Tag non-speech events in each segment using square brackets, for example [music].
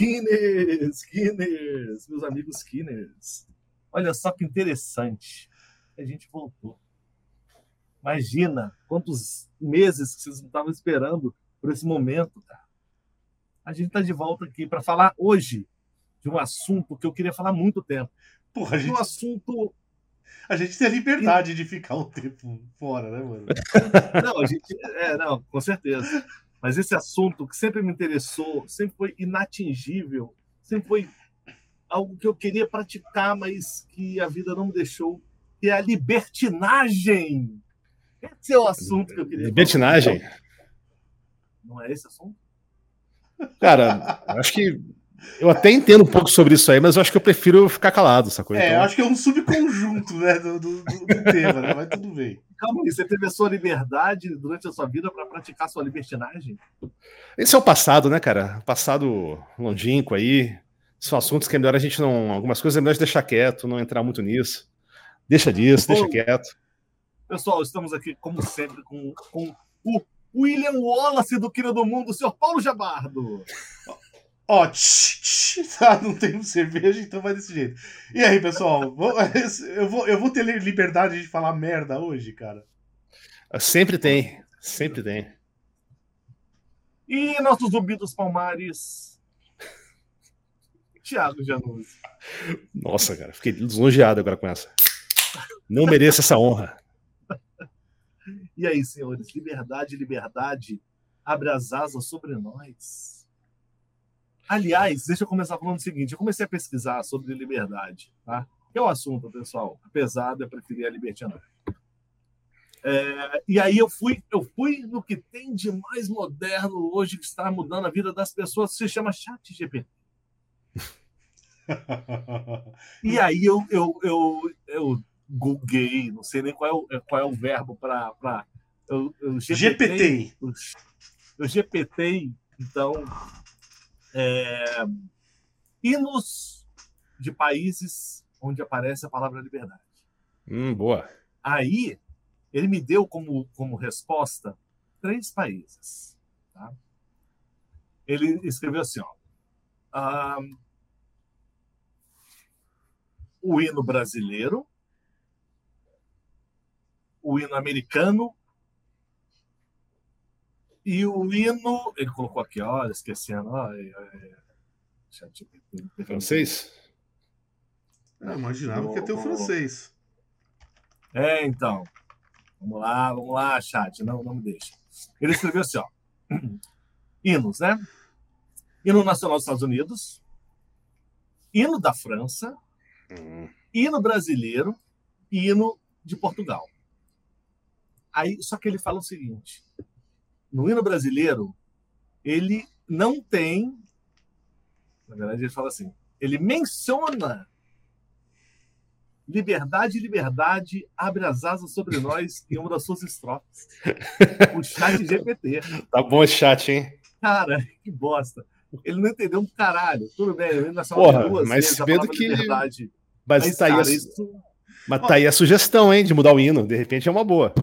Skinners, Skinners, meus amigos Skinners. Olha só que interessante. A gente voltou. Imagina quantos meses que vocês não estavam esperando por esse momento, cara. A gente está de volta aqui para falar hoje de um assunto que eu queria falar há muito tempo. Porra, gente, Um assunto. a gente tem a liberdade de ficar um tempo fora, né, mano? Não, a gente. É, não, com certeza. Mas esse assunto que sempre me interessou, sempre foi inatingível, sempre foi algo que eu queria praticar, mas que a vida não me deixou, que é a libertinagem. Esse é o assunto que eu queria falar. Libertinagem? Não é esse assunto? Cara, acho que. Eu até entendo um pouco sobre isso aí, mas eu acho que eu prefiro ficar calado, essa coisa. É, eu acho que é um subconjunto, né, do, do, do- tema, né? Mas tudo bem. Calma aí, você teve a sua liberdade durante a sua vida para praticar sua libertinagem? Esse é o passado, né, cara? Passado longínquo aí. São assuntos que é melhor a gente não. Algumas coisas é melhor a gente deixar quieto, não entrar muito nisso. Deixa disso, deixa Bom. quieto. Pessoal, estamos aqui, como sempre, com, com o William Wallace do Quina do Mundo, o senhor Paulo Jabardo. [laughs] Ó, tch, tch, [laughs] tá, não tem cerveja, então vai desse jeito. E aí, pessoal? Vou- [laughs] Eu vou, eu vou ter liberdade de falar merda hoje, cara. Sempre tem, sempre tem. E nosso zumbi dos Palmares, Thiago Januzzi. Nossa, cara, fiquei lisonjeado agora com essa. Não mereço essa honra. E aí, senhores, liberdade, liberdade, abre as asas sobre nós. Aliás, deixa eu começar falando o seguinte: eu comecei a pesquisar sobre liberdade, tá? Que é o assunto, pessoal. Apesar de eu preferir a libertinagem. É, e aí eu fui, eu fui no que tem de mais moderno hoje que está mudando a vida das pessoas, que se chama Chat GPT. [laughs] E aí eu, eu, eu, eu googlei, não sei nem qual é o, qual é o verbo para. Eu, eu GPT. Eu, eu GPT, então. É, hinos de países onde aparece a palavra liberdade. Hum, boa. Aí ele me deu como, como resposta três países. tá? Ele escreveu assim: ó, o hino brasileiro, o hino americano e o hino. Ele colocou aqui, olha, esquecendo. Ó, é, é. Francês? Eu imaginava que ia ter o francês. É, então. Vamos lá, vamos lá, chat. Não, não me deixa. Ele escreveu assim, ó. [clears throat] Hinos, né? Hino nacional dos Estados Unidos, hino da França, Hum. hino brasileiro e hino de Portugal. Aí, só que ele fala o seguinte: no hino brasileiro, ele não tem. Na verdade, ele fala assim: ele menciona liberdade, liberdade, abre as asas sobre [laughs] nós em uma das suas estrofes. [laughs] O chat GPT. Tá bom esse chat, hein? Cara, que bosta. Ele não entendeu um caralho. Tudo bem, ele nacional Porra, duas mas vezes vendo que- liberdade. Mas, Mas, tá, cara, a, isso... mas tá aí a sugestão, hein, de mudar o hino. De repente é uma boa.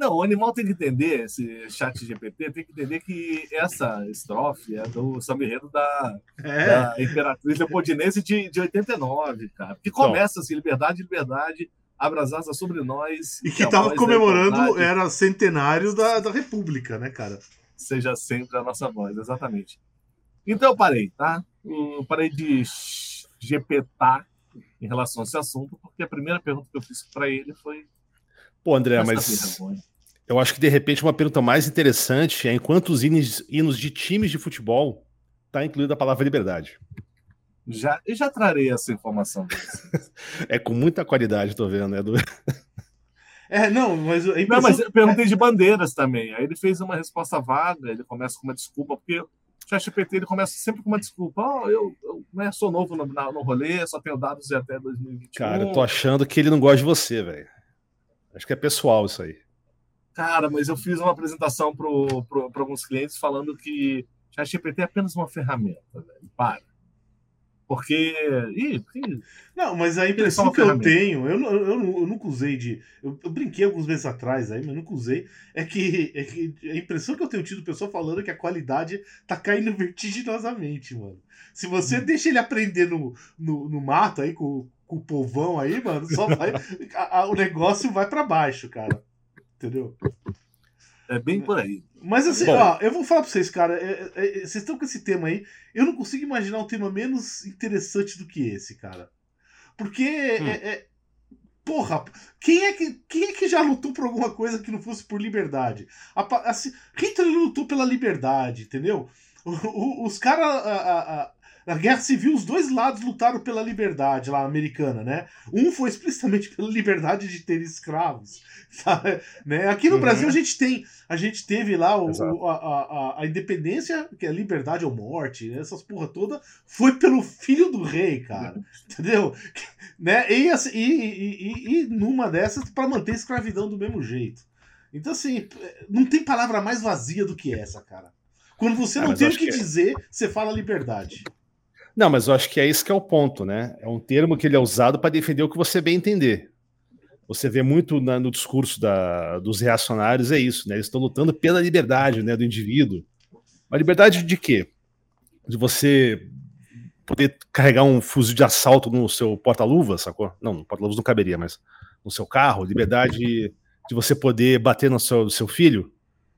Não, o animal tem que entender, esse chat GPT, tem que entender que essa estrofe é do samba enredo da, É. da Imperatriz Leopoldinense de, de 89, cara. Que começa assim, liberdade, liberdade, abra as asas sobre nós. E que a tava voz da comemorando, era centenário da, da República, né, cara? Seja sempre a nossa voz, exatamente. Então eu parei, tá? Eu parei de GPtar em relação a esse assunto, porque a primeira pergunta que eu fiz para ele foi... Pô, André, "Essa mas vergonha." eu acho que de repente uma pergunta mais interessante é em quantos hinos, hinos de times de futebol tá incluída a palavra liberdade. Já, eu já trarei essa informação. [laughs] É com muita qualidade, tô vendo, né? Do... [laughs] É, não, mas a Não, impressão... mas eu perguntei de bandeiras também. Aí ele fez uma resposta vaga, ele começa com uma desculpa, porque o ChatGPT ele começa sempre com uma desculpa. Oh, eu, eu né, sou novo no, no rolê, só tenho dados de até 2021. Cara, eu tô achando que ele não gosta de você, velho. Acho que é pessoal isso aí. Cara, mas eu fiz uma apresentação para alguns clientes falando que ChatGPT é apenas uma ferramenta, velho. Para. Porque. Ih, não, mas a impressão que eu tenho, eu, eu, eu, nunca usei de. Eu, eu, brinquei alguns meses atrás aí, mas nunca usei. É que, é que a impressão que eu tenho tido pessoal falando é que a qualidade tá caindo [laughs] vertiginosamente, mano. Se você hum. deixa ele aprender no, no, no mato aí com, com o povão aí, mano, só vai. a, a, o negócio vai para baixo, cara. Entendeu? É bem por aí. Mas assim, Bom, ó, eu vou falar pra vocês, cara. É, é, é, vocês estão com esse tema aí. Eu não consigo imaginar um tema menos interessante do que esse, cara. Porque hum. é, é, porra, quem é, que, quem é que já lutou por alguma coisa que não fosse por liberdade? A, assim, Hitler lutou pela liberdade, entendeu? O, o, os caras. Na Guerra Civil, os dois lados lutaram pela liberdade lá americana, né? Um foi explicitamente pela liberdade de ter escravos. [laughs] Sabe? Né? Aqui no uhum. Brasil a gente tem, a gente teve lá o, o, a, a, a, independência, que é liberdade ou morte, essas porra toda, foi pelo filho do rei, cara. Uhum. Entendeu? [laughs] Né? E, assim, e, e, e, numa dessas, para manter a escravidão do mesmo jeito. Então, assim, não tem palavra mais vazia do que essa, cara. Quando você ah, não tem o que, que dizer, você fala liberdade. Não, mas eu acho que é isso que é o ponto, né? É um termo que ele é usado para defender o que você bem entender. Você vê muito na, no discurso da, dos reacionários, é isso, né? Eles estão lutando pela liberdade né, do indivíduo. A liberdade de quê? De você poder carregar um fuzil de assalto no seu porta-luvas, sacou? Não, no porta-luvas não caberia, mas no seu carro. Liberdade de você poder bater no seu, no seu filho.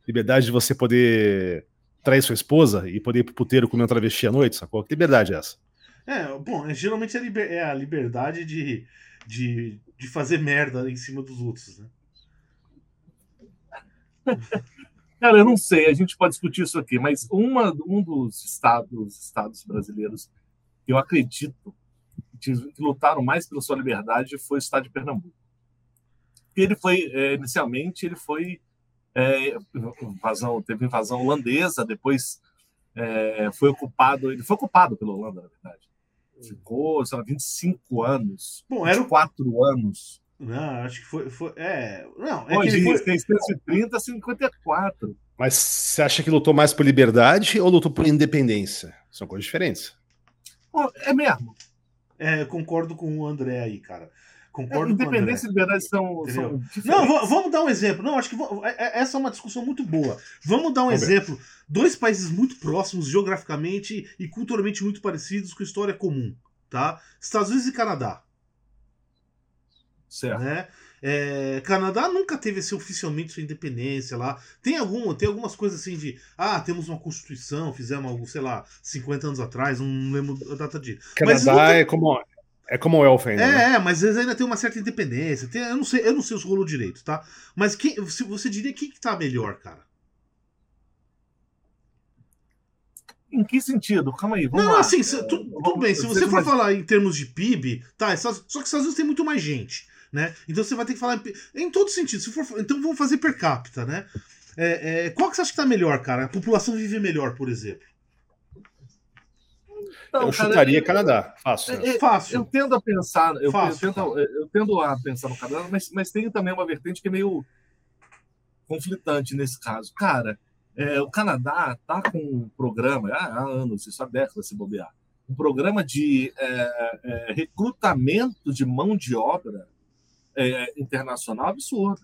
Liberdade de você poder trair sua esposa e poder ir pro puteiro comer um travesti à noite, sacou? Que liberdade é essa? É, bom, é, geralmente é, liber, é a liberdade de, de, de fazer merda em cima dos outros, né? [laughs] Cara, eu não sei, a gente pode discutir isso aqui, mas uma, um dos estados, estados brasileiros que eu acredito que, que lutaram mais pela sua liberdade foi o estado de Pernambuco. Ele foi, é, inicialmente, ele foi é, invasão, teve invasão holandesa, depois é, foi ocupado, ele foi ocupado pela Holanda, na verdade. Ficou, sei lá, 25 anos, Bom, era 4 anos. Não, acho que foi. foi é, não, é Pô, que ele foi... 630 a 54. Mas você acha que lutou mais por liberdade ou lutou por independência? São coisas diferentes. é mesmo. É, concordo com o André aí, cara. Concordo Independência e liberdade são, são Não, vamos dar um exemplo. Não, acho que vou, é, é, essa é uma discussão muito boa. Vamos dar um vamos exemplo. Ver. Dois países muito próximos geograficamente e culturalmente muito parecidos com história comum, tá? Estados Unidos e Canadá. Certo. Né? É, Canadá nunca teve assim, oficialmente sua independência lá. Tem, algum, tem algumas coisas assim de. Ah, temos uma constituição, fizemos algo, sei lá, 50 anos atrás, não lembro a data de. Canadá nunca... é como é como o Elfen. É, né? é, mas eles ainda têm uma certa independência. Tem, eu não sei, eu não sei os rolou direito, tá? Mas quem, se você diria que, que tá melhor, cara? Em que sentido? Calma aí. Vamos não, lá. assim, se, tu, vamos, tudo bem. Se você for mais... falar em termos de PIB, tá? Só que os Estados Unidos tem muito mais gente, né? Então você vai ter que falar em, em todo sentido. Se for, então vamos fazer per capita, né? É, é, qual que você acha que tá melhor, cara? A população vive melhor, por exemplo. Não, eu chutaria Canadá. Fácil. É, é, fácil. Eu tendo a pensar, eu, Fácil, eu, tendo, eu tendo a pensar no Canadá, mas, mas tem também uma vertente que é meio conflitante nesse caso. Cara, é, o Canadá está com um programa, há anos, isso há décadas se bobear, um programa de é, é, recrutamento de mão de obra é, internacional absurdo.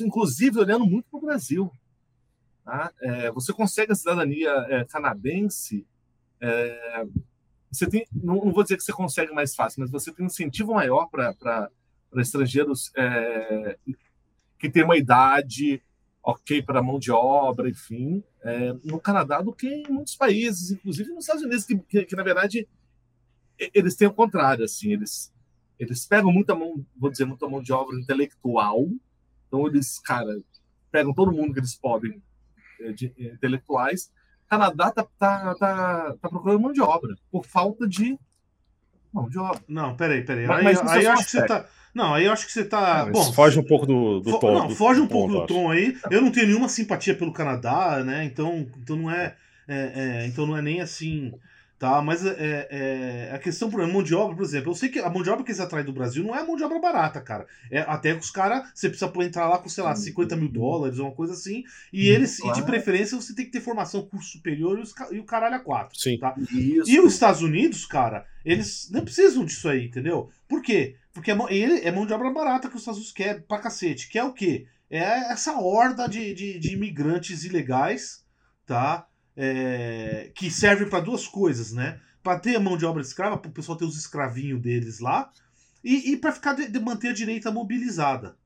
Inclusive olhando muito para o Brasil. Tá? É, você consegue a cidadania é, canadense é, você tem, não, não, vou dizer que você consegue mais fácil, mas você tem um incentivo maior para estrangeiros é, que têm uma idade ok para mão de obra, enfim, é, no Canadá do que em muitos países, inclusive nos Estados Unidos, que, que, que, na verdade eles têm o contrário, assim, eles eles pegam muita mão, vou dizer, muita mão de obra intelectual, então eles, cara, pegam todo mundo que eles podem é, de, intelectuais Canadá tá, tá, tá, tá procurando mão de obra por falta de mão de obra. Não, peraí, peraí. Mas, aí, mas aí eu acho que você tá. Não, aí eu acho que você tá. Bom, foge um pouco do, do tom. Não, foge um pouco do tom aí. Eu não tenho nenhuma simpatia pelo Canadá, né? Então, então não é, é, é, então não é nem assim. Tá, mas é, é, a questão por mão de obra, por exemplo, eu sei que a mão de obra que eles atraem do Brasil não é mão de obra barata, cara. É, até que os caras, você precisa entrar lá com, sei lá, 50 mil dólares, uma coisa assim, e eles, claro. e de preferência, você tem que ter formação, curso superior e, os, e o caralho a quatro. Sim. Tá? E os Estados Unidos, cara, eles não precisam disso aí, entendeu? Por quê? Porque é, ele, é mão de obra barata que os Estados Unidos quer pra cacete. Que é o quê? É essa horda de, de, de imigrantes ilegais, tá? É, que serve para duas coisas, né? Para ter a mão de obra escrava, para o pessoal ter os escravinhos deles lá, e, e para ficar de, de, manter a direita mobilizada.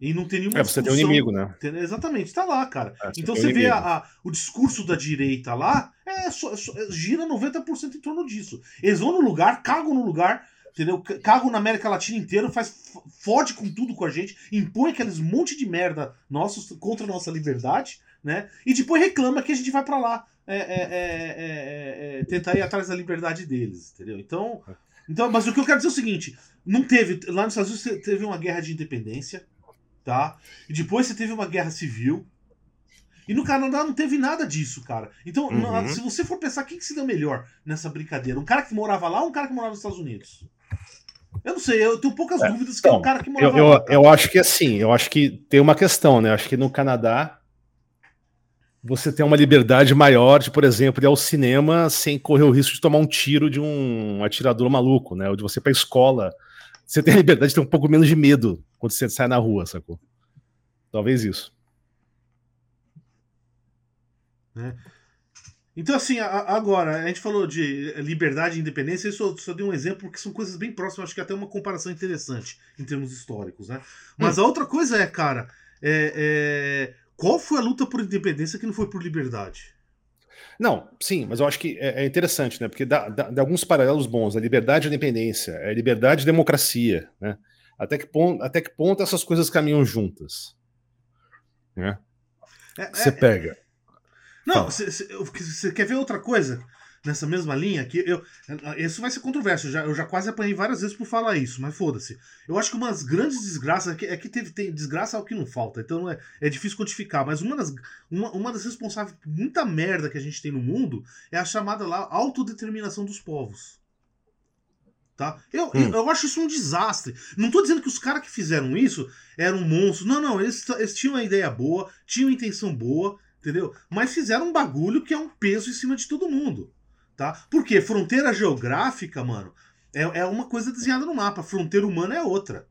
E não ter nenhuma. É, você tem um inimigo, né? Exatamente, tá lá, cara. É, você então você um vê a, a, o discurso da direita lá, é, só, só, gira 90% em torno disso. Eles vão no lugar, cagam no lugar, entendeu? Cagam na América Latina inteira, faz, fode com tudo com a gente, impõe aqueles monte de merda nossos contra a nossa liberdade, né? E depois reclama que a gente vai para lá é é, é, é, é, tentar ir atrás da liberdade deles, entendeu? Então, então, mas o que eu quero dizer é o seguinte: não teve lá nos Estados Unidos teve uma guerra de independência, tá? E depois você teve uma guerra civil. E no Canadá não teve nada disso, cara. Então, uhum. se você for pensar, quem que se deu melhor nessa brincadeira? Um cara que morava lá ou um cara que morava nos Estados Unidos? Eu não sei, eu tenho poucas dúvidas que então, é um cara que morava eu, lá. Eu, eu acho que assim, eu acho que tem uma questão, né? Eu acho que no Canadá você tem uma liberdade maior de, por exemplo, ir ao cinema sem correr o risco de tomar um tiro de um atirador maluco, né? Ou de você ir pra escola. Você tem a liberdade de ter um pouco menos de medo quando você sai na rua, sacou? Talvez isso. É. Então, assim, agora, a gente falou de liberdade e independência, isso só dei um exemplo, porque são coisas bem próximas, acho que até uma comparação interessante em termos históricos, né? Mas hum. a outra coisa é, cara, é, é qual foi a luta por independência que não foi por liberdade? Não, sim, mas eu acho que é, é interessante, né? Porque dá, dá, dá, alguns paralelos bons. A liberdade e a independência, a liberdade e a democracia, né? Até que, ponto, até que ponto essas coisas caminham juntas? Né? É, você é, pega. Não, você quer ver outra coisa? Nessa mesma linha, que eu. Isso vai ser controverso, eu já, eu já quase apanhei várias vezes por falar isso, mas foda-se. Eu acho que uma das grandes desgraças é que, é que teve, tem, desgraça é o que não falta, então é, é difícil quantificar, mas uma das, uma, uma das responsáveis por muita merda que a gente tem no mundo é a chamada lá autodeterminação dos povos. Tá? Eu, hum. eu, eu, acho isso um desastre. Não tô dizendo que os caras que fizeram isso eram monstros. Não, não, eles, eles tinham uma ideia boa, tinham uma intenção boa, entendeu? Mas fizeram um bagulho que é um peso em cima de todo mundo tá? Porque fronteira geográfica, mano, é, é uma coisa desenhada no mapa. Fronteira humana é outra.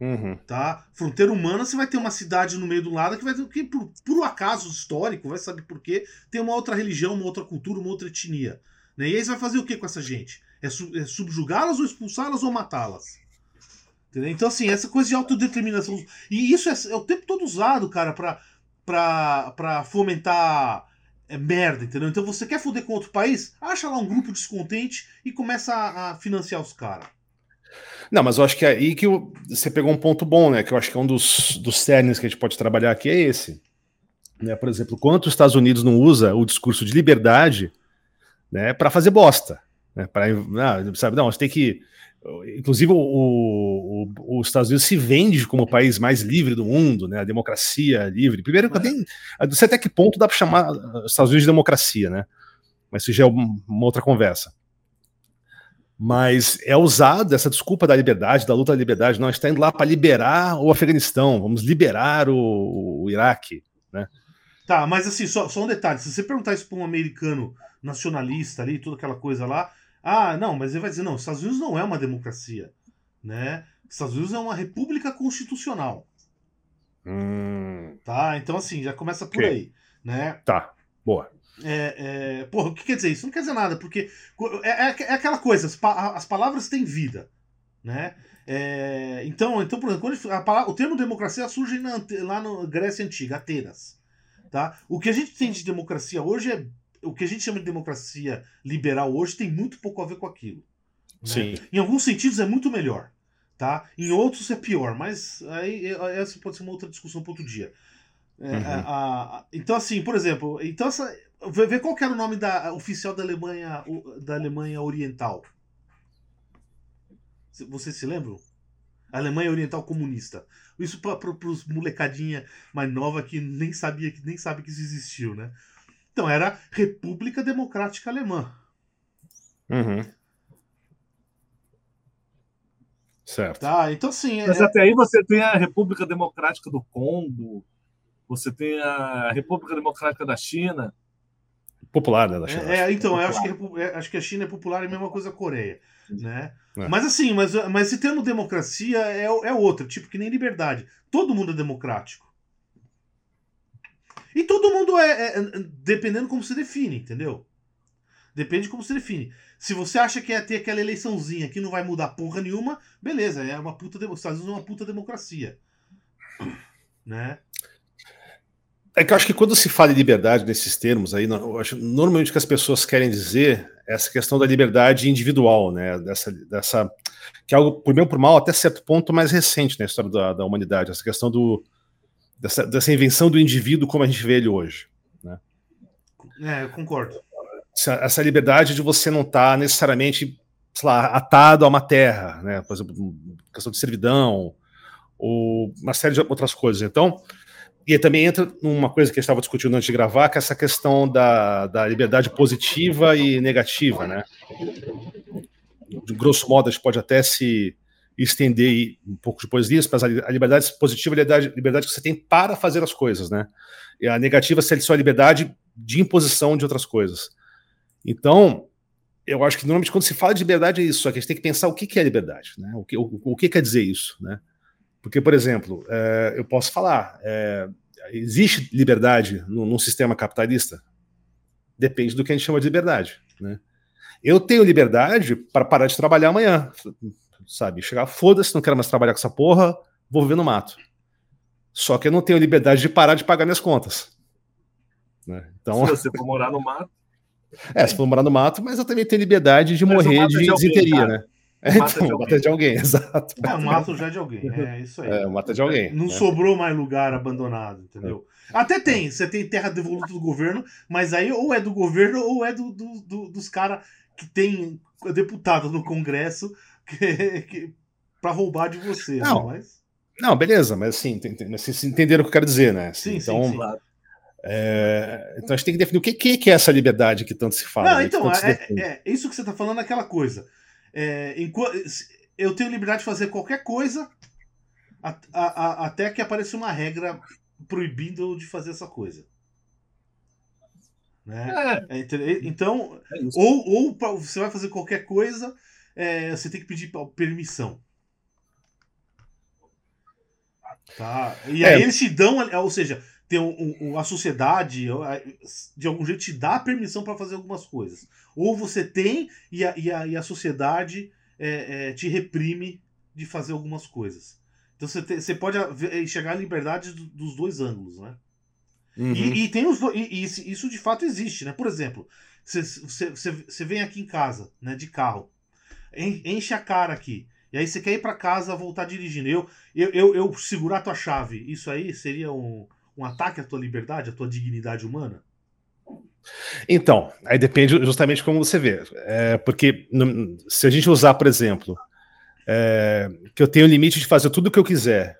Uhum. Tá? Fronteira humana, você vai ter uma cidade no meio do lado que vai ter que, por, por acaso histórico, vai saber por quê, tem uma outra religião, uma outra cultura, uma outra etnia. Né? E aí você vai fazer o que com essa gente? É, su, é subjugá-las ou expulsá-las ou matá-las? Então, assim, essa coisa de autodeterminação. E isso é, é o tempo todo usado, cara, pra, pra, pra fomentar é merda, entendeu? Então você quer foder com outro país? Acha lá um grupo descontente e começa a, a financiar os caras. Não, mas eu acho que é aí que você pegou um ponto bom, né? Que eu acho que é um dos, dos cernes que a gente pode trabalhar aqui é esse. Né? Por exemplo, quanto os Estados Unidos não usa o discurso de liberdade né, para fazer bosta. Né? Pra, ah, sabe, não, você tem que Inclusive, o, o, os Estados Unidos se vende como o país mais livre do mundo, né? A democracia livre. Primeiro, é. nem, não sei até que ponto dá para chamar os Estados Unidos de democracia, né? Mas isso já é uma outra conversa. Mas é usado essa desculpa da liberdade, da luta da liberdade. Não, está indo lá para liberar o Afeganistão, vamos liberar o, o Iraque, né? Tá, mas assim, só, só um detalhe: se você perguntar isso para um americano nacionalista ali, toda aquela coisa lá, ah, não, mas ele vai dizer, não, os Estados Unidos não é uma democracia, né? Os Estados Unidos é uma república constitucional. Hum. Tá, então assim, já começa por okay. aí, né? Tá, boa. É, é, porra, o que quer dizer isso? Não quer dizer nada, porque é, é, é aquela coisa, as, as, palavras têm vida, né? É, então, então, por exemplo, quando palavra, o termo democracia surge na, lá na Grécia Antiga, Atenas. Tá? O que a gente tem de democracia hoje é o que a gente chama de democracia liberal hoje tem muito pouco a ver com aquilo. Né? Sim. Em alguns sentidos é muito melhor, tá? Em outros é pior, mas aí essa pode ser uma outra discussão para outro dia. É, uhum. a, a, então assim, por exemplo, então essa, vê qual era o nome da oficial da Alemanha da Alemanha Oriental. Vocês se lembram? Alemanha Oriental Comunista. Isso para os molecadinha mais nova que nem sabia que nem sabe que isso existiu, né? Então era República Democrática Alemã. Uhum. Certo. Tá, então sim. Mas é- até aí você tem a República Democrática do Congo, você tem a República Democrática da China. Popular, né? Da China. É, é, então, eu acho que, é, acho que a China é popular e a mesma coisa a Coreia. Né? É. Mas assim, mas, mas se tendo democracia é, é outra, tipo que nem liberdade. Todo mundo é democrático. E todo mundo é, é- é- dependendo como se define, entendeu? Depende de como se define. Se você acha que é ter aquela eleiçãozinha que não vai mudar porra nenhuma, beleza, é uma puta demo- os Estados é uma puta democracia. [clears throat] Né? É que eu acho que quando se fala em liberdade nesses termos aí, acho, normalmente o que as pessoas querem dizer é essa questão da liberdade individual, né? Dessa, dessa que é algo, por bem ou por mal, até certo ponto mais recente na história da, da humanidade, essa questão do, dessa, dessa invenção do indivíduo como a gente vê ele hoje. É, eu concordo. Essa, essa liberdade de você não estar necessariamente, sei lá, atado a uma terra, né? Por exemplo, questão de servidão, ou uma série de outras coisas. Então, e aí também entra numa coisa que a gente estava discutindo antes de gravar, que é essa questão da, da liberdade positiva e negativa, né? De grosso modo, a gente pode até se estender um pouco depois disso, mas a li- a liberdade positiva é a liberdade, que você tem para fazer as coisas, né? E a negativa seria só a liberdade de imposição de outras coisas. Então, eu acho que normalmente quando se fala de liberdade é isso, só que a gente tem que pensar o que que é liberdade, né? O que, o, o que quer dizer isso, né? Porque, por exemplo, é, eu posso falar, é, existe liberdade no- num sistema capitalista? Depende do que a gente chama de liberdade, né? Eu tenho liberdade para parar de trabalhar amanhã, sabe? Chegar, foda-se, não quero mais trabalhar com essa porra, vou viver no mato. Só que eu não tenho liberdade de parar de pagar minhas contas. Né? Então, Se você for morar no mato, [laughs] é, se for morar no mato, mas eu também tenho liberdade de Mas morrer de, de alguém, desinteria, cara. né? É, Mata de então, alguém. mata de alguém, [laughs] exato. É mato já de alguém. É isso aí. É, mata de alguém. Não né? sobrou mais lugar abandonado, entendeu? Até tem, você tem terra devoluta do governo, mas aí ou é do governo ou é do, do- do- dos caras que tem deputado no Congresso [laughs] que, que, pra roubar de você. Não. né? Mas, Não, beleza, mas assim, vocês entenderam o que eu quero dizer, né? Assim, Sim, sim, então, sim. claro. é, então a gente tem que definir o que, que é essa liberdade que tanto se fala. não, né, então, é, é- é isso que você tá falando é aquela coisa. É, eu tenho liberdade de fazer qualquer coisa a- a- a- até que apareça uma regra proibindo de fazer essa coisa. Né? É, É? Então, é. Ou, ou pra- você vai fazer qualquer coisa, é, você tem que pedir permissão. Tá? E É. aí eles te dão, é, ou seja, tem um- um- a sociedade, de algum jeito, te dá permissão para fazer algumas coisas. Ou você tem e a, e a, e a sociedade é, é, te reprime de fazer algumas coisas. Então você, tem- você pode haver- enxergar a liberdade do- dos dois ângulos, né? Uhum. E, e tem os do- e, isso- isso de fato existe, né? Por exemplo, você- você você- vem aqui em casa, né, de carro, enche a cara aqui, e aí você quer ir para casa voltar dirigindo. Eu, eu, eu, eu segurar a tua chave, isso aí seria um, um ataque à tua liberdade, à tua dignidade humana? Então, aí depende justamente como você vê. É, porque se a gente usar, por exemplo, é, que eu tenho o limite de fazer tudo o que eu quiser,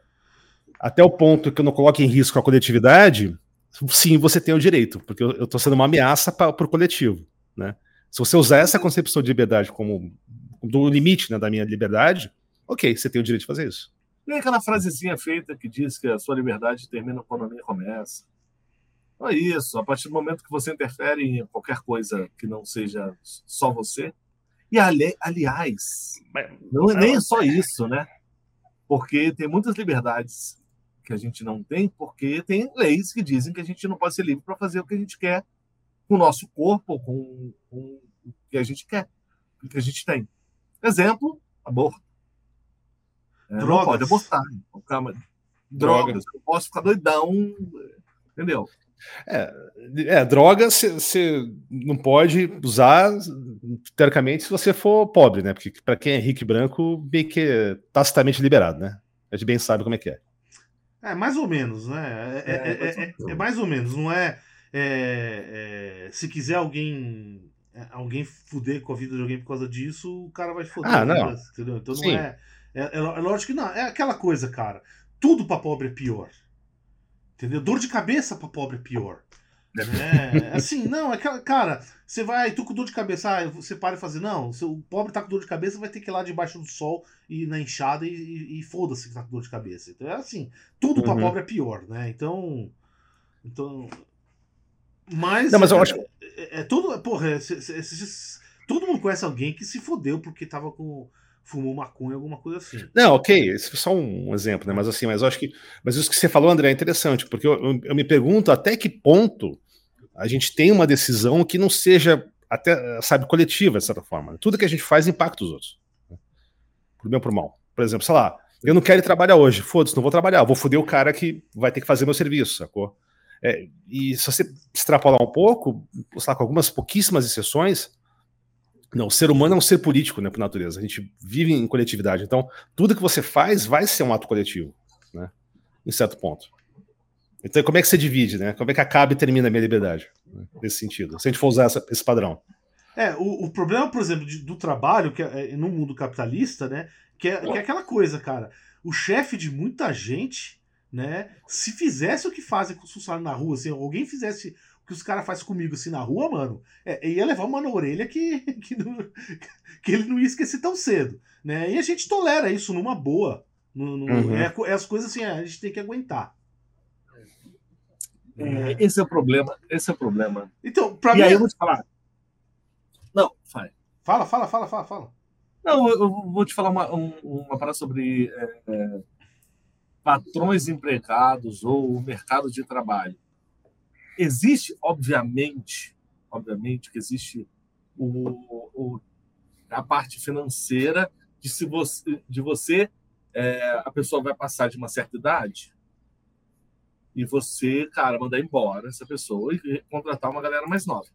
até o ponto que eu não coloque em risco a coletividade, sim, você tem o direito, porque eu estou sendo uma ameaça para o coletivo. Né? Se você usar essa concepção de liberdade como do limite né, da minha liberdade, ok, você tem o direito de fazer isso. Tem aquela frasezinha feita que diz que a sua liberdade termina quando a minha começa. Não é isso. A partir do momento que você interfere em qualquer coisa que não seja só você. E ali- aliás, não é nem só isso, né? Porque tem muitas liberdades que a gente não tem, porque tem leis que dizem que a gente não pode ser livre para fazer o que a gente quer com o nosso corpo, com, com o que a gente quer, o que a gente tem. Exemplo, aborto. É, não Drogas. pode abortar. Então, calma. Drogas. Eu posso ficar doidão, entendeu? É, droga você não pode usar, teoricamente, se você for pobre, né? Porque para quem é rico e branco, meio que é tacitamente liberado, né? A gente bem sabe como é que é. É, mais ou menos, né? É, é- É, é- é- é mais ou menos, não é, é- é, Se quiser alguém é, alguém fuder com a vida de alguém por causa disso, o cara vai foder. Ah, não. vida, entendeu? Então Sim. não é, é. É é lógico que não. É aquela coisa, cara. Tudo pra pobre é pior. Entendeu? Dor de cabeça pra pobre é pior. É, [laughs] assim, não, é aquela. Cara, você vai, tu com dor de cabeça, ah, você para e fazer, não, se o pobre tá com dor de cabeça, vai ter que ir lá debaixo do sol e na enxada e, e, e foda-se que tá com dor de cabeça. Então é assim, tudo pra Uhum. pobre é pior, né? Então. Então. Mas. Não, mas eu é, acho- É, é tudo. Porra, é, todo mundo conhece alguém que se fodeu porque tava com. fumou maconha, alguma coisa assim. Não, ok, esse foi só um exemplo, né? Mas assim, mas eu acho que. Mas isso que você falou, André, é interessante, porque eu, eu- eu me pergunto até que ponto a gente tem uma decisão que não seja até, sabe, coletiva, de certa forma. Tudo que a gente faz impacta os outros. né? Por bem ou por mal. Por exemplo, sei lá, eu não quero ir trabalhar hoje, foda-se, não vou trabalhar, vou foder o cara que vai ter que fazer meu serviço, sacou? É, e se você extrapolar um pouco, sei lá, com algumas pouquíssimas exceções, não, o ser humano é um ser político, né, por natureza. A gente vive em coletividade. Então, tudo que você faz vai ser um ato coletivo, né? Em certo ponto. Então, como é que você divide, né? Como é que acaba e termina a minha liberdade? né, Nesse sentido. Se a gente for usar essa- esse padrão. É, o, o problema, por exemplo, de- do trabalho, que é, é no mundo capitalista, né? Que é, que é aquela coisa, cara. O chefe de muita gente, né? Se fizesse o que fazem com os funcionários na rua, se alguém fizesse o que os caras fazem comigo assim na rua, mano, é, ia levar uma na orelha que, [laughs] que, não- [laughs] que ele não ia esquecer tão cedo, né? E a gente tolera isso numa boa. No- no- Uhum. é, é as coisas assim, a gente tem que aguentar. É, esse é o problema. Esse é o problema. Então, pra e mim. aí eu vou te falar. Não, vai. Fala, fala, fala, fala, fala. Não, eu vou te falar uma, um- uma parada sobre é, é, patrões empregados ou o mercado de trabalho. Existe, obviamente, obviamente que existe o, o- a parte financeira de se você, de você é, a pessoa vai passar de uma certa idade e você, cara, mandar embora essa pessoa e contratar uma galera mais nova.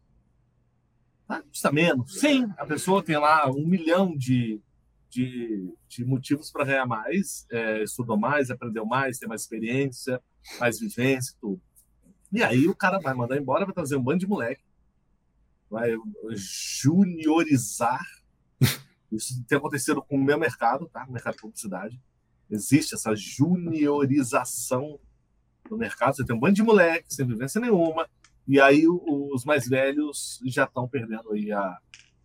Ah, custa menos. Sim, a pessoa tem lá um milhão de, de, de motivos para ganhar mais, é, estudou mais, aprendeu mais, tem mais experiência, mais vivência, tudo. E aí o cara vai mandar embora, vai trazer um bando de moleque, vai juniorizar. [laughs] Isso tem acontecido com o meu mercado, tá? O mercado de publicidade. Existe essa juniorização no mercado. Você tem um bando de moleque sem vivência nenhuma, e aí os mais velhos já estão perdendo aí a,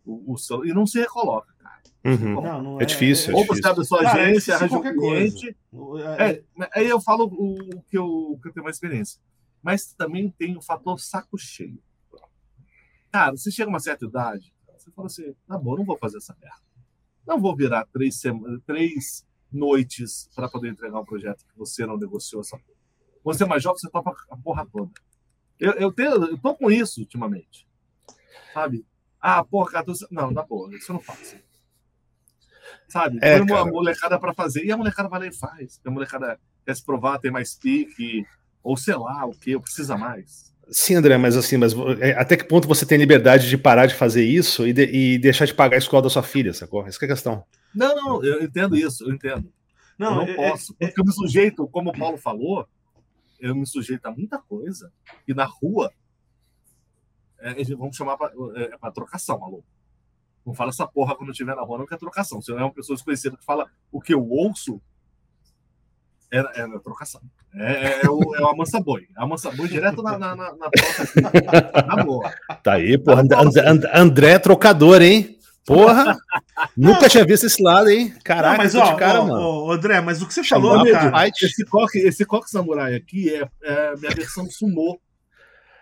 o, o seu. E não se recoloca, cara. Uhum. Não, não É difícil, Ou é você abre sua é agência, difícil arranja um qualquer coisa. cliente. É, É, aí eu falo o, o que eu, o que eu tenho mais experiência. Mas também tem o fator saco cheio. Cara, você chega a uma certa idade, você fala assim: tá bom, não vou fazer essa merda. Não vou virar três, sema- três noites para poder entregar um projeto que você não negociou essa porra. Você é mais jovem, você topa a porra toda. Eu, eu, tenho, eu tô com isso ultimamente. Sabe? Ah, porra, 14. Não, dá boa, isso eu não faço. Sabe? É, Põe uma cara. molecada para fazer e a molecada vai lá e faz. A molecada quer se provar, tem mais pique, ou sei lá, o que, precisa mais. Sim, André, mas assim, mas é, até que ponto você tem liberdade de parar de fazer isso e, de- e deixar de pagar a escola da sua filha, sacou? Essa que é a questão. Não, não, eu entendo isso, eu entendo. Não, eu não é- posso. porque eu me sujeito, como o Paulo falou, eu me sujeito a muita coisa. E na rua, é, vamos chamar para é, pra trocação, alô. Não fala essa porra quando estiver na rua, não que é trocação. Se eu é uma pessoa desconhecida que fala o que eu ouço, é, é, é trocação. É, é, é o, é o amansa boi. É amansa boi direto na, na, na, na troca aqui. Na boa. Tá aí, porra. And- And- And- André é trocador, hein? Porra! Nunca tinha visto esse lado, hein? Caraca, não, mas ó, de cara, ó, mano. ó, André, mas o que você Chamou falou, cara. Fight. Esse coque, esse coque samurai aqui é, é a minha versão sumô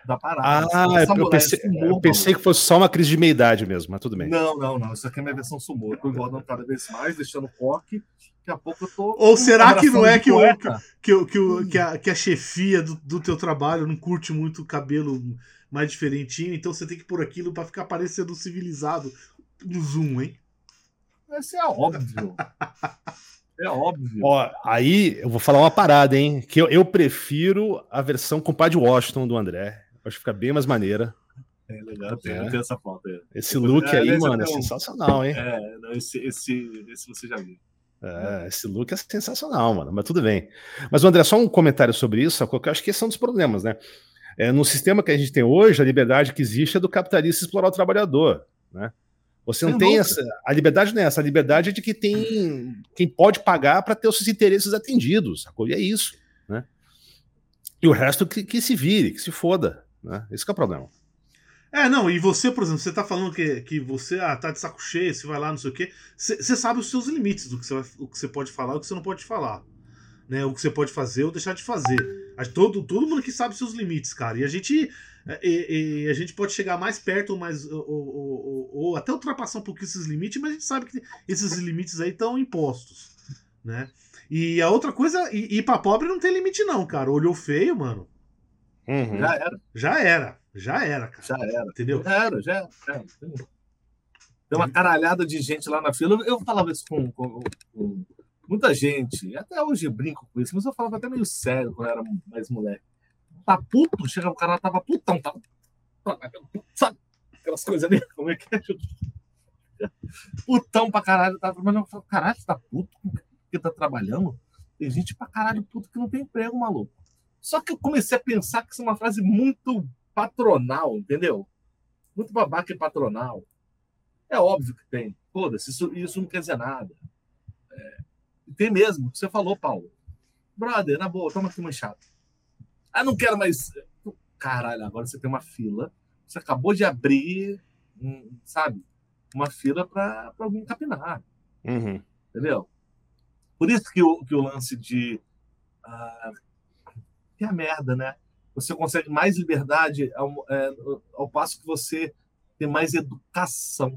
da parada. Ah, Esse eu samurai pensei, sumô, eu pensei que fosse só uma crise de meia-idade mesmo, mas tudo bem. Não, não, não. Isso aqui é minha versão sumô. Eu tô engordando cada vez mais, deixando coque. Daqui a pouco eu tô. Ou será que não é que o-. Que, o- que, o- que, a, que a chefia do, do teu trabalho não curte muito o cabelo mais diferentinho, então você tem que pôr aquilo pra ficar parecendo civilizado no Zoom, hein? Isso é óbvio. [laughs] É óbvio. Ó, aí eu vou falar uma parada, hein? Que eu, eu prefiro a versão com o Padre Washington do André. Acho que fica bem mais maneira. É legal, É. tem essa foto aí. Esse look É, aí, mano, é tenho- sensacional, hein? É, não, esse, esse, esse você já viu. É, esse look é sensacional, mano, mas tudo bem. Mas, André, só um comentário sobre isso, que eu acho que esse é um dos problemas, né? É, no sistema que a gente tem hoje, a liberdade que existe é do capitalista explorar o trabalhador, né? Você não Sem tem essa. A liberdade não é essa, a liberdade é de que tem quem pode pagar para ter os seus interesses atendidos, sacou? E é isso, né? E o resto que, que se vire, que se foda, Né? Esse é o problema. É, não, e você, por exemplo, você tá falando que, que você ah, tá de saco cheio, você vai lá, não sei o quê. Você sabe os seus limites do que você, pode falar e o que você não pode falar. Né, o que você pode fazer ou deixar de fazer. Todo, todo mundo que sabe os seus limites, cara. E a gente. E, e a gente pode chegar mais perto, mais, ou, ou, ou, ou, até ultrapassar um pouquinho esses limites, mas a gente sabe que esses limites aí estão impostos. Né? E a outra coisa, ir pra pobre não tem limite, não, cara. Olhou feio, mano. Uhum. Já era. Já era. Já era, cara. Já era. Entendeu? Já era, já era. Já era. Tem uma caralhada de gente lá na fila. Eu falava isso com, com, com muita gente. Até hoje eu brinco com isso, mas eu falava até meio sério quando eu era mais moleque. Tá puto? Chega o cara, tava putão, tava. Sabe? Aquelas coisas ali. Como é que é? Putão pra caralho. Tava trabalhando. Eu caralho, você tá puto? Porque tá trabalhando? Tem gente pra caralho puto que não tem emprego, maluco. Só que eu comecei a pensar que isso é uma frase muito patronal, entendeu? Muito babaca e patronal. É óbvio que tem. Foda-se, isso, isso não quer dizer nada. É, tem mesmo, você falou, Paulo. Brother, na boa, toma aqui uma chata. Ah, não quero mais. Caralho, agora você tem uma fila. Você acabou de abrir, sabe? Uma fila para alguém capinar. Uhum. Entendeu? Por isso que o, que o lance de. Ah, que é a merda, né? você consegue mais liberdade ao, é, ao passo que você tem mais educação.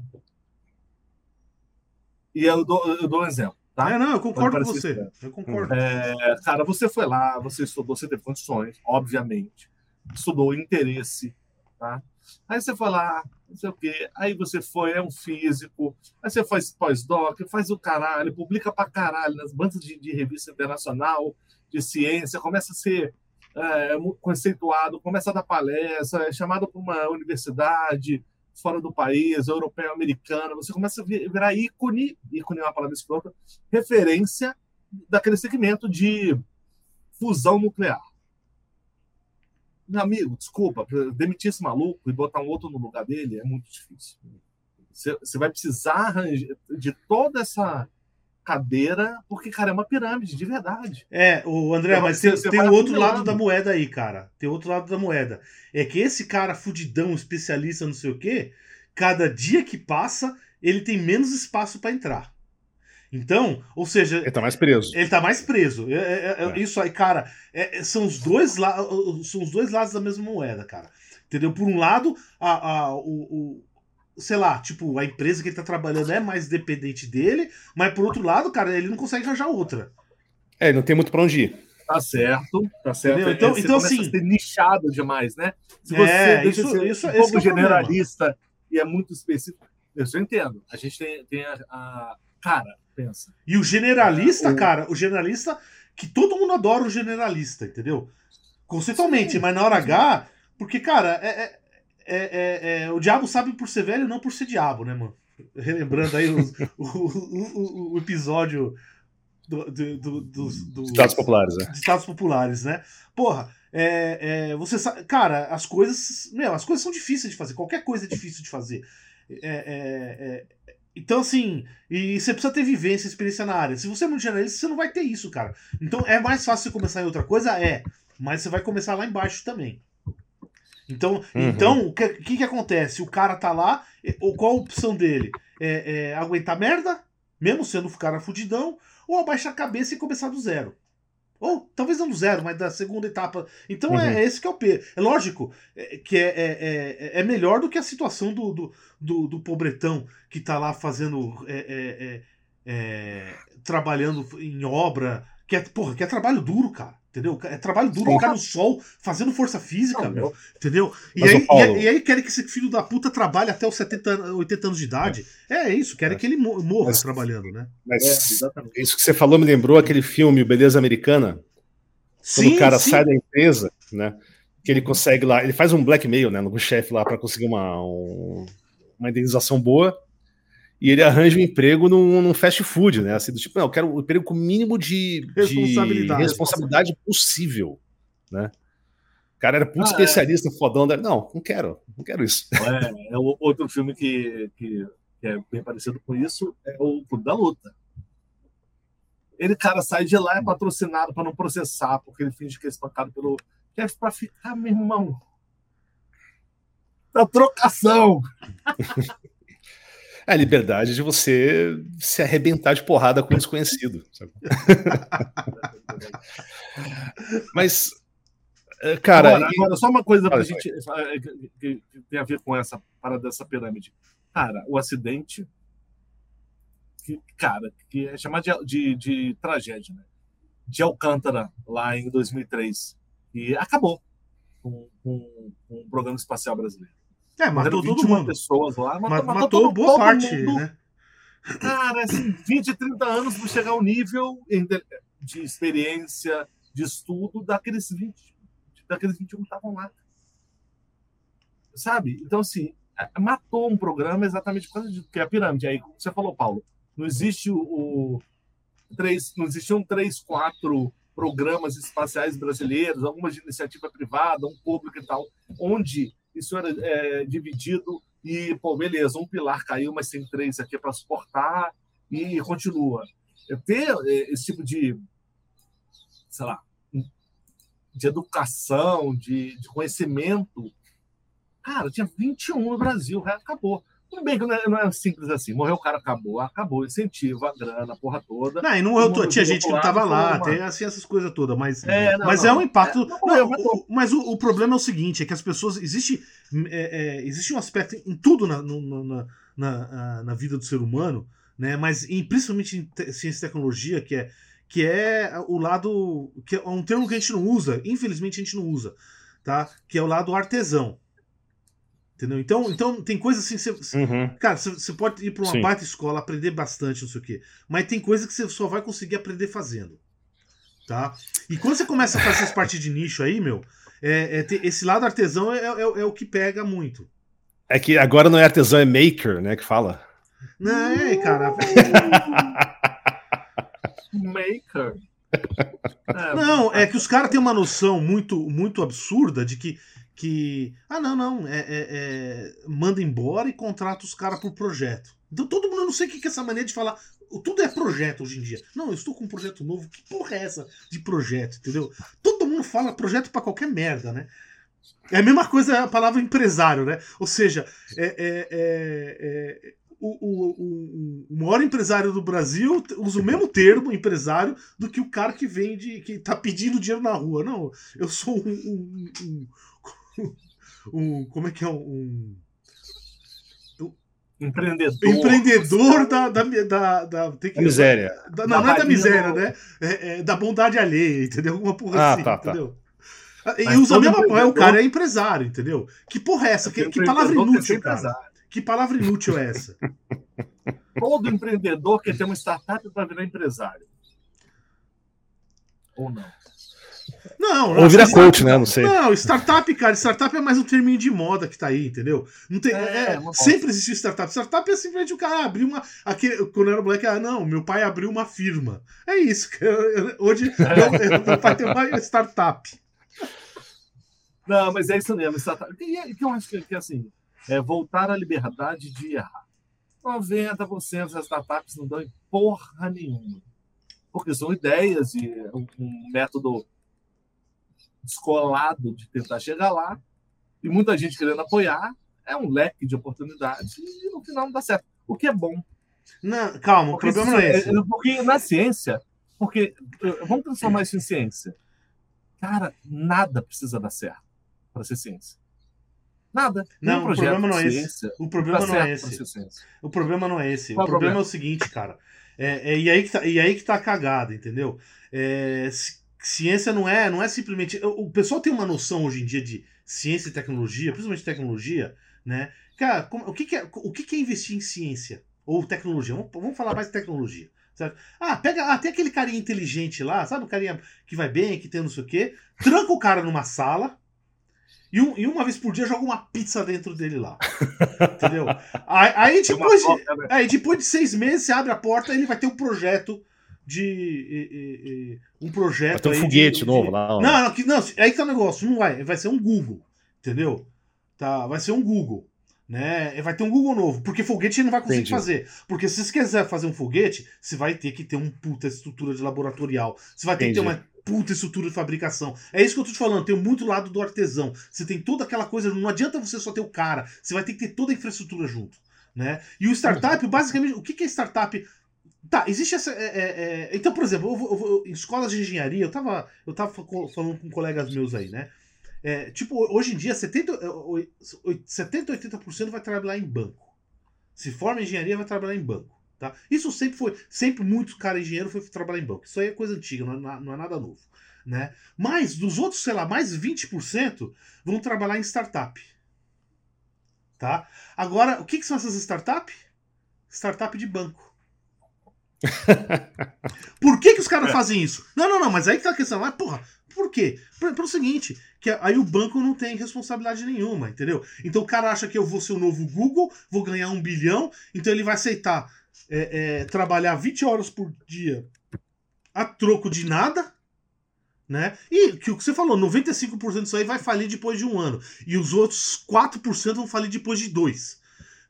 E eu dou, eu dou um exemplo. Tá? É, não, eu concordo com você. Eu concordo. É, cara, você foi lá, você estudou, você teve condições, obviamente. Estudou interesse, tá? Aí você foi lá, não sei o quê. Aí você foi, é um físico. Aí você faz pós-doc, faz o caralho, publica pra caralho nas bandas de, de revista internacional de ciência, começa a ser é, conceituado, começa a dar palestra, é chamado para uma universidade fora do país, europeia, americana, você começa a virar ícone, ícone é uma palavra escrota, referência daquele segmento de fusão nuclear. Meu amigo, desculpa, demitir esse maluco e botar um outro no lugar dele é muito difícil. Você vai precisar de toda essa cadeira, porque, cara, é uma pirâmide, de verdade. É, o André, então, mas tem, tem o outro lado da moeda aí, cara. Tem outro lado da moeda. É que esse cara fudidão, especialista, não sei o quê, cada dia que passa, ele tem menos espaço para entrar. Então, ou seja. Ele tá mais preso. Ele tá mais preso. É, é, é, é. Isso aí, cara, é, são, os dois são os dois lados da mesma moeda, cara. Entendeu? Por um lado, a, a, o, sei lá, tipo, a empresa que ele tá trabalhando é mais dependente dele, mas por outro lado, cara, ele não consegue arranjar outra. É, não tem muito pra onde ir. Tá certo, tá certo. Entendeu? Então, você então assim. A ser nichado demais, né? Se você é, deixa isso, ser isso, um pouco é generalista e é muito específico, eu só entendo. A gente tem, tem a, a. Cara, pensa. E o generalista, é, o... cara, o generalista, que todo mundo adora o generalista, entendeu? Conceitualmente, Sim. mas na hora H, porque, cara, é, é é, é, o diabo sabe por ser velho, não por ser diabo, né, mano? Relembrando aí os, o, o, o, episódio do, do, do, dos, dos Estados Populares, né? Estados Populares, né? Porra, é, é, você sabe, cara, as coisas, meu, as coisas são difíceis de fazer. Qualquer coisa é difícil de fazer. É, é, então, assim, e você precisa ter vivência, experiência na área. Se você é muito generalista, você não vai ter isso, cara. Então, é mais fácil você começar em outra coisa? É. Mas você vai começar lá embaixo também. Então, uhum. então o que, que, que acontece? O cara tá lá, ou qual a opção dele? É, é aguentar merda, mesmo sendo o cara fudidão, ou abaixar a cabeça e começar do zero. Ou talvez não do zero, mas da segunda etapa. Então é, uhum. é, esse que é o P. É lógico é, que é, é, é, é, melhor do que a situação do, do, do, do pobretão que tá lá fazendo. É, trabalhando em obra. Que é, porra, que é trabalho duro, cara. Entendeu? É trabalho duro, ficar no sol, fazendo força física, não, meu. Entendeu? E aí, Paulo... e, aí, querem que esse filho da puta trabalhe até os 70, 80 anos de idade. É, é isso, querem é. que ele morra mas, trabalhando, né? Mas é, isso que você falou me lembrou aquele filme Beleza Americana. Sim, quando o cara sim. sai da empresa, né? Que ele consegue lá, ele faz um blackmail, né, no chefe lá para conseguir uma, um, uma indenização boa e ele arranja um emprego num, num, fast food, né? Assim, do tipo, não, eu quero um emprego com o mínimo de responsabilidade, de responsabilidade possível, né? O cara era muito ah, é. especialista, é. fodão. Da... Não, não quero, não quero isso. É, é outro filme que, que, que, é bem parecido com isso é o Clube da Luta. Ele, cara, sai de lá, é patrocinado para não processar, porque ele finge que é espancado pelo chefe para ficar, meu irmão. da trocação. [laughs] É a liberdade de você se arrebentar de porrada com um desconhecido. [laughs] Mas, eh, cara. Agora, agora só uma coisa pra gente. Eh, que, que tem a ver com essa parada dessa pirâmide. Cara, o acidente. Que, cara, que é chamado de, de, de tragédia, né? De Alcântara, lá em 2003. E acabou com, com, com o programa espacial brasileiro. É, matou todo mundo. pessoas lá, matou, matou, matou boa parte, mundo. né? Cara, assim, 20, 30 anos para chegar ao nível de experiência, de estudo daqueles 20, daqueles 21 que estavam lá. Sabe? Então, assim, matou um programa exatamente por causa de que é a pirâmide. Aí, como você falou, Paulo, não existe o, o três, não existiam três, quatro programas espaciais brasileiros, algumas de iniciativa privada, um público e tal, onde isso era é, dividido e, pô, beleza, um pilar caiu, mas tem três aqui para suportar e continua. É, ter é, esse tipo de, sei lá, de educação, de, de conhecimento, cara, tinha 21 no Brasil, acabou. Tudo bem que não é, não é, simples assim. Morreu o cara, acabou. Acabou, incentivo, a grana, a porra toda. Não, e não morreu, tinha gente que não tava lá, tem assim, essas coisas todas, mas é, não, mas não, é um impacto. É, morreu, o, mas o, o, problema é o seguinte: é que as pessoas. Existe, é, é existe um aspecto em tudo na, na, na, na, vida do ser humano, né? Mas em, principalmente em ciência e tecnologia, que é, que é o lado. que é um termo que a gente não usa, infelizmente a gente não usa, tá? Que é o lado artesão. Entendeu? Então, então tem coisas assim. Você, uhum. Cara, você, pode ir para uma Sim. baita escola, aprender bastante, não sei o quê. Mas tem coisas que você só vai conseguir aprender fazendo. Tá? E quando você começa a fazer essas partes de nicho aí, meu, é, é esse lado artesão é, é, é, o que pega muito. É que agora não é artesão, é maker, né? Que fala. Não, é, cara. [laughs] maker. Não, é que os caras têm uma noção muito, muito absurda de que que. Ah, não, não. É, é, é manda embora e contrata os caras por projeto. Então todo mundo não sei o que é essa maneira de falar. Tudo é projeto hoje em dia. Não, eu estou com um projeto novo. Que porra é essa de projeto, entendeu? Todo mundo fala projeto para qualquer merda, né? É a mesma coisa a palavra empresário, né? Ou seja, é, é, é, é o, o, o, maior empresário do Brasil usa o mesmo termo, empresário, do que o cara que vende, que tá pedindo dinheiro na rua. Não, eu sou um, um, um [laughs] um. Como é que é? Um. Empreendedor. Empreendedor da, da, da, da, tem que, miséria. Da, não, não é da miséria, né? É, é, da bondade alheia, entendeu? Alguma porra ah, assim, tá, tá. entendeu? Tá. E usa a mesma porra, o cara é empresário, entendeu? Que porra é essa? Que, que palavra inútil, cara? Que palavra inútil é essa? [laughs] Todo empreendedor quer ter uma startup para virar empresário. Ou não? Não, Ou vira coach, né? Não sei. Não, startup, cara, startup é mais um terminho de moda que tá aí, entendeu? Não tem, é, é, sempre existiu startup. Startup é simplesmente o cara abrir uma. Aquele, quando era moleque, ah, não, meu pai abriu uma firma. É isso. [laughs] Hoje meu, meu pai tem uma startup. Não, mas é isso mesmo. Startup. E que eu acho que, que assim, é voltar à liberdade de errar. 90% das startups não dão em porra nenhuma. Porque são ideias e um método descolado de tentar chegar lá, e muita gente querendo apoiar, é um leque de oportunidades e no final não dá certo. O que é bom. Não, calma, porque o problema não é esse. É, porque na ciência, porque vamos transformar isso em ciência. Cara, nada precisa dar certo para ser ciência. Nada. Não, o problema não é esse. O problema não é esse. O problema não é esse. o problema é o seguinte, cara. É, é, e, aí que tá, e aí que tá a cagada, entendeu? É, ciência não é, não é simplesmente. O pessoal tem uma noção hoje em dia de ciência e tecnologia, principalmente tecnologia, né? Cara, como, o, que, que, é, o que, que é investir em ciência? Ou tecnologia? Vamos, vamos falar mais de tecnologia. Certo? Ah, pega. Ah, tem aquele carinha inteligente lá, sabe? O carinha que vai bem, que tem não sei o quê. Tranca o cara numa sala. E, um, e uma vez por dia joga uma pizza dentro dele lá. Entendeu? [laughs] Aí, aí depois, de, né? aí depois de seis meses, você abre a porta ele vai ter um projeto de um projeto. Vai ter um foguete de, novo de... lá. Não, não, não, aí que tá o negócio. Não vai. Vai ser um Google. Entendeu? Tá, vai ser um Google. Né? Vai ter um Google novo, porque foguete não vai conseguir Entendi. fazer. Porque se você quiser fazer um foguete, você vai ter que ter uma puta estrutura de laboratorial. Você vai ter Entendi. que ter uma puta estrutura de fabricação. É isso que eu tô te falando, tem muito lado do artesão. Você tem toda aquela coisa, não adianta você só ter o cara, você vai ter que ter toda a infraestrutura junto. Né? E o startup, basicamente, o que, que é startup? Tá, existe essa. É, é, é... Então, por exemplo, eu vou, eu em escolas de engenharia, eu tava, eu tava falando com colegas meus aí, né? É, tipo, hoje em dia, 70, 70 80% vai trabalhar em banco. Se forma em engenharia, vai trabalhar em banco. Tá? Isso sempre foi. Sempre muitos caras engenheiros foi trabalhar em banco. Isso aí é coisa antiga, não é, não é nada novo. Né? Mas dos outros, sei lá, mais 20% vão trabalhar em startup. Tá? Agora, o que, que são essas startups? Startup de banco. [laughs] Por que, que os caras é. fazem isso? Não, não, não, mas aí que tá a questão. Mas, porra, por quê? Pelo seguinte, que aí o banco não tem responsabilidade nenhuma, entendeu? Então o cara acha que eu vou ser o novo Google, vou ganhar um bilhão, então ele vai aceitar é, é, trabalhar 20 horas por dia a troco de nada, né? E que o que você falou, 95% disso aí vai falir depois de um ano. E os outros 4% vão falir depois de dois.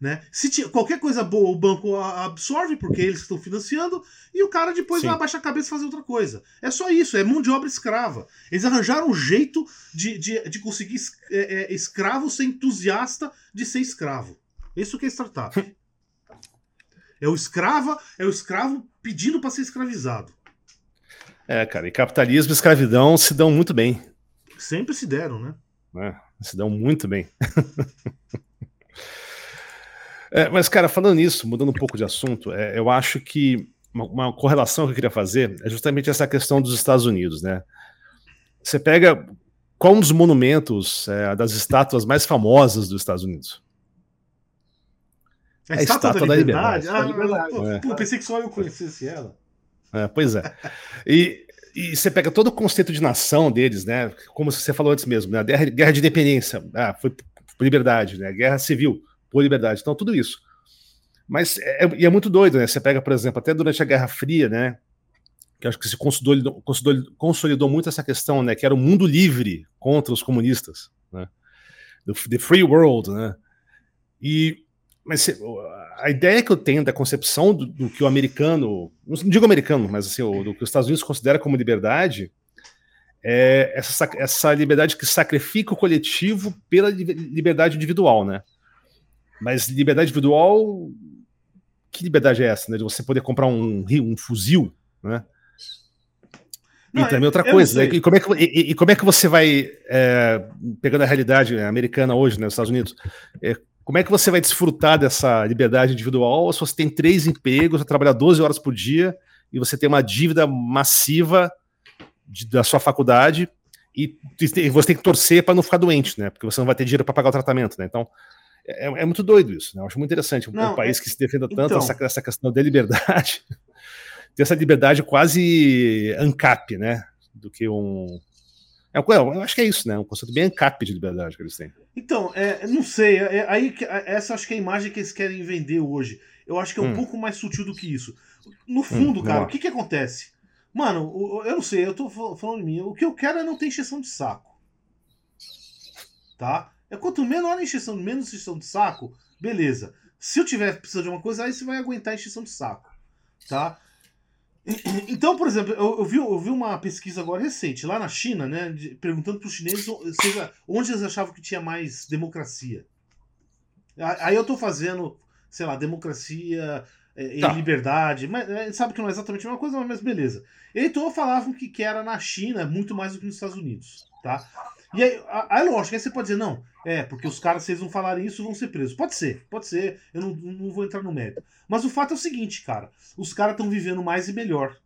Né? Se qualquer coisa boa o banco absorve, porque eles estão financiando, e o cara depois Sim. vai abaixar a cabeça e fazer outra coisa. É só isso, é mão de obra escrava. Eles arranjaram um jeito de, de, de conseguir é, é, escravo ser entusiasta de ser escravo. Isso que é startup. [laughs] é o escrava, é o escravo pedindo para ser escravizado. É, cara, e capitalismo e escravidão se dão muito bem. Sempre se deram, né? É, se dão muito bem. [laughs] É, mas, cara, falando nisso, mudando um pouco de assunto, é, eu acho que uma, uma, correlação que eu queria fazer é justamente essa questão dos Estados Unidos, né? Você pega qual um dos monumentos é, das estátuas mais famosas dos Estados Unidos? A, a estátua, estátua, da Liberdade? Da liberdade. Ah, é. pô, pensei que só eu conhecesse ela. É, pois é. E, e você pega todo o conceito de nação deles, né? Como você falou antes mesmo, né? Guerra, guerra de independência, ah, foi por liberdade, né? Guerra civil, por liberdade. Então, tudo isso. Mas é, é, é muito doido, né? Você pega, por exemplo, até durante a Guerra Fria, né? Que acho que se consolidou, consolidou, consolidou muito essa questão, né? Que era o mundo livre contra os comunistas, né? The free world, né? E mas a ideia que eu tenho da concepção do, do que o americano, não digo americano, mas assim, o, do que os Estados Unidos considera como liberdade, é essa, essa liberdade que sacrifica o coletivo pela liberdade individual, né? Mas liberdade individual, que liberdade é essa, né? De você poder comprar um, um fuzil, né? Não, e também outra coisa, né? e, como é que, e, e, como é que você vai, é, pegando a realidade americana hoje, né, nos Estados Unidos, é, como é que você vai desfrutar dessa liberdade individual se você tem três empregos, trabalha 12 horas por dia e você tem uma dívida massiva de, da sua faculdade e, e você tem que torcer para não ficar doente, né? Porque você não vai ter dinheiro para pagar o tratamento, né? Então, é, é, muito doido isso, né? Eu acho muito interessante. Não, um país é... que se defenda tanto então... essa, essa questão da liberdade, [laughs] ter essa liberdade quase ANCAP, né? Do que um. É, eu acho que é isso, né? Um conceito bem ANCAP de liberdade que eles têm. Então, é, não sei. É, é aí, essa acho que é a imagem que eles querem vender hoje. Eu acho que é um hum. pouco mais sutil do que isso. No fundo, hum, cara, o que, que acontece? Mano, eu não sei, eu tô falando de mim. O que eu quero é não ter encheção de saco. Tá? É quanto menor a encheção, menos encheção de saco, beleza. Se eu tiver precisando de uma coisa, aí você vai aguentar a encheção de saco. Tá? [clears throat] Então, por exemplo, eu, eu, vi, eu vi uma pesquisa agora recente, lá na China, né, de, perguntando para os chineses seja, onde eles achavam que tinha mais democracia. Aí eu estou fazendo, sei lá, democracia é, e tá. liberdade, mas é, sabe que não é exatamente a mesma coisa, mas beleza. Então falavam que, que era na China muito mais do que nos Estados Unidos, tá? E aí, aí lógico, aí você pode dizer, não, é, porque os caras, se eles não falarem isso, vão ser presos. Pode ser, pode ser, eu não, não vou entrar no mérito. Mas o fato é o seguinte, cara, os caras estão vivendo mais e melhor.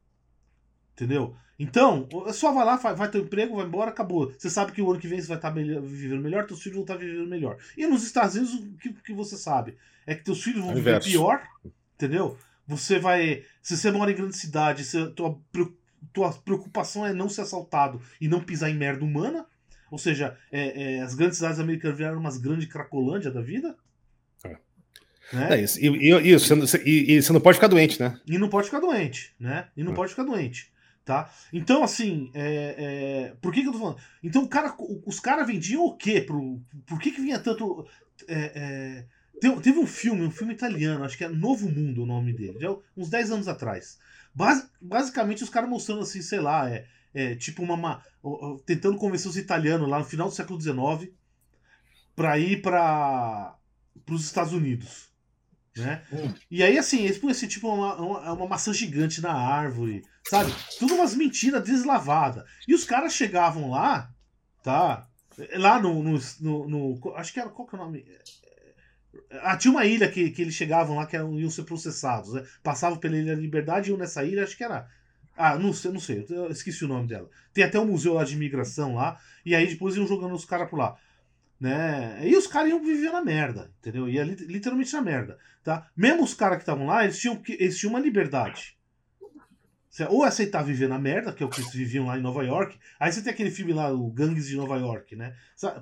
Entendeu? Então, só vai lá, vai ter um emprego, vai embora, acabou. Você sabe que o ano que vem você vai estar melhor, vivendo melhor, teus filhos vão estar vivendo melhor. E nos Estados Unidos, o que, que você sabe? É que teus filhos vão viver pior, entendeu? Você vai. Se você mora em grande cidade, se tua, tua preocupação é não ser assaltado e não pisar em merda humana, ou seja, é, é, as grandes cidades americanas viraram umas grandes cracolândia da vida. É. Né? É isso. E, e, isso, e, e, você não pode ficar doente, né? E não pode ficar doente, né? E não é. pode ficar doente. Tá? Então, assim, é, é, por que, que eu tô falando? Então, cara, os caras vendiam o quê? Pro, por que, que vinha tanto. É, teve, teve, um filme, um filme italiano, acho que é Novo Mundo o nome dele, já uns 10 anos atrás. Bas, basicamente, os caras mostrando assim, sei lá, é, é, tipo uma, uma, tentando convencer os italianos lá no final do século XIX para ir para os Estados Unidos. Né? Hum. E aí, assim, eles põem assim, tipo uma, uma, uma, maçã gigante na árvore, sabe? Tudo umas mentiras deslavadas. E os caras chegavam lá, tá? Lá no, no, no, no, Acho que era. Qual que é o nome? Ah, tinha uma ilha que, que eles chegavam lá que eram, iam ser processados. Né? Passavam pela Ilha da Liberdade e iam nessa ilha, acho que era. Ah, não sei, não sei, eu esqueci o nome dela. Tem até um museu lá de imigração lá, e aí depois iam jogando os caras por lá. Né? E os caras iam viver na merda, entendeu? Ia literalmente na merda. Tá? Mesmo os caras que estavam lá, eles tinham, eles tinham uma liberdade. Ou aceitar viver na merda, que é o que eles viviam lá em Nova York. Aí você tem aquele filme lá, o Gangues de Nova York, né?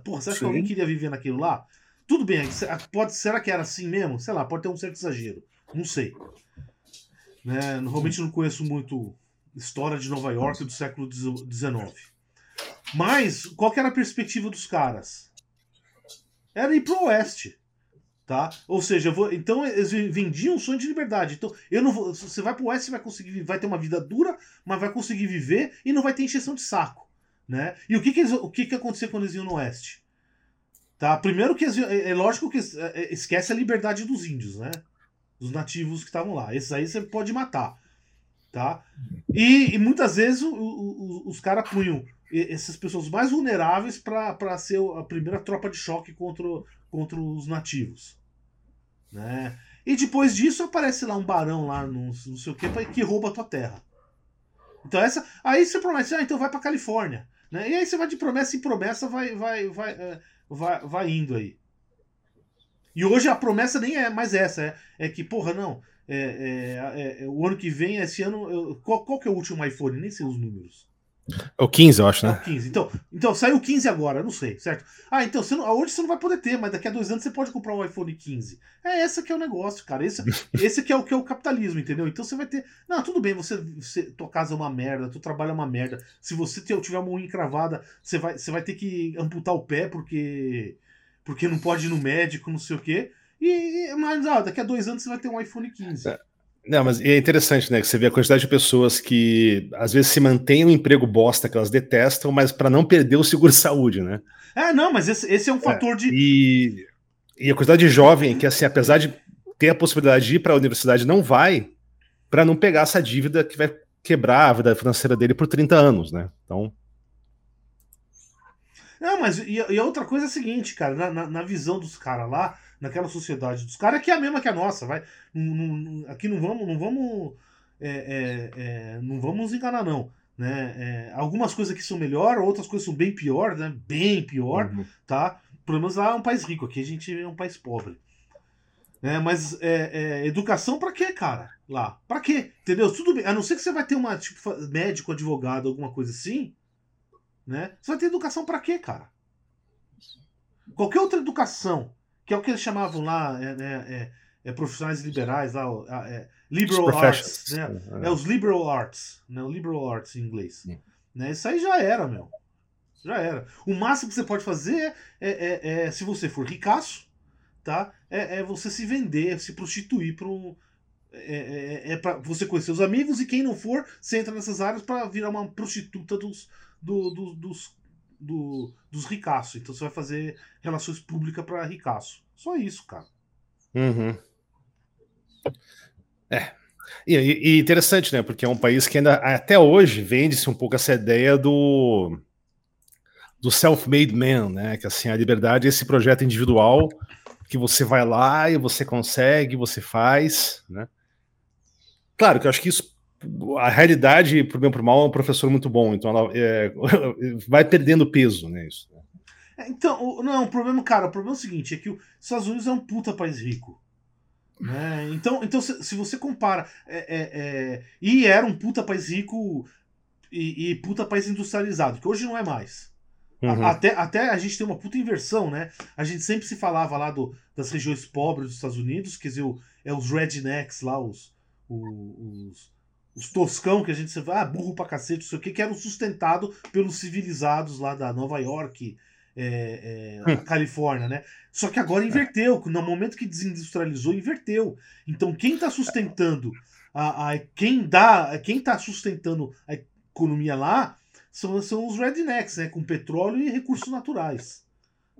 Porra, você acha Sim. que alguém queria viver naquilo lá? Tudo bem, pode, será que era assim mesmo? Sei lá, pode ter um certo exagero. Não sei. Né? Normalmente não conheço muito história de Nova York do século XIX. Mas, qual era a perspectiva dos caras? Era ir pro oeste. Tá? Ou seja, vou, então eles vendiam um sonho de liberdade. Então, eu não vou, você vai pro oeste, você vai conseguir, vai ter uma vida dura, mas vai conseguir viver e não vai ter encheção de saco, né? E o que que, eles, o que que acontecia quando eles iam no oeste? Tá? Primeiro que é, é lógico que é, é, esquece a liberdade dos índios, né? Dos nativos que estavam lá. Esses aí você pode matar, tá? E, e muitas vezes o, o, os caras punham essas pessoas mais vulneráveis para ser a primeira tropa de choque contra, contra os nativos. Né? E depois disso aparece lá um barão lá, no, não sei o que, que rouba a tua terra. Então essa. Aí você promete, ah, então vai pra Califórnia. Né? E aí você vai de promessa em promessa, vai, vai, vai, vai, vai indo aí. E hoje a promessa nem é mais essa, é, é que, porra, não. É, é, é, o ano que vem, esse ano. Eu, qual, qual que é o último iPhone? Nem sei os números. É o 15, eu acho, né? É o 15. Então, então saiu o 15 agora, não sei, certo? Ah, então você não, hoje você não vai poder ter, mas daqui a dois anos você pode comprar um iPhone 15. É esse que é o negócio, cara. Esse, [laughs] esse que é o que é o capitalismo, entendeu? Então você vai ter. Não, tudo bem, você, você tua casa é uma merda, tu trabalho é uma merda. Se você tiver uma unha encravada, você vai, você vai ter que amputar o pé porque porque não pode ir no médico, não sei o quê. E, mas ah, daqui a dois anos você vai ter um iPhone 15. É. Não, mas é interessante, né? Que você vê a quantidade de pessoas que às vezes se mantêm um emprego bosta que elas detestam, mas para não perder o seguro-saúde, né? É, não, mas esse, esse é um é, fator de. E, e a quantidade de jovem que, assim, apesar de ter a possibilidade de ir para a universidade, não vai para não pegar essa dívida que vai quebrar a vida financeira dele por 30 anos, né? Então. Não, mas e, e a outra coisa é a seguinte, cara, na, na, na visão dos caras lá, naquela sociedade dos caras, que é a mesma que a nossa, vai. aqui não vamos, não vamos, é, é, é, não vamos nos enganar não. Né? É, algumas coisas aqui são melhor, outras coisas são bem pior, né? Bem pior, uhum. tá? Pelo menos lá é um país rico, aqui a gente é um país pobre. É, mas é, é, educação para quê, cara? Lá. para quê? Entendeu? Tudo bem. A não ser que você vai ter uma, tipo, médico, advogado, alguma coisa assim, né? Você vai ter educação para quê, cara? Qualquer outra educação que é o que eles chamavam lá, é, né, é, é profissionais liberais, lá, é, liberal arts, né? É. é os liberal arts, né? O liberal arts em inglês. Né? Isso aí já era, meu. Já era. O máximo que você pode fazer é, é, se você for ricaço, tá? É, é você se vender, se prostituir para um. É, é, é para você conhecer os amigos e quem não for, você entra nessas áreas para virar uma prostituta dos, do, do, dos do, dos ricaços. Então você vai fazer relações públicas para ricaço. Só isso, cara. Uhum. É. E, e, interessante, né? Porque é um país que ainda até hoje vende-se um pouco essa ideia do do self-made man, né? Que assim a liberdade é esse projeto individual que você vai lá e você consegue, você faz, né? Claro que eu acho que isso a realidade, pro bem ou pro mal, é um professor muito bom, então ela é, [laughs] vai perdendo peso, né? Isso. Né? É, então, não, o problema, cara, o problema é o seguinte: é que os Estados Unidos é um puta país rico. Né? Então, então se, se você compara. É, é, é, e era um puta país rico e, e, puta país industrializado, que hoje não é mais. Uhum. Até, até a gente tem uma puta inversão, né? A gente sempre se falava lá do, das regiões pobres dos Estados Unidos, quer dizer, o, é os rednecks lá, os, os, os toscão que a gente ah, burro pra cacete, não sei o que, que eram sustentados pelos civilizados lá da Nova York, é, é, hum. Califórnia, né? Só que agora inverteu, no momento que desindustrializou, inverteu. Então quem está sustentando a, a, quem dá, quem tá sustentando a economia lá são, são os rednecks, né? Com petróleo e recursos naturais.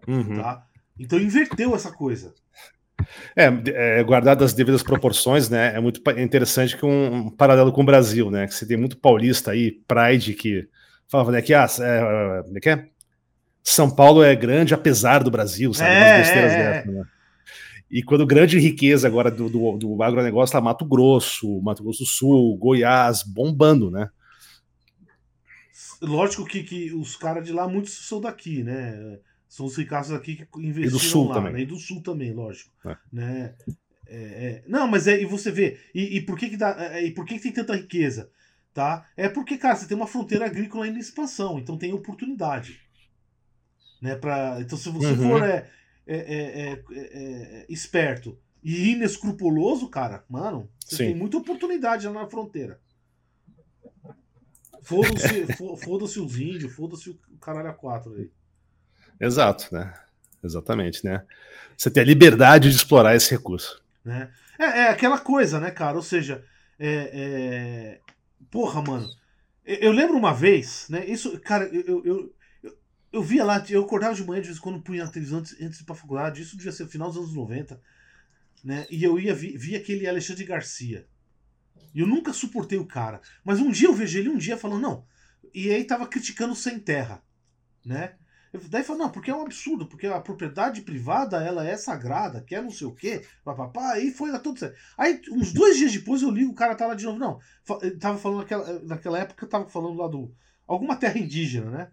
Uhum. Tá? Então inverteu essa coisa. É, é, guardado as devidas proporções, né? É muito interessante que um, um, paralelo com o Brasil, né? Que você tem muito paulista aí, Pride, que falava, né? Que, ah, é, é, que é? São Paulo é grande apesar do Brasil, sabe? É, besteiras é, dessas, né? E quando grande riqueza agora do, do, do agronegócio tá Mato Grosso, Mato Grosso do Sul, Goiás, bombando, né? Lógico que, que os caras de lá, muitos são daqui, né? São os ricaços aqui que investiram e do sul lá, também. Né? E do sul também, lógico. É. Né? É, é... Não, mas é, e você vê, e, e por que que dá, é, e por que que tem tanta riqueza? Tá? É porque, cara, você tem uma fronteira agrícola em expansão, então tem oportunidade. Né, pra, então, se você Uhum. for é, é, é, é, é, esperto e inescrupuloso, cara, mano, você Sim. tem muita oportunidade lá na fronteira. Foda-se fo- foda-se os índios, foda-se o caralho a quatro aí. Exato, né? Exatamente, né? Você tem a liberdade de explorar esse recurso. né? É, é aquela coisa, né, cara? Ou seja, é, é... porra, mano. Eu, eu lembro uma vez, né? Isso, cara, eu, eu, eu, eu, via lá, eu acordava de manhã de vez em quando punha na televisão antes, antes de ir pra faculdade, isso devia ser final dos anos 90, né? E eu ia vi, vi aquele Alexandre Garcia. E eu nunca suportei o cara. Mas um dia eu vejo ele um dia falando, não. E aí tava criticando o sem terra, né? Daí falou, não, porque é um absurdo, porque a propriedade privada ela é sagrada, que é não sei o quê, papapá, aí foi lá tudo certo. Aí, uns dois dias depois, eu li o cara tá lá de novo. Não, tava falando naquela, naquela época, eu tava falando lá do. Alguma terra indígena, né?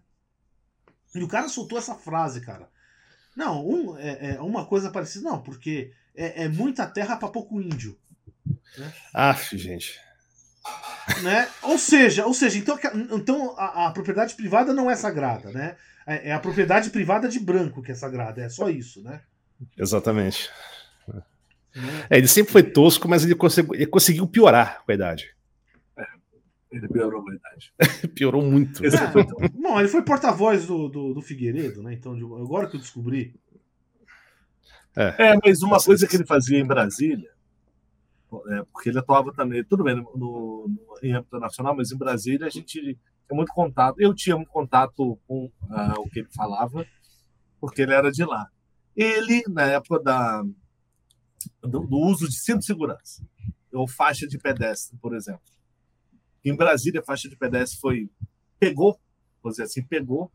E o cara soltou essa frase, cara. Não, um, é, é uma coisa parecida, não, porque é, é muita terra pra pouco índio. Aff, gente. né? Ou seja, ou seja, então, então a, a propriedade privada não é sagrada, né? É é a propriedade privada de branco que é sagrada, é só isso, né? Exatamente. Né? É, ele sempre foi tosco, mas ele conseguiu, ele conseguiu piorar com a idade. Ele piorou a idade. [laughs] Piorou muito. É, bom, ele foi porta-voz do, do, do Figueiredo, né? Então, agora que eu descobri. É, mas uma coisa que ele fazia em Brasília, é, porque ele atuava também, tudo bem, no, no- em âmbito nacional, mas em Brasília a gente tinha muito contato. Eu tinha muito contato com ah, o que ele falava, porque ele era de lá. Ele, na época da, do, do uso de cinto de segurança, ou faixa de pedestre, por exemplo. Em Brasília, a faixa de pedestre foi. pegou, vou dizer assim, pegou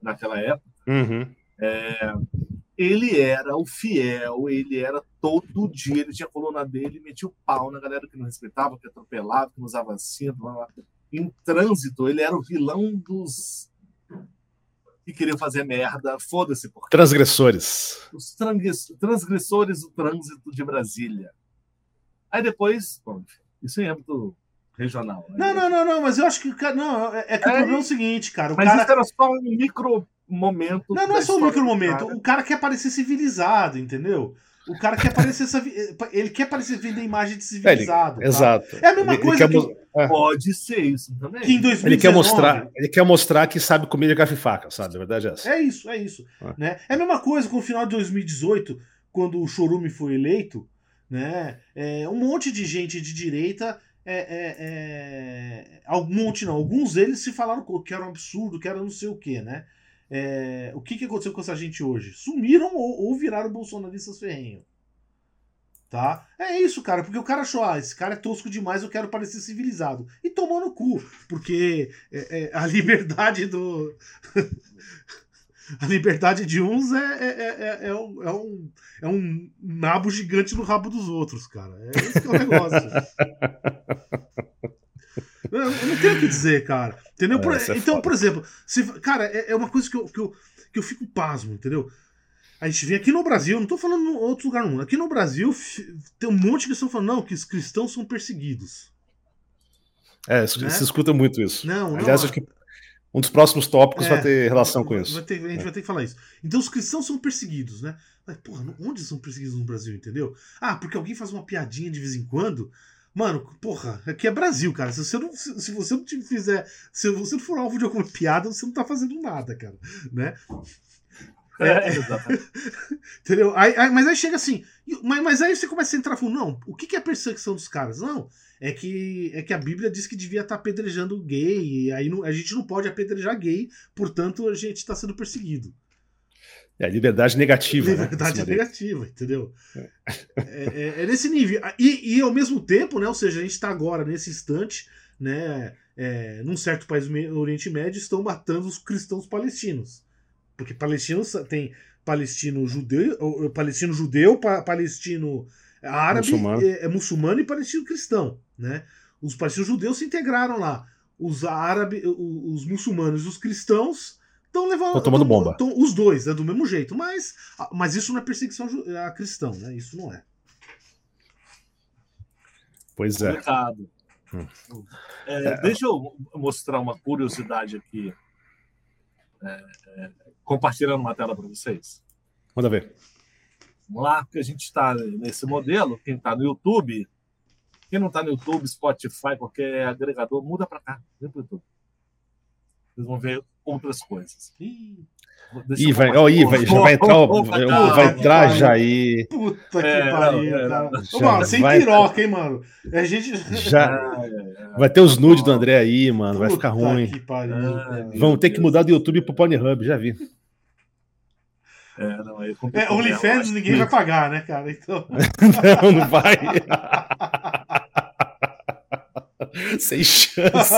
naquela época Uhum. ele era o fiel, ele era todo dia, ele tinha a coluna dele, metia o pau na galera que não respeitava, que atropelava, que não usava cinto. blá, blá. Em trânsito, ele era o vilão dos que queriam fazer merda. Foda-se, porque Transgressores. os transgress- transgressores do trânsito de Brasília. Aí depois, bom, isso em âmbito regional. né? Não, não, não, não, mas eu acho que. o cara- Não, é, é que o É, problema é o seguinte, cara. O Mas cara. isso era só um micro momento. Não, não é só um micro momento. O cara quer parecer civilizado, entendeu? O cara quer parecer. essa Ele quer parecer vender imagem de É, ele- civilizado. tá? exato. É a mesma Ele- ele coisa quer que- é. Pode ser isso também. Que em 2019, Ele quer mostrar, ele quer mostrar que sabe comer de garfo e faca, sabe? A verdade é essa. É isso, é isso. É. Né? É a mesma coisa com o final de 2018, quando o Chorume foi eleito, né? É, um monte de gente de direita. É, é, é, algum monte não, alguns deles se falaram que era um absurdo, que era não sei o que, né? É, o que, que aconteceu com essa gente hoje? Sumiram ou, ou viraram bolsonaristas ferrenho. Tá? É isso, cara, porque o cara achou, ah, esse cara é tosco demais, eu quero parecer civilizado. E tomou no cu, porque é, é, a [laughs] liberdade do. [laughs] a liberdade de uns é, é, é, é, um, é, um, é um nabo gigante no rabo dos outros, cara. É esse que é o negócio. [laughs] Eu eu não tenho o que dizer, cara. Entendeu? Por- É, isso é então, foda. por exemplo, se, cara, é, é uma coisa que eu, que, eu, que eu fico pasmo, entendeu? A gente vem aqui no Brasil, não tô falando em outro lugar no mundo, aqui no Brasil tem um monte que estão falando, não, que os cristãos são perseguidos. É, se, Né? se escuta muito isso. Não, Aliás, não. acho que um dos próximos tópicos É, vai ter relação com isso. ter- a gente vai ter que falar isso. Então os cristãos são perseguidos, né? Mas, porra, onde são perseguidos no Brasil, entendeu? Ah, porque alguém faz uma piadinha de vez em quando. Mano, porra, aqui é Brasil, cara. Se você não, se, se você não te fizer. Se você não for alvo de alguma piada, você não tá fazendo nada, cara. Né? É, exatamente. [laughs] Entendeu? Aí, aí- mas aí chega assim. Mas, mas aí você começa a entrar falando, não, o que, que é a perseguição dos caras? Não, é que, é que a Bíblia diz que devia estar apedrejando gay, e aí não, a gente não pode apedrejar gay, portanto a gente está sendo perseguido. É liberdade negativa. Liberdade né, negativa, entendeu? É. É, é, nesse nível. E, e ao mesmo tempo, né? Ou seja, a gente está agora, nesse instante, né? É, num certo país do Oriente Médio, estão matando os cristãos palestinos. Porque palestinos tem palestino judeu, palestino judeu, palestino árabe, muçulmano. É, é, muçulmano e palestino cristão, né? Os palestinos judeus se integraram lá. Os árabes, os muçulmanos e os cristãos estão levando. Estão tomando tão, bomba. Tão, os dois, é do mesmo jeito. Mas, mas isso não é perseguição a cristão, né? Isso não é. Pois é. Hum. É, é, deixa eu mostrar uma curiosidade aqui. É, é compartilhando uma tela para vocês. Manda ver. Vamos lá, porque a gente está nesse modelo. Quem está no YouTube, quem não está no YouTube, Spotify, qualquer agregador, muda para cá. Vem para o YouTube. Vocês vão ver outras coisas. Ih, vai, oh, ih, vai, já vai entrar, oh, vai, vai entrar já aí. Puta que é, pariu, é, cara. Ô, mano, sem vai, piroca, hein, mano. A gente... Já, [laughs] vai ter os nudes do André aí, mano. Vai ficar ruim. Que pariu, Vamos ter que mudar do YouTube pro Pornhub, já vi. É, não, é, é OnlyFans ninguém vai pagar, né, cara? Então... [laughs] não, não vai. [laughs] Sem chance.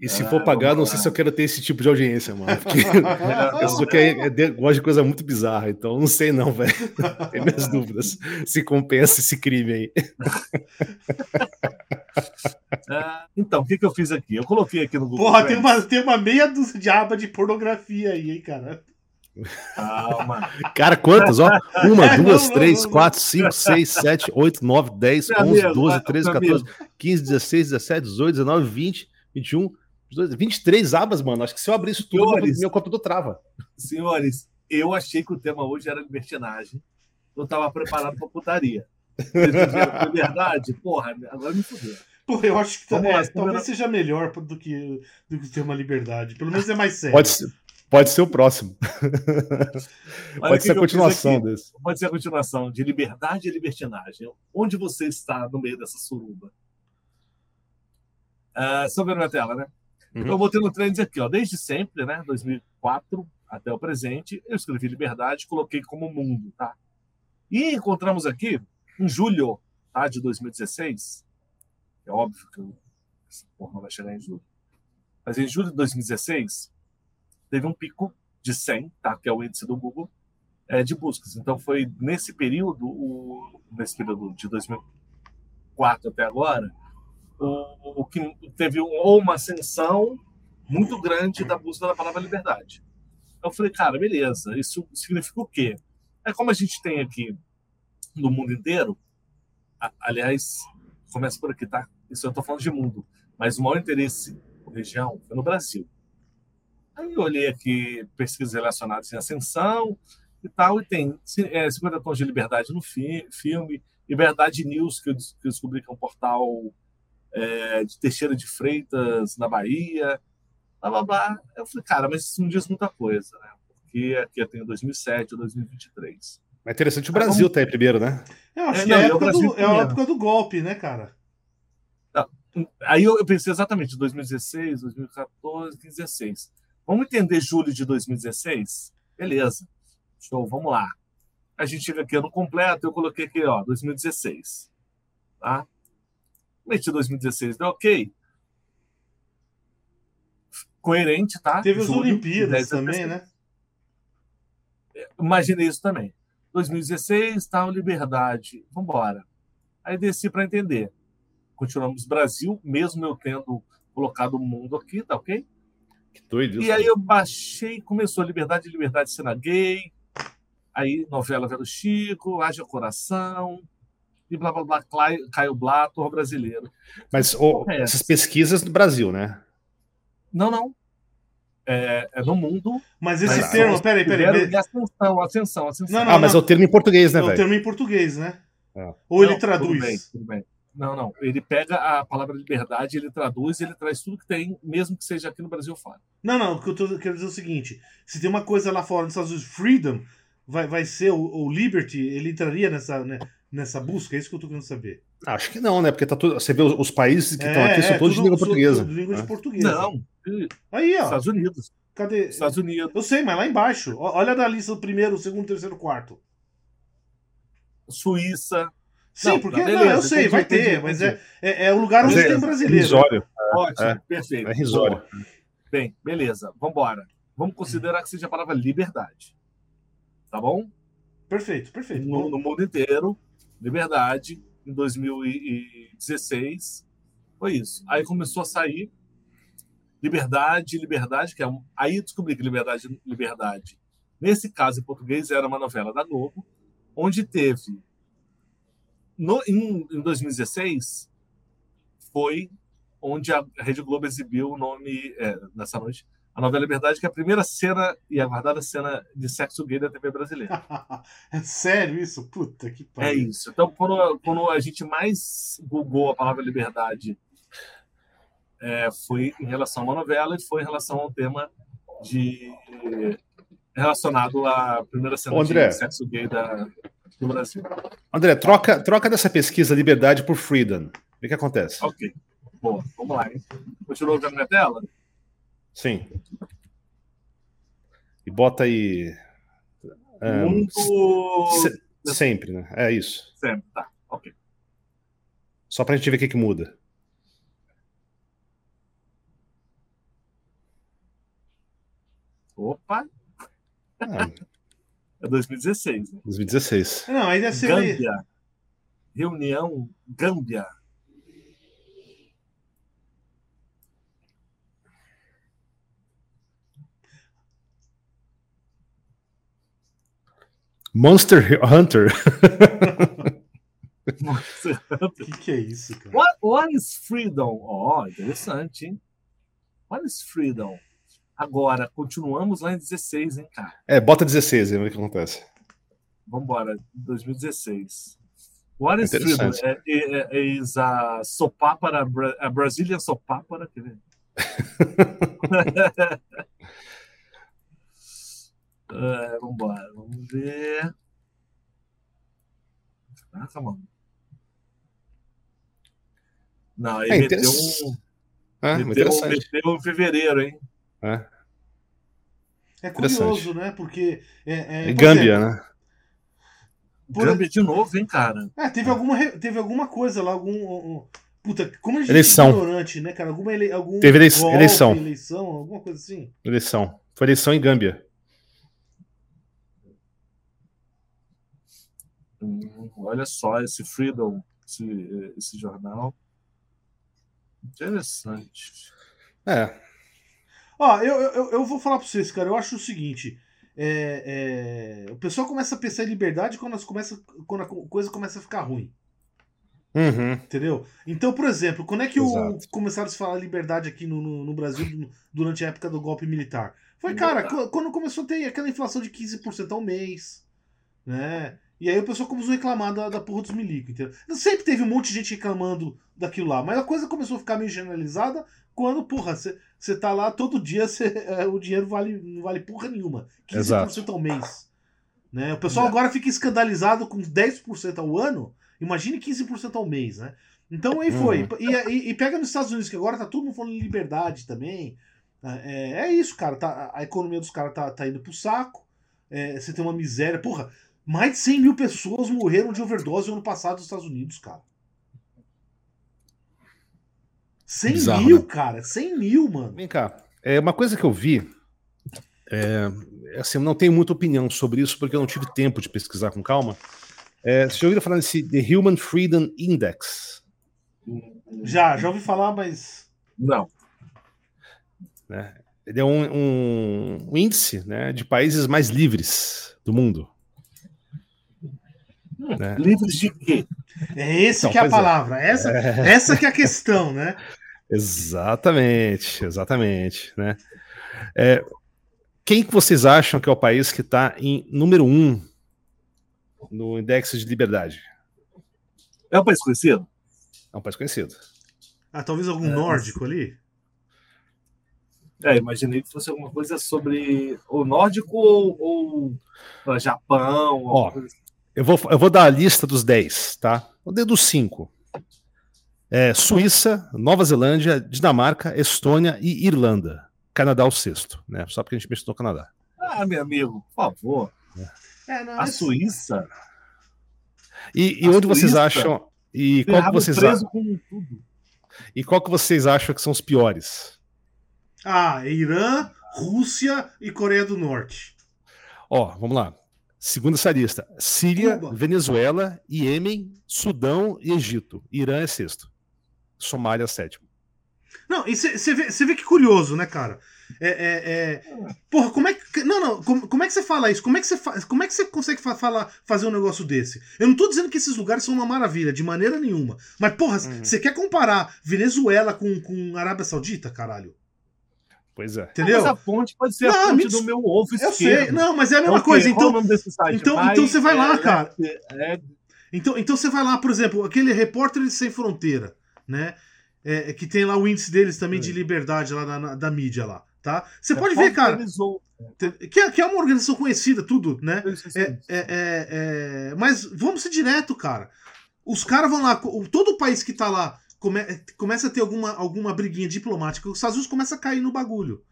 E se for pagar, não sei se eu quero ter esse tipo de audiência, mano. Porque [laughs] eu sou que é, é, gosto de coisa muito bizarra, então não sei não, velho. [laughs] Tenho minhas dúvidas. Se compensa esse crime aí. É, [laughs] então, o que, que eu fiz aqui? Eu coloquei aqui no Google. Porra, tem uma, tem uma meia dúzia de aba de pornografia aí, hein, cara. Calma. Cara, quantas? Ó, uma, é, duas, não, três, não, quatro, cinco, seis, sete, oito, nove, dez, onze, doze, treze, quatorze, quinze, dezesseis, dezessete, dezoito, dezenove, vinte, vinte e um, 23 abas, mano. Acho que se eu abrir isso tudo, senhores, meu computador trava. Senhores, eu achei que o tema hoje era libertinagem. Eu tava preparado pra putaria. É verdade? Porra, agora me fudeu. Pô, eu acho que é, talvez seja melhor do que, do que o tema liberdade. Pelo menos é mais sério. Pode ser, pode ser o próximo. pode ser a continuação desse. Pode ser a continuação de liberdade e libertinagem. Onde você está no meio dessa suruba? Uh, Estou vendo na tela, né? Uhum. Então, eu botei no Trends aqui, ó, desde sempre, né, 2004 até o presente, eu escrevi liberdade, coloquei como mundo, tá? E encontramos aqui, em julho tá, de 2016, é óbvio que eu, essa porra não vai chegar em julho, mas em julho de 2016, teve um pico de 100, tá, que é o índice do Google, é, de buscas. Então, foi nesse período, o, nesse período de 2004 até agora, o, o que teve ou uma ascensão muito grande da busca da palavra liberdade. Eu falei, cara, beleza, isso significa o quê? É como a gente tem aqui no mundo inteiro, a, aliás, começa por aqui, tá? Isso eu estou falando de mundo, mas o maior interesse por região foi no Brasil. Aí eu olhei aqui pesquisas relacionadas em ascensão e tal, e tem é, 50 tons de liberdade no fi filme, Liberdade News, que eu, que eu descobri que é um portal é, de Teixeira de Freitas, na Bahia, blá blá blá. Eu falei, cara, mas isso não diz muita coisa, né? Porque aqui tem 2007 ou 2023. É interessante o Brasil estar tá aí primeiro, né? Eu acho é, que não, é, a época do, é a época do golpe, né, cara? Aí eu pensei exatamente 2016, 2014, 2016. Vamos entender julho de 2016? Beleza. Show, vamos lá. A gente chega aqui ano completo, eu coloquei aqui, ó, 2016. Tá? Mês de 2016 deu ok. Coerente, tá? Teve as Olimpíadas também, né? Imaginei isso também. 2016, tal, liberdade. Vamos embora. Aí desci para entender. Continuamos Brasil, mesmo eu tendo colocado o mundo aqui, tá ok? Que doido. E aí eu baixei, começou Liberdade, Liberdade Cena Gay. Aí novela Vero Chico, Haja Coração, e blá blá blá, Caio Blá, ator brasileiro. Mas oh, é essas pesquisas no Brasil, né? Não, não. É, é no mundo. Mas esse mas, termo, peraí, peraí. Ascensão, ascensão, ascensão. Não, não, ah, mas não. é o termo em português, né, velho? É o termo em português, né? É. Ou ele traduz? Tudo bem, tudo bem. Não, não. Ele pega a palavra liberdade, ele traduz, ele traz tudo que tem, mesmo que seja aqui no Brasil fora. Não, não. O que eu tô, quero dizer é o seguinte: se tem uma coisa lá fora nos Estados Unidos, freedom, vai, vai ser o, o liberty, ele entraria nessa, né, nessa busca? É isso que eu tô querendo saber. Acho que não, né? Porque tá tudo, você vê os, os países que estão É, aqui são é, todos de tudo- língua tudo- portuguesa. tudo de língua de né? portuguesa. Não, Aí, ó. Estados Unidos. Cadê? Estados Unidos, Eu sei, mas lá embaixo. Olha da lista do primeiro, segundo, terceiro, quarto. Suíça. Sim, Não, porque tá, não, eu sei, entendi, vai ter, entendi, mas entendi. é, é, é o lugar onde é- tem brasileiro. Risório. Ótimo, é. perfeito. É risório. Bem, beleza. Vamos embora. Vamos considerar que seja a palavra liberdade. Tá bom? Perfeito, perfeito. No, no mundo inteiro, liberdade. Em 2016, foi isso. Aí começou a sair liberdade, liberdade, que é um... aí descobri que liberdade, liberdade. Nesse caso, em português, era uma novela da Globo, onde teve no, em, em 2016 foi onde a Rede Globo exibiu o nome é, nessa noite a novela Liberdade, que é a primeira cena e aguardada cena de sexo gay da TV brasileira. [laughs] é sério isso? Puta que É pariu. isso. Então, quando, quando a gente mais googou a palavra liberdade, é, foi em relação a uma novela e foi em relação ao tema de relacionado à primeira cena André. de sexo gay da, do Brasil. André, troca, troca dessa pesquisa liberdade por freedom. O que, acontece? Ok. Boa, vamos lá. Hein? Continua vendo minha tela? Sim. E bota aí. é, Muito. se- sempre, né? É isso. Sempre, tá. Ok. Só pra gente ver o que, que muda. Opa, Ah, é 2016. Né? 2016. Não, deve ser. Gâmbia. Reunião Gâmbia. Monster Hunter. [laughs] O que, que é isso, cara? What, what is freedom? Ó, interessante, hein? What is freedom? Agora, continuamos lá em 16, hein, cara? É, bota 16 aí, vamos ver o que acontece. Vambora, 2016. What is freedom? Interessante. É, é, é, is a sopápara, a Brazilian sopápara, quer ver? [laughs] [laughs] É, vambora, vamos ver. Caraca, mano. Não, ele É, meteu, interess- um, Ah, meteu, meteu em fevereiro, hein? É. É curioso, né? Porque. É, é, Gâmbia, exemplo, né? por- Gâmbia de novo, hein, cara? É, teve alguma, teve alguma coisa lá, algum. um- um- puta, como a gente Eleição. é ignorante, né, cara? Alguma ele, algum Teve elei- golpe, eleição. eleição, alguma coisa assim. Eleição. Foi eleição em Gâmbia. Hum, olha só esse Freedom, esse, esse jornal. Interessante. É. Ó, eu, eu, eu vou falar pra vocês, cara. Eu acho o seguinte. é, é, o pessoal começa a pensar em liberdade quando, as começa, quando a co- coisa começa a ficar ruim. Uhum. Entendeu? Então, por exemplo, quando é que o, começaram a se falar liberdade aqui no, no, no Brasil du- durante a época do golpe militar? Foi, cara, qu- quando começou a ter aquela inflação de 15% ao mês, né? E aí o pessoal começou a reclamar da, da porra dos milico, entendeu? Sempre teve um monte de gente reclamando daquilo lá, mas a coisa começou a ficar meio generalizada quando, porra, você tá lá todo dia, cê, [laughs] é, o dinheiro vale, não vale porra nenhuma. 15% Exato. ao mês. Né? O pessoal É. agora fica escandalizado com 10% ao ano, imagine 15% ao mês, né? Então aí foi. Uhum. E, e- e pega nos Estados Unidos, que agora tá todo mundo falando em liberdade também. É, é isso, cara. Tá, a economia dos caras tá, tá indo pro saco. É, você tem uma miséria. Porra, mais de 100 mil pessoas morreram de overdose no ano passado nos Estados Unidos, cara. 100 Bizarro, mil, né? cara. 100 mil, mano. Vem cá. É uma coisa que eu vi. É, assim, eu não tenho muita opinião sobre isso porque eu não tive tempo de pesquisar com calma. É, você já ouviu falar desse The Human Freedom Index? Já, já ouvi falar, mas. Não. Né? Ele é um, um- um índice né, de países mais livres do mundo. Né? Livres de quê? É esse Então, que é a é. palavra. Essa, essa que é a questão, né? [laughs] Exatamente, exatamente. Né? É, quem que vocês acham que é o país que está em número um no index de liberdade? É um país conhecido? É um país conhecido. Ah, talvez algum É, nórdico ali? É, imaginei que fosse alguma coisa sobre o nórdico ou, ou ah, Japão. Ó, assim. Eu vou, eu vou dar a lista dos 10, tá? Vou dar dos 5. É, Suíça, Nova Zelândia, Dinamarca, Estônia e Irlanda. Canadá o sexto, né? Só porque a gente mencionou o Canadá. Ah, meu amigo, por favor. É, não, A esse- Suíça. E, e A onde vocês Suíça acham? E qual que vocês acham? E qual que vocês acham que são os piores? Ah, Irã, Rússia e Coreia do Norte. Ó, vamos lá. Segundo essa lista: Síria, Cuba. Venezuela, Iêmen, Sudão e Egito. Irã é sexto. Somália sétimo. Não, e você vê, vê que curioso, né, cara? É, é, é- Porra, como é que. Não, não, como, como é que você fala isso? Como é que você fa... como é que você consegue fa- falar, fazer um negócio desse? Eu não tô dizendo que esses lugares são uma maravilha, de maneira nenhuma. Mas, porra, Uhum. você quer comparar Venezuela com, com Arábia Saudita, caralho? Pois é. Entendeu? Mas a fonte pode ser Não, a me fonte do meu ovo Eu esquerdo. sei. Não, mas é a É mesma o quê? coisa. Qual o Então, nome desse site? então- Vai- então você vai lá, é, cara. é- Então, então você vai lá, por exemplo, aquele Repórteres Sem Fronteira, né? É, é que tem lá o índice deles também de É. liberdade lá na- na- da mídia lá, tá? Você é pode ver, cara, que, é- que é uma organização conhecida, tudo, né? Eu É, é, é, é, mas vamos ser direto, cara. Os caras vão lá, todo país que tá lá come- começa a ter alguma, alguma briguinha diplomática, os Estados Unidos começa a cair no bagulho.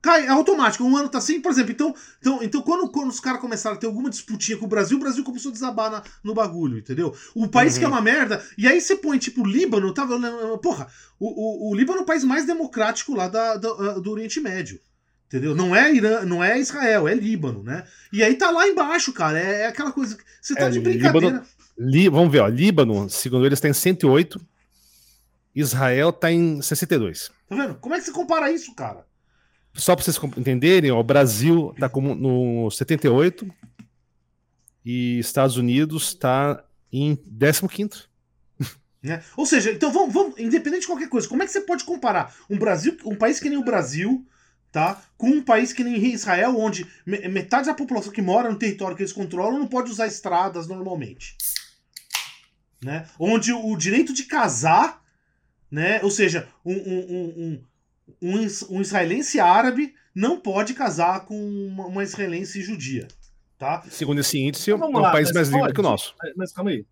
Cai, é automático. Um ano tá assim, por exemplo. Então, então, então quando, quando os caras começaram a ter alguma disputinha com o Brasil, o Brasil começou a desabar na- no bagulho, entendeu? O país Uhum. que é uma merda. E aí você põe, tipo, Líbano, tava. Porra, o, o, o Líbano é o país mais democrático lá da, da- do Oriente Médio. Entendeu? Não é Irã, não é Israel, é Líbano, né? E aí tá lá embaixo, cara. É, é aquela coisa. que Você tá É, de Líbano- brincadeira. Li- vamos ver, ó. Líbano, segundo eles, está em 108. Israel está em 62. Tá vendo? Como é que você compara isso, cara? Só para vocês entenderem, ó, o Brasil está no 78 e Estados Unidos está em 15. Né? Ou seja, então vamos, vamos, independente de qualquer coisa, como é que você pode comparar um Brasil, um país que nem o Brasil, tá, com um país que nem Israel, onde me- metade da população que mora no território que eles controlam não pode usar estradas normalmente, né? Onde o direito de casar, né, ou seja, um, um, um, um, um is- um israelense árabe não pode casar com uma, uma israelense judia, tá? Segundo esse índice, é Então, um vamos lá, país mais livre que o nosso. Mas calma aí.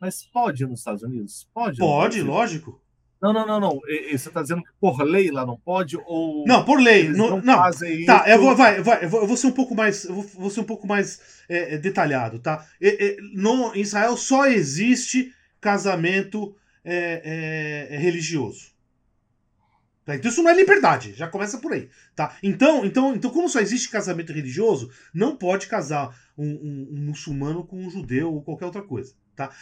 Mas pode nos Estados Unidos? Pode? Pode, lógico. Não, não, não, não. E- e Você está dizendo que por lei lá não pode? Ou Não, por lei, não, não, não, fazem Tá, isso? eu vou, vai, vai, eu vou, ser um pouco mais, eu vou, vou ser um pouco mais é, é, detalhado, tá? E- e- no, em Israel só existe casamento é, é, é, religioso. Tá? Então isso não é liberdade, já começa por aí, tá? Então, então, então como só existe casamento religioso, não pode casar um, um- um muçulmano com um judeu ou qualquer outra coisa, tá?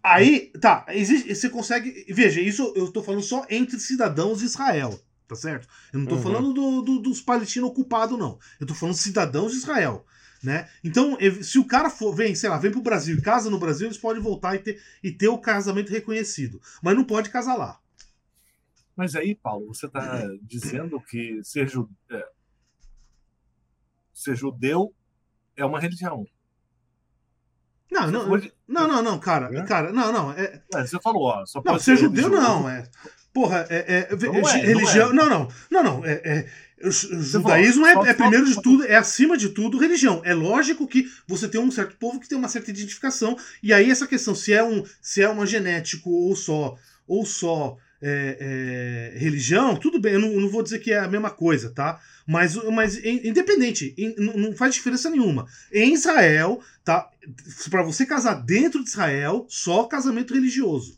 Aí, tá, existe, você consegue, veja, isso eu tô falando só entre cidadãos de Israel, tá certo? Eu não tô Uhum. falando do- do- dos palestinos ocupados, não. Eu tô falando cidadãos de Israel. Né? Então, se o cara for, vem, sei lá, vem pro Brasil e casa no Brasil, eles podem voltar e ter, e ter o casamento reconhecido. Mas não pode casar lá. Mas aí, Paulo, você está dizendo que ser, ju- é, ser judeu é uma religião. Não, não, pode- não, não, não, cara, É? cara, não, não. É, É, você falou, ó, só não, pode ser judeu religioso. não, é. Porra, é, é, Não é, religião. não Não, não, não, não. é, é, o judaísmo é, é primeiro de tudo, é acima de tudo religião. É lógico que você tem um certo povo que tem uma certa identificação. E aí essa questão, se é um, se é uma genético ou só, ou só é, é, religião, tudo bem, eu não, não vou dizer que é a mesma coisa, tá? Mas, mas in- independente, in- não não faz diferença nenhuma. Em Israel, tá? Para você casar dentro de Israel, só casamento religioso.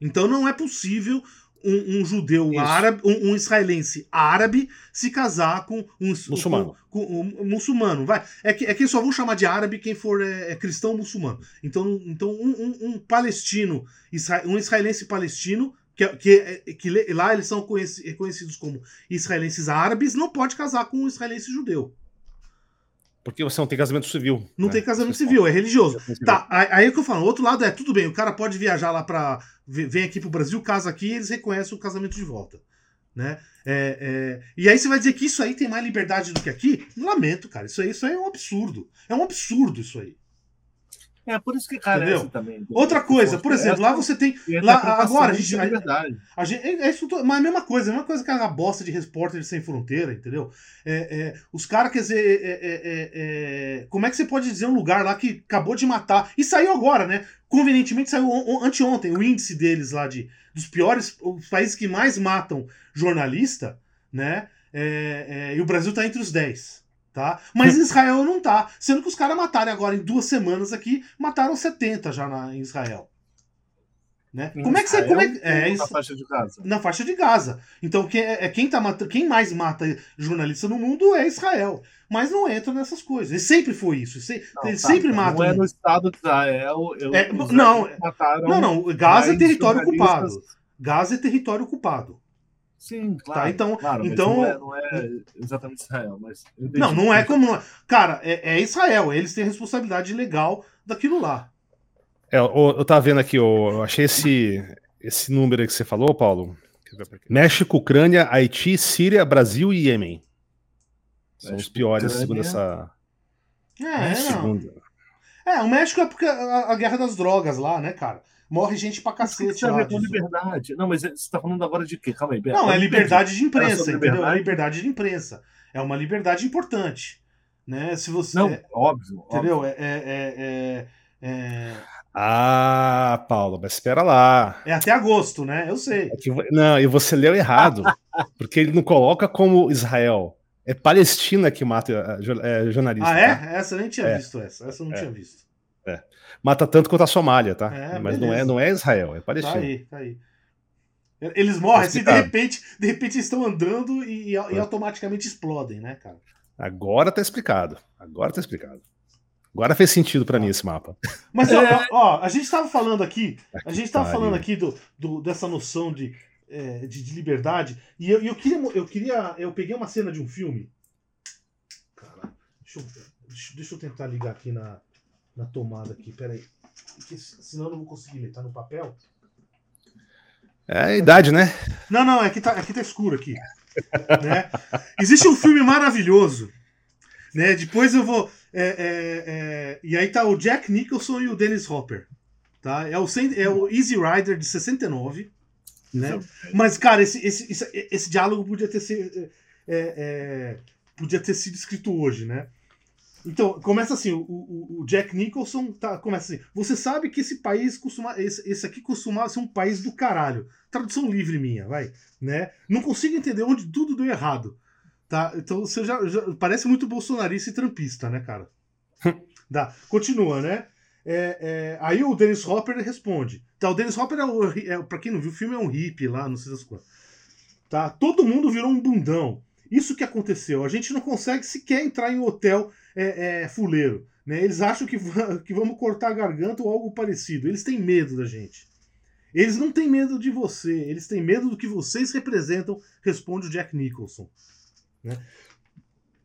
Então não é possível um, um judeu Isso. árabe, um, um israelense árabe se casar com um Muçulmano. Com, com um muçulmano. Vai. É que, é que só vão chamar de árabe quem for é, é cristão muçulmano. Então, então um, palestino, um israelense palestino, que, é- que, é- que le- lá eles são conheci- reconhecidos como israelenses árabes, não pode casar com um israelense judeu. Porque você não tem casamento civil. Não né? tem casamento Você civil, é religioso. fala. Tá, aí é o que eu falo. O outro lado é, tudo bem, o cara pode viajar lá pra. ve- Vem aqui pro Brasil, casa aqui eles reconhecem o casamento de volta. Né? É, é, e aí você vai dizer que isso aí tem mais liberdade do que aqui? Lamento, cara. Isso aí, isso aí é um absurdo. É um absurdo isso aí. É por isso que carece Entendeu? também. Outra coisa, por exemplo, lá você tem. Lá, agora, a de gente. A, a gente é, é isso tudo- mas a mesma coisa, a mesma coisa que a bosta de repórter sem fronteira, entendeu? É, é, os caras, quer dizer, é, é, é, é, como é que você pode dizer um lugar lá que acabou de matar? E saiu agora, né? Convenientemente saiu on- on- anteontem o índice deles lá de dos piores, os países que mais matam jornalista, né? É, é, e o Brasil tá entre os 10. Tá? Mas [laughs] Israel não tá. Sendo que os caras mataram agora em duas semanas aqui, mataram 70 já na, em Israel. Né? Como é que você. Como é, que- é, na faixa de casa. na faixa de Gaza. Então, quem, é, é quem, tá matando, quem mais mata jornalista no mundo é Israel. Mas não entra nessas coisas. E sempre foi isso. Se- Não, eles tá, sempre então, matam. Não é no estado de Israel. Eu, É, não, Não, não. Gaza é território ocupado. Gaza é território ocupado. Sim, claro. Tá? Então, claro, mas então não, é, não é exatamente Israel, mas. não, não é como. é. Cara, é, é Israel. Eles têm responsabilidade legal daquilo lá. É, eu, eu tava vendo aqui, eu, eu achei esse, esse número aí que você falou, Paulo. México, Ucrânia, Haiti, Síria, Brasil e Iêmen. São os piores, Ucrânia. segundo essa. É, não. segundo. É, o México é porque a, a guerra das drogas lá, né, cara? Morre gente pra cacete tem a lá. ver com liberdade? Não, mas você tá falando agora de quê? Calma aí. Beto, Não, é me liberdade de imprensa, sobre entendeu? É liberdade? liberdade de imprensa. É uma liberdade importante. Né? Se você. Não, é, óbvio. entendeu? É, é, é, é, é- Ah, Paulo, mas espera lá. é até agosto, né? Eu sei. É que não, e você leu errado. [laughs] porque ele não coloca como Israel. É Palestina que mata eh, eh, jornalista. Ah, tá? é? Essa eu nem tinha É. visto, essa. Essa eu não É. tinha visto. Mata tanto quanto a Somália, tá? É, mas não é, não é Israel, é Tá Palestina. aí, tá aí. Eles morrem, assim, de repente, de repente estão andando e, e É. automaticamente explodem, né, cara? Agora tá explicado. Agora tá explicado. Agora fez sentido pra mim esse mapa. Mas, ó, [laughs] É. ó, a gente tava falando aqui, a gente tava pariu. falando aqui do, do- dessa noção de, é, de, de liberdade, e eu, e eu queria, eu queria, eu peguei uma cena de um filme. Cara, deixa eu, deixa, deixa eu tentar ligar aqui na, na tomada aqui, peraí. Porque se- senão eu não vou conseguir ler, tá no papel? É a idade, né? Não, não, aqui tá, aqui tá escuro aqui. né? Existe um filme maravilhoso. Né? Depois eu vou. é, é, é, e aí tá o Jack Nicholson e o Dennis Hopper. Tá? É, o, é o Easy Rider de 69. Né? Mas, cara, esse, esse, esse, esse diálogo podia ter, sido, é, é, podia ter sido escrito hoje, né? Então, começa assim, o, o, o Jack Nicholson tá, começa assim, você sabe que esse país costuma, esse, esse aqui costumava ser um país do caralho. Tradução livre minha, vai, né? Não consigo entender onde tudo deu errado, tá? Então você já, já- parece muito bolsonarista e trampista, né, cara? [laughs] Dá. Continua, né? É, é, aí o Dennis Hopper responde. Tá, o Dennis Hopper, é, o, é, pra quem não viu, o filme é um hippie lá, não sei das quantas. Tá? Todo mundo virou um bundão. Isso que aconteceu. A gente não consegue sequer entrar em um hotel é, é, fuleiro. Né? Eles acham que, [laughs] que vamos cortar a garganta ou algo parecido. Eles têm medo da gente. Eles não têm medo de você, eles têm medo do que vocês representam, responde o Jack Nicholson. Né?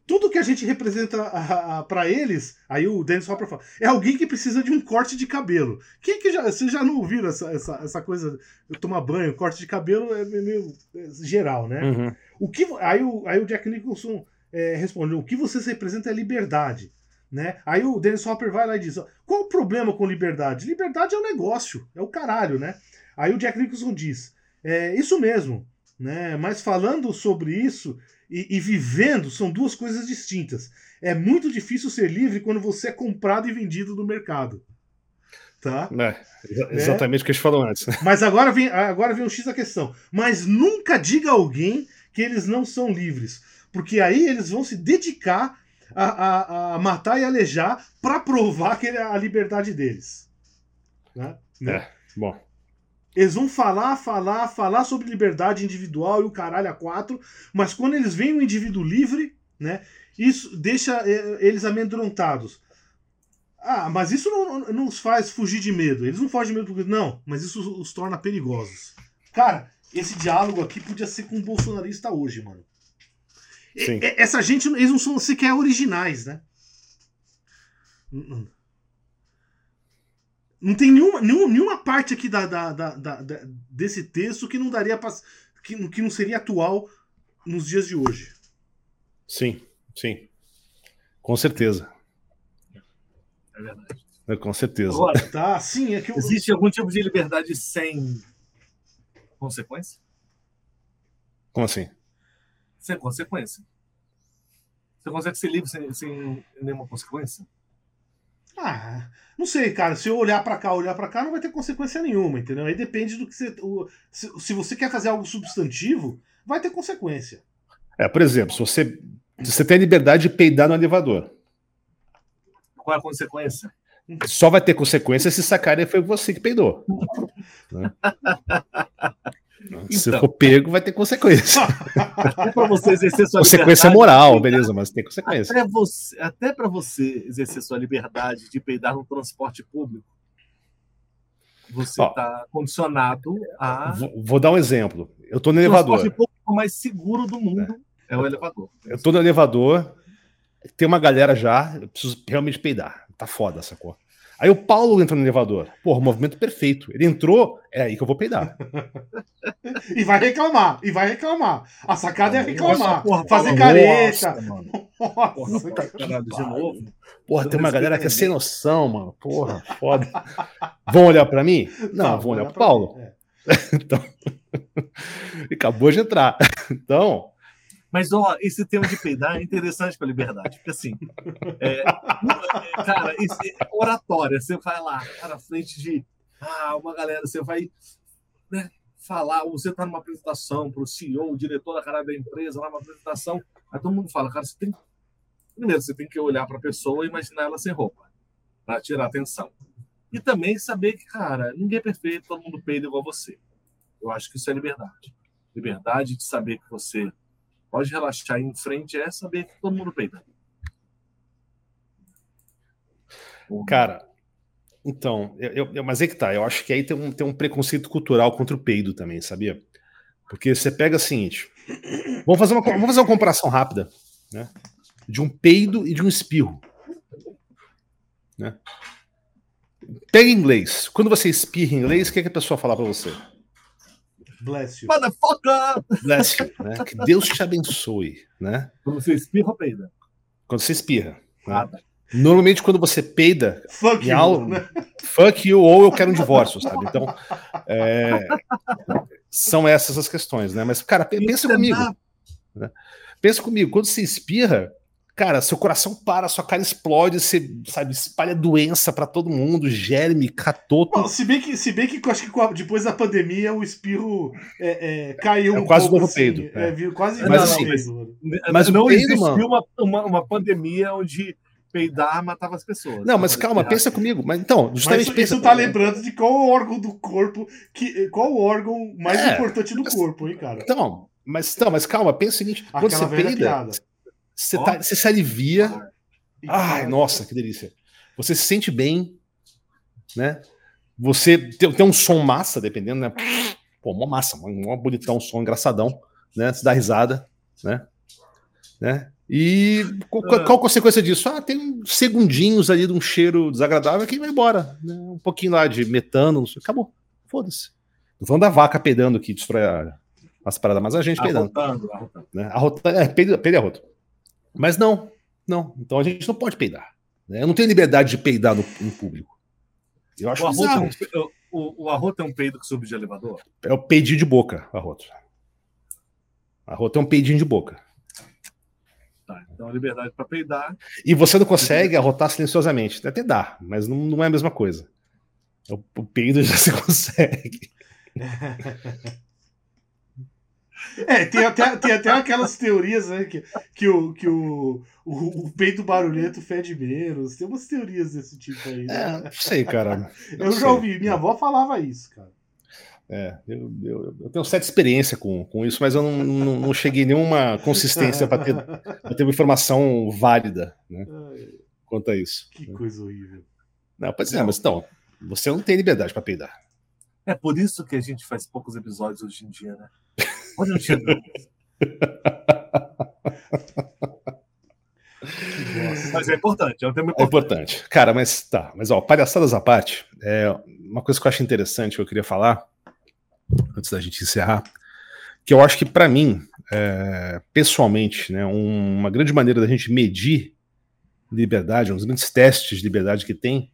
Tudo que a gente representa para eles, aí o Dennis Hopper fala, é alguém que precisa de um corte de cabelo. Quem que já, vocês já não ouviram essa, essa, essa coisa tomar banho, corte de cabelo é meio é, geral, né? Uhum. O que, aí, o, aí o Jack Nicholson é, responde: o que vocês representam é liberdade. Né? Aí o Dennis Hopper vai lá e diz: qual o problema com liberdade? Liberdade é um negócio, é o caralho, né? Aí o Jack Nicholson diz: é isso mesmo, né? Mas falando sobre isso e, e vivendo são duas coisas distintas. É muito difícil ser livre quando você é comprado e vendido no mercado. Tá? É, exa- exatamente o que a gente falou antes. né? [laughs] Mas agora vem, agora vem o X da questão. Mas nunca diga a alguém que eles não são livres. Porque aí eles vão se dedicar a, a, a matar e alejar para provar que ele- a liberdade deles. Né? Né? É, bom. Eles vão falar, falar, falar sobre liberdade individual e o caralho a quatro, mas quando eles veem o indivíduo livre, né, isso deixa eh, eles amedrontados. Ah, mas isso não, não- os faz fugir de medo. Eles não fogem de medo porque. Não, mas isso os, os torna perigosos. Cara, esse diálogo aqui podia ser com um bolsonarista hoje, mano. Sim. Essa gente, eles não são sequer originais, né? Não- não- não tem nenhuma, nenhuma, nenhuma parte aqui da, da- da- da- da- desse texto que não daria pra, que, que não seria atual nos dias de hoje. Sim, sim. Com certeza. É verdade. É, com certeza. Agora, Tá, sim, é que eu, existe algum tipo de liberdade sem consequência? Como assim? Sem consequência. Você consegue ser livre sem, sem nenhuma consequência? Ah, não sei, cara. Se eu olhar pra cá, olhar pra cá, não vai ter consequência nenhuma, entendeu? Aí depende do que você. o- se, se você quer fazer algo substantivo, vai ter consequência. É, por exemplo, se você, se você tem a liberdade de peidar no elevador, Qual é a consequência? só vai ter consequência se sacarem foi você que peidou. né? [laughs] Se Então. for pego, vai ter consequência. [laughs] Até para você exercer sua Consequência moral, beleza, mas tem consequência. Até, você, até para você exercer sua liberdade de peidar no transporte público, você está condicionado a. Vou, vou dar um exemplo. Eu tô no O transporte elevador. público mais seguro do mundo é, o elevador. Eu tô no elevador, tem uma galera já, eu preciso realmente peidar. Tá foda essa cor. Aí o Paulo entrou no elevador. Porra, movimento perfeito. Ele entrou, é aí que eu vou peidar. [laughs] E vai reclamar, e vai reclamar. A sacada é reclamar. Porra, fazer Paulo, careta. nossa, mano. [laughs] Nossa, Porra, cara. caralho, de novo. Porra, tem uma galera que é sem noção, mano. Porra, foda. Vão olhar pra mim? Não, Tá, vão olhar olha pro Paulo. mim, é. [laughs] Então. e acabou de entrar. Então, Mas, ó, esse tema de peidar é interessante para liberdade. Porque, assim, é, cara, esse, oratória, você vai lá, à frente de ah, uma galera, você vai né, falar, ou você está numa apresentação para o CEO, o diretor da cara da empresa, lá numa apresentação, aí todo mundo fala, cara, você tem. Primeiro, você tem que olhar para a pessoa e imaginar ela sem roupa, para tirar atenção. E também saber que, cara, ninguém é perfeito, todo mundo peida igual você. Eu acho que isso é liberdade. Liberdade de saber que você pode relaxar em frente é saber que todo mundo peida. cara. Então, eu, eu- mas é que tá. Eu acho que aí tem um, tem um preconceito cultural contra o peido também, sabia? Porque você pega o seguinte: vamos fazer uma, vamos fazer uma comparação rápida, né? De um peido e de um espirro. Né? Pega inglês. Quando você espirra em inglês, o que, é que a pessoa fala pra você? Bless you. Motherfucker! Bless you, né? Que Deus te abençoe, né? Quando você espirra, peida. Quando você espirra. né? Normalmente, quando você peida, Fuck em you. aula, né? fuck you ou eu quero um divórcio, sabe? Então, é, são essas as questões, né? Mas, cara, pe- pensa Isso é comigo. nada. Pensa comigo, quando você espirra, cara, seu coração para, sua cara explode, você, sabe, espalha doença pra todo mundo, germe, catoto. Bom, se bem que, se bem que eu acho que depois da pandemia o espirro é, é, caiu É um quase pouco novo assim, peido, É, é. viu, quase Mas assim, mano. Mas o não peido, existiu mano- uma, uma, uma pandemia onde peidar matava as pessoas. Não, mas calma, espirrar. pensa comigo. Mas então, Mas justamente isso, pensa. isso tá lembrando de qual o órgão do corpo, que, qual o órgão mais É, importante do mas- corpo, hein, cara? Então, mas, então, mas calma, pensa o seguinte: quando Aquela você peida, piada. Você, tá, você se alivia. Ai, nossa, que delícia. Você se sente bem, né? Você tem, tem um som massa, dependendo, né? Pô, uma massa, um, um bonitão, um som engraçadão, né? Você dá risada, né? né? E qual, qual- a consequência disso? Ah, tem uns segundinhos ali de um cheiro desagradável que vai embora. Né? Um pouquinho lá de metano, sei, acabou. Foda-se. Não falando da vaca pedando que destrói a- as paradas, mas a gente pedando. Arrotando, arrotando. Né? Arrota, é, peido, peido e arroto. Mas não, não. Então a gente não pode peidar. Né? Eu não tenho liberdade de peidar no, em público. Eu acho O arroto, é bizarro. um, o, o arroto é um peido que sobe de elevador? É o peidinho de boca, arroto. Arroto é um peidinho de boca. Tá, então a liberdade para peidar. E você não consegue arrotar silenciosamente. Até dá, mas não, não é a mesma coisa. O, o peido já se [laughs] consegue. [laughs] É, tem até, tem até aquelas teorias, né? Que, que, o, que o, o, o peito barulhento fede menos. Tem umas teorias desse tipo aí. É, Né? não sei, cara. [laughs] Eu não já sei. ouvi, minha avó falava isso, cara. É, eu, eu, eu tenho certa experiência com, com isso, mas eu não, não, não cheguei em nenhuma consistência para ter, pra ter uma informação válida né, Ai, quanto a isso. que coisa horrível. Não, pois é, mas então, você não tem liberdade para peidar. É por isso que a gente faz poucos episódios hoje em dia, né? Onde Mas é importante, é um tema É importante. importante. Cara, mas tá, mas ó, palhaçadas à parte, é uma coisa que eu acho interessante que eu queria falar, antes da gente encerrar, que eu acho que para mim, é, pessoalmente, né, um- uma grande maneira da gente medir liberdade, um dos grandes testes de liberdade que tem,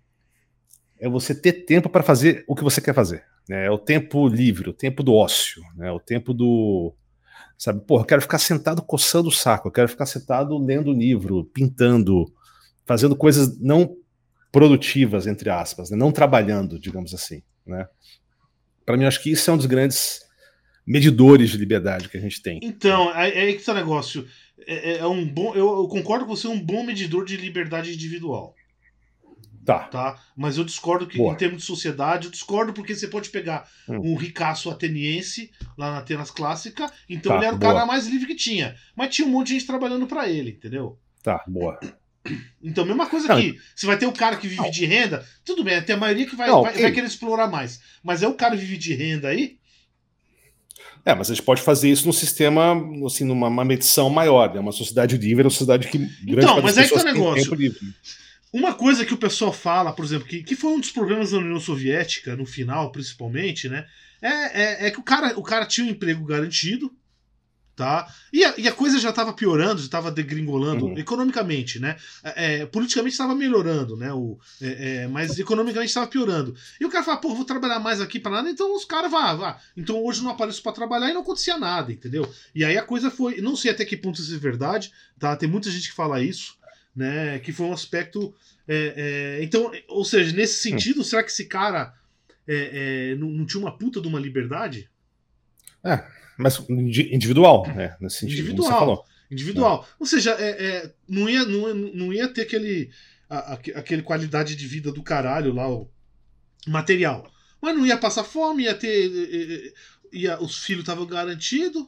é você ter tempo para fazer o que você quer fazer. Né? É o tempo livre, o tempo do ócio, né? o tempo do. Sabe, pô, eu quero ficar sentado coçando o saco, eu quero ficar sentado lendo livro, pintando, fazendo coisas não produtivas, entre aspas, né? não trabalhando, digamos assim. Né? Para mim, acho que isso é um dos grandes medidores de liberdade que a gente tem. Então, é, é que está o negócio. É, é, é, um bom, eu, eu, concordo com você, é um bom medidor de liberdade individual. Tá. tá. Mas eu discordo que, Boa. em termos de sociedade, eu discordo porque você pode pegar hum. um ricaço ateniense lá na Atenas Clássica, então tá, ele era o boa. cara mais livre que tinha. Mas tinha um monte de gente trabalhando para ele, entendeu? Tá, boa. Então, mesma coisa não, aqui. Você vai ter o cara que vive não. de renda, tudo bem, tem a maioria que vai, não, vai, vai, querer explorar mais. Mas é o cara que vive de renda aí, é, mas a gente pode fazer isso num sistema, assim, numa medição maior, né? Uma sociedade livre uma sociedade que grande então, mas é que tá o negócio. Uma coisa que o pessoal fala, por exemplo, que, que foi um dos problemas da União Soviética, no final, principalmente, né? É, é, é que o cara, o cara tinha um emprego garantido, tá? E a, e a coisa já estava piorando, já estava degringolando uhum. economicamente, né? É, é politicamente estava melhorando, né? O, é, é mas economicamente estava piorando. E o cara fala, pô, vou trabalhar mais aqui para nada, então os caras vá, vá. Então hoje não apareço para trabalhar e não acontecia nada, entendeu? E aí a coisa foi, não sei até que ponto isso é verdade, tá? Tem muita gente que fala isso, né? Que foi um aspecto, é, então, ou seja, nesse sentido, será que esse cara não, não tinha uma puta de uma liberdade? É. Mas individual, né? Nesse sentido, individual. Individual. É. Ou seja, é, é, não, ia, não, não ia ter aquele, a, aquele qualidade de vida do caralho lá, o material. Mas não ia passar fome, ia ter. Ia, os filhos estavam garantidos.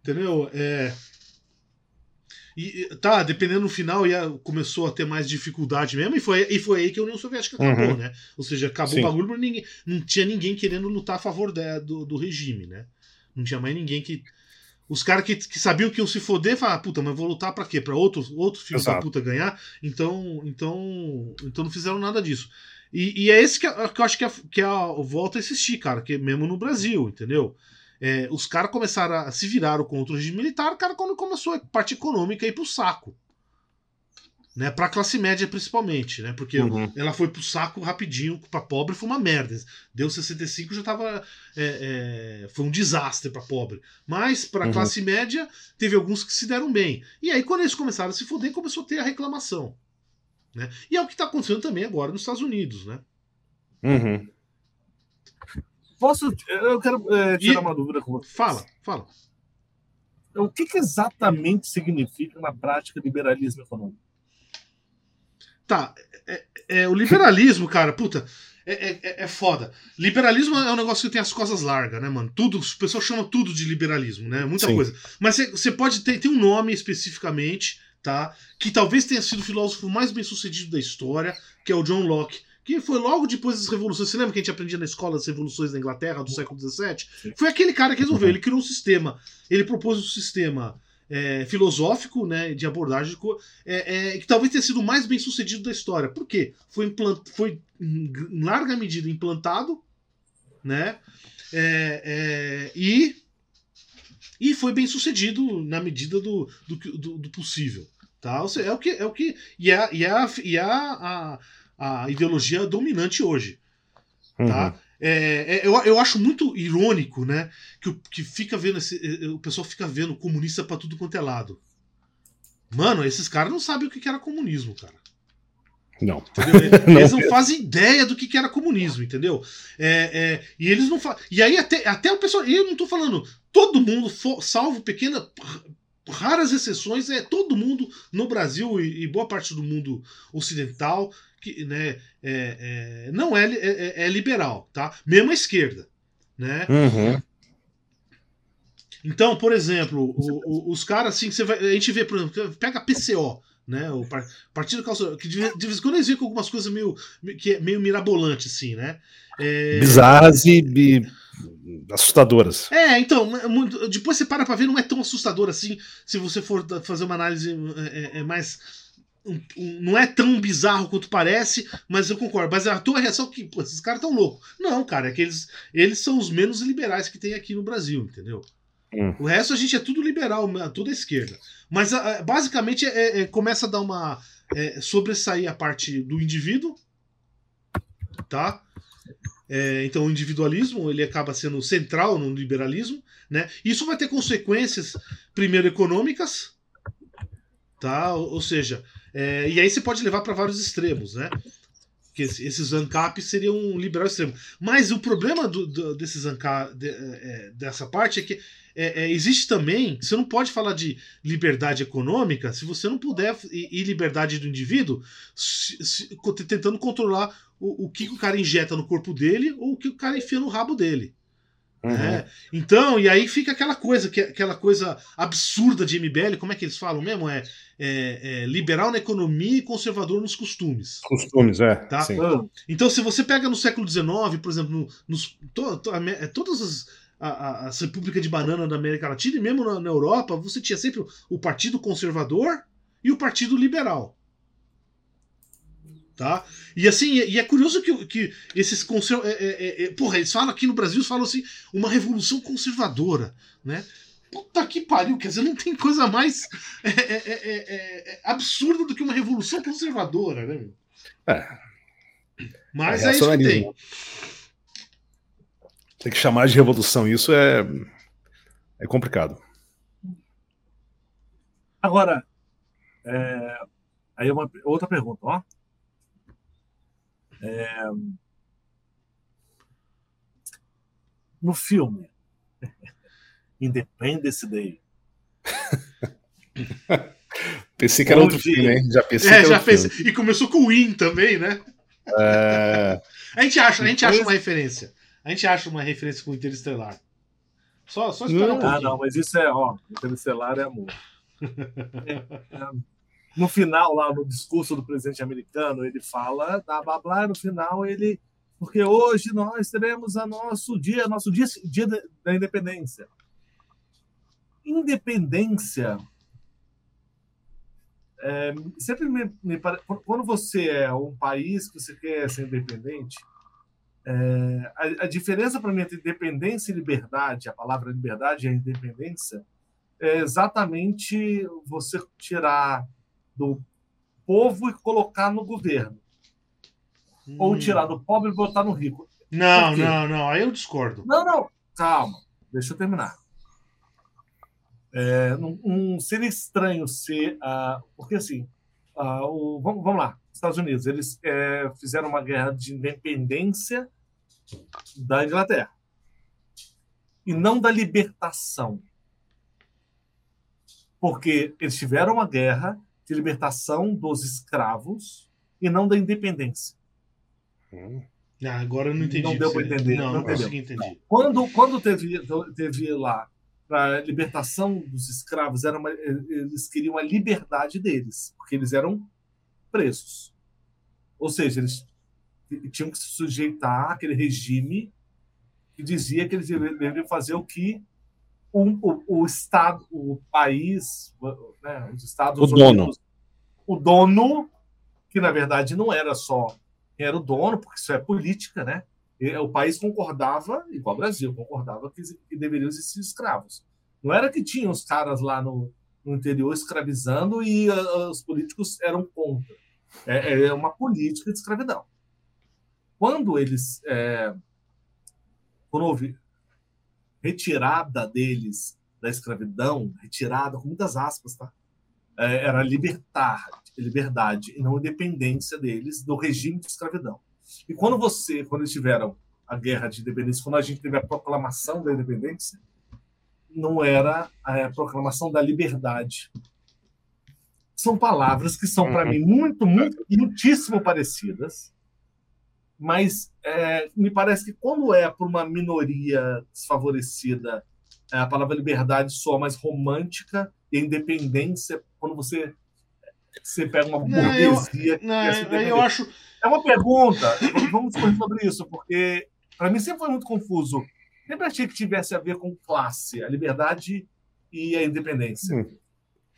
Entendeu? É, e, tá, dependendo no final, ia, começou a ter mais dificuldade mesmo, e foi, e foi aí que a União Soviética acabou, uhum. né? Ou seja, acabou Sim. o bagulho porque ninguém, não tinha ninguém querendo lutar a favor de, do, do regime, né? Não tinha mais ninguém que. Os caras que, que sabiam que iam se foder falaram, puta, mas vou lutar para quê? Pra outro, outro filho da puta ganhar? Então, então, então não fizeram nada disso. E, e é esse que, que eu acho que, a, que a, volta a existir, cara, que é mesmo no Brasil, entendeu? É, os caras começaram a se virar contra o regime militar, o cara quando começou a parte econômica ir pro saco. Né, pra classe média principalmente, né? Porque uhum. ela foi pro saco rapidinho, pra pobre foi uma merda. Deu 65 já tava. É, é, foi um desastre pra pobre. Mas pra uhum. classe média, teve alguns que se deram bem. E aí, quando eles começaram a se foder, começou a ter a reclamação. Né? E é o que tá acontecendo também agora nos Estados Unidos, né? Uhum. Posso. Eu quero é, tirar e... uma dúvida com você. Fala, fala. O que, que, exatamente significa na prática liberalismo econômico? Tá. É, é o liberalismo, cara, puta. É, é, é, foda. Liberalismo é um negócio que tem as costas largas, né, mano? Tudo, o pessoal chama tudo de liberalismo, né? Muita Sim. coisa. Mas você pode ter, ter um nome especificamente, tá? Que talvez tenha sido o filósofo mais bem sucedido da história, que é o John Locke que foi logo depois das revoluções. Você lembra que a gente aprendia na escola das revoluções da Inglaterra do século XVII? Foi aquele cara que resolveu. Ele criou um sistema. Ele propôs um sistema é, filosófico, né, de abordagem, é, é, que talvez tenha sido o mais bem sucedido da história. Por quê? Foi, implant, foi em larga medida implantado, né, é, é, e, e foi bem sucedido na medida do, do, do, do possível. Tá? Seja, é o que. É o que e é, e é, a, e a, a a ideologia dominante hoje. Tá? Uhum. Tá? É, é, eu, eu acho muito irônico, né? Que, que fica vendo esse, é, é, o pessoal fica vendo comunista para tudo quanto é lado. Mano, esses caras não sabem o que era comunismo, cara. [laughs] Não. Eles não fazem ideia do que era comunismo, entendeu? É, é, e eles não. E aí, até, até o pessoal. Eu não tô falando. Todo mundo, salvo pequena raras exceções, é todo mundo no Brasil e, e boa parte do mundo ocidental que né, é, é não é, é, é, é, liberal, tá? Mesmo a esquerda, né? Uhum. Então, por exemplo, o, o, os caras assim, você vai, a gente vê, por exemplo, pega a PCO, né? O Partido Calçador, que de, vez em quando eles vêm com algumas coisas meio, que é meio mirabolante, assim, né? É... Bizarras e, e, assustadoras. É, então, depois você para pra ver, não é tão assustador assim, se você for fazer uma análise é, é, mais um, um, não é tão bizarro quanto parece, mas eu concordo. Mas a tua reação é que pô, esses caras tão loucos. Não, cara, é que eles, eles são os menos liberais que tem aqui no Brasil, entendeu? Hum. O resto a gente é tudo liberal, toda esquerda. Mas basicamente é, é, começa a dar uma. É, sobressair a parte do indivíduo, tá? É, então o individualismo ele acaba sendo central no liberalismo, né? Isso vai ter consequências primeiro econômicas, tá? Ou, ou seja, é, e aí você pode levar para vários extremos, né? Que esses ANCAP seriam um liberal extremo. Mas o problema do, do, desses ANCAP, de, é, dessa parte é que é, é, existe também. Você não pode falar de liberdade econômica se você não puder. E, e liberdade do indivíduo se, se, tentando controlar o, o que o cara injeta no corpo dele ou o que o cara enfia no rabo dele. Uhum. É, então, e aí fica aquela coisa, que, aquela coisa absurda de MBL, como é que eles falam mesmo? É, é, é liberal na economia e conservador nos costumes. Costumes, é. Tá? Então, se você pega no século XIX, por exemplo, no, nos, to, to, é, todas as, a, a, a, República de Banana da América Latina, e mesmo na, na Europa, você tinha sempre o, o Partido Conservador e o Partido Liberal tá? E assim, e é curioso que, que esses conservadores. É, é, é, porra, eles falam aqui no Brasil, eles falam assim, uma revolução conservadora, né? Puta que pariu, quer dizer, não tem coisa mais é, é, é absurda do que uma revolução conservadora, né? É. Mas é, isso que tem. Tem que chamar de revolução, isso é, é complicado. Agora, aí uma outra pergunta, ó. É... No filme [laughs] Independence Day. [laughs] pensei que era outro filme, hein? Já pensei. É, já pensei. E começou com o Win também, né? É... [laughs] A gente acha, a gente acha uma referência. A gente acha uma referência com o Interestelar. Só, só esperar um pouquinho. Ah, não, mas isso é, ó, Interestelar é amor. é, é, no final, lá no discurso do presidente americano, ele fala da blá blá, no final ele. Porque hoje nós teremos a nosso dia, nosso dia, dia da independência. Independência. É, sempre me, me quando você é um país que você quer ser independente, é, a, a, diferença para mim entre independência e liberdade, a palavra liberdade e a independência, é exatamente você tirar do povo e colocar no governo. Hum. Ou tirar do pobre e botar no rico. Não, não, não. Aí eu discordo. Não, não. Calma. Deixa eu terminar. É, não, não seria estranho ser. Uh, porque assim. Uh, o, vamos, vamos lá. Estados Unidos. Eles é, fizeram uma guerra de independência da Inglaterra. E não da libertação. Porque eles tiveram uma guerra de libertação dos escravos e não da independência. Hum. Ah, agora eu não entendi. Não deu para entender. Não, não, não entender. Quando, quando teve, teve lá a libertação dos escravos, era uma, eles queriam a liberdade deles, porque eles eram presos. Ou seja, eles tinham que se sujeitar àquele regime que dizia que eles deveriam fazer o que o, o, o Estado, o país, né, os Estados o Unidos, dono. o dono, que na verdade não era só era o dono, porque isso é política, né? O país concordava, igual o Brasil, concordava que, que deveriam existir escravos. Não era que tinha os caras lá no, no interior escravizando e uh, os políticos eram contra. É, é, uma política de escravidão. Quando eles. É, quando houve retirada deles da escravidão, retirada com muitas aspas, tá? É, era libertar, liberdade e não independência deles do regime de escravidão. E quando você, quando eles tiveram a guerra de independência, quando a gente teve a proclamação da independência, não era a proclamação da liberdade. São palavras que são, para uhum. mim, muito, muito, muitíssimo parecidas, mas é, me parece que quando é para uma minoria desfavorecida, é, a palavra liberdade soa mais romântica e independência, quando você, você pega uma burguesia... Não, eu, não, eu acho... É uma pergunta, vamos discutir sobre isso, porque para mim sempre foi muito confuso. Sempre achei que tivesse a ver com classe, a liberdade e a independência. Hum.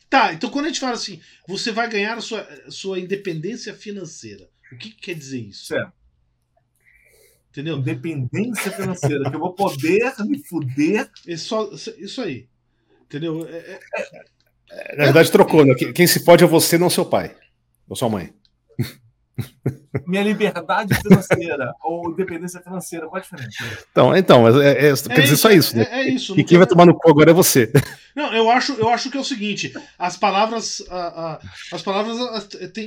Tá, então quando a gente fala assim, você vai ganhar a sua, sua independência financeira, o que, que quer dizer isso? Certo. Entendeu? Dependência financeira, que eu vou poder me fuder. Isso, isso aí. Entendeu? É, é, é... Na verdade, trocou, né? Quem se pode é você, não seu pai. Ou sua mãe. [laughs] minha liberdade financeira ou independência financeira, qual a diferença? Então, então é, é, quer dizer só isso, né? É, é isso. E quem vai tomar no cu agora é você. Não, eu acho, eu acho que é o seguinte: as palavras, a, a, as palavras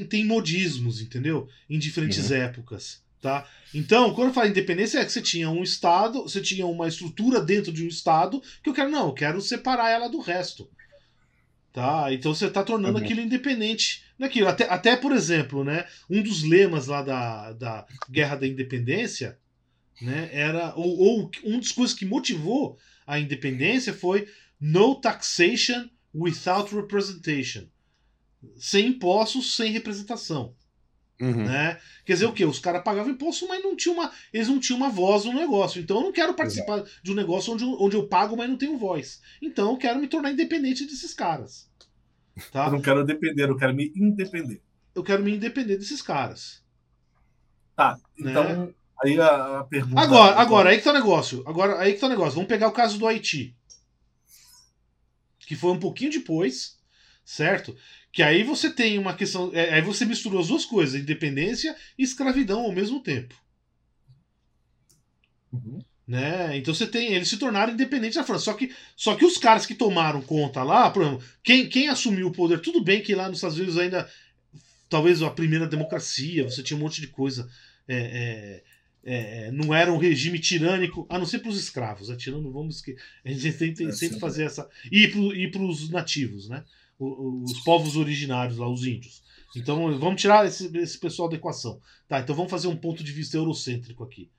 têm modismos, entendeu? Em diferentes uhum. épocas. Tá? Então, quando eu falo independência, é que você tinha um Estado, você tinha uma estrutura dentro de um Estado que eu quero, não, eu quero separar ela do resto. Tá? Então você está tornando uhum. aquilo independente daquilo. Até, até, por exemplo, né, um dos lemas lá da, da Guerra da Independência né, era. Ou, ou um dos coisas que motivou a independência foi no taxation without representation. Sem impostos, sem representação. Uhum. Né? Quer dizer o quê? Os caras pagavam imposto, mas não tinha uma, eles não tinham uma voz no negócio. Então eu não quero participar Exato. de um negócio onde, onde eu pago, mas não tenho voz. Então eu quero me tornar independente desses caras. Tá? Eu não quero depender, eu quero me independer. Eu quero me independer desses caras. Tá, né? então né? aí a, a, pergunta. Agora, então... agora, aí que tá o negócio. Agora, aí que tá o negócio. Vamos pegar o caso do Haiti. Que foi um pouquinho depois, certo? Que aí você tem uma questão. É, aí você misturou as duas coisas, independência e escravidão ao mesmo tempo. Uhum. Né? Então você tem. Eles se tornaram independentes da França. Só que, só que os caras que tomaram conta lá, por exemplo, quem, quem assumiu o poder, tudo bem que lá nos Estados Unidos ainda. Talvez a primeira democracia, você tinha um monte de coisa. É, é, é, não era um regime tirânico, a não ser para os escravos. A tirano, vamos esquecer. A gente tem, tem, sempre fazer essa. E para os nativos, né? Os povos originários lá, os índios. Então vamos tirar esse, esse pessoal da equação. Tá, então vamos fazer um ponto de vista eurocêntrico aqui.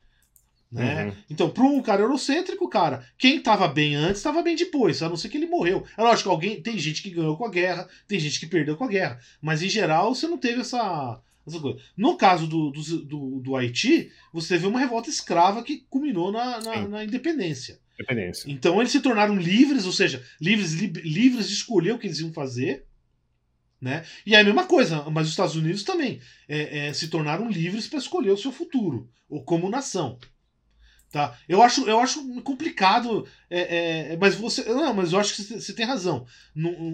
Né? Uhum. Então, para um cara eurocêntrico, cara, quem estava bem antes estava bem depois, a não ser que ele morreu. É lógico, alguém tem gente que ganhou com a guerra, tem gente que perdeu com a guerra, mas em geral você não teve essa, essa coisa. No caso do, do, do, do Haiti, você teve uma revolta escrava que culminou na, na, na independência. Independência. Então eles se tornaram livres, ou seja, livres, li, livres de escolher o que eles iam fazer. Né? E é a mesma coisa, mas os Estados Unidos também é, é, se tornaram livres para escolher o seu futuro, ou como nação. Tá? Eu, acho, eu acho complicado, é, é mas você. Não, mas eu acho que você tem razão.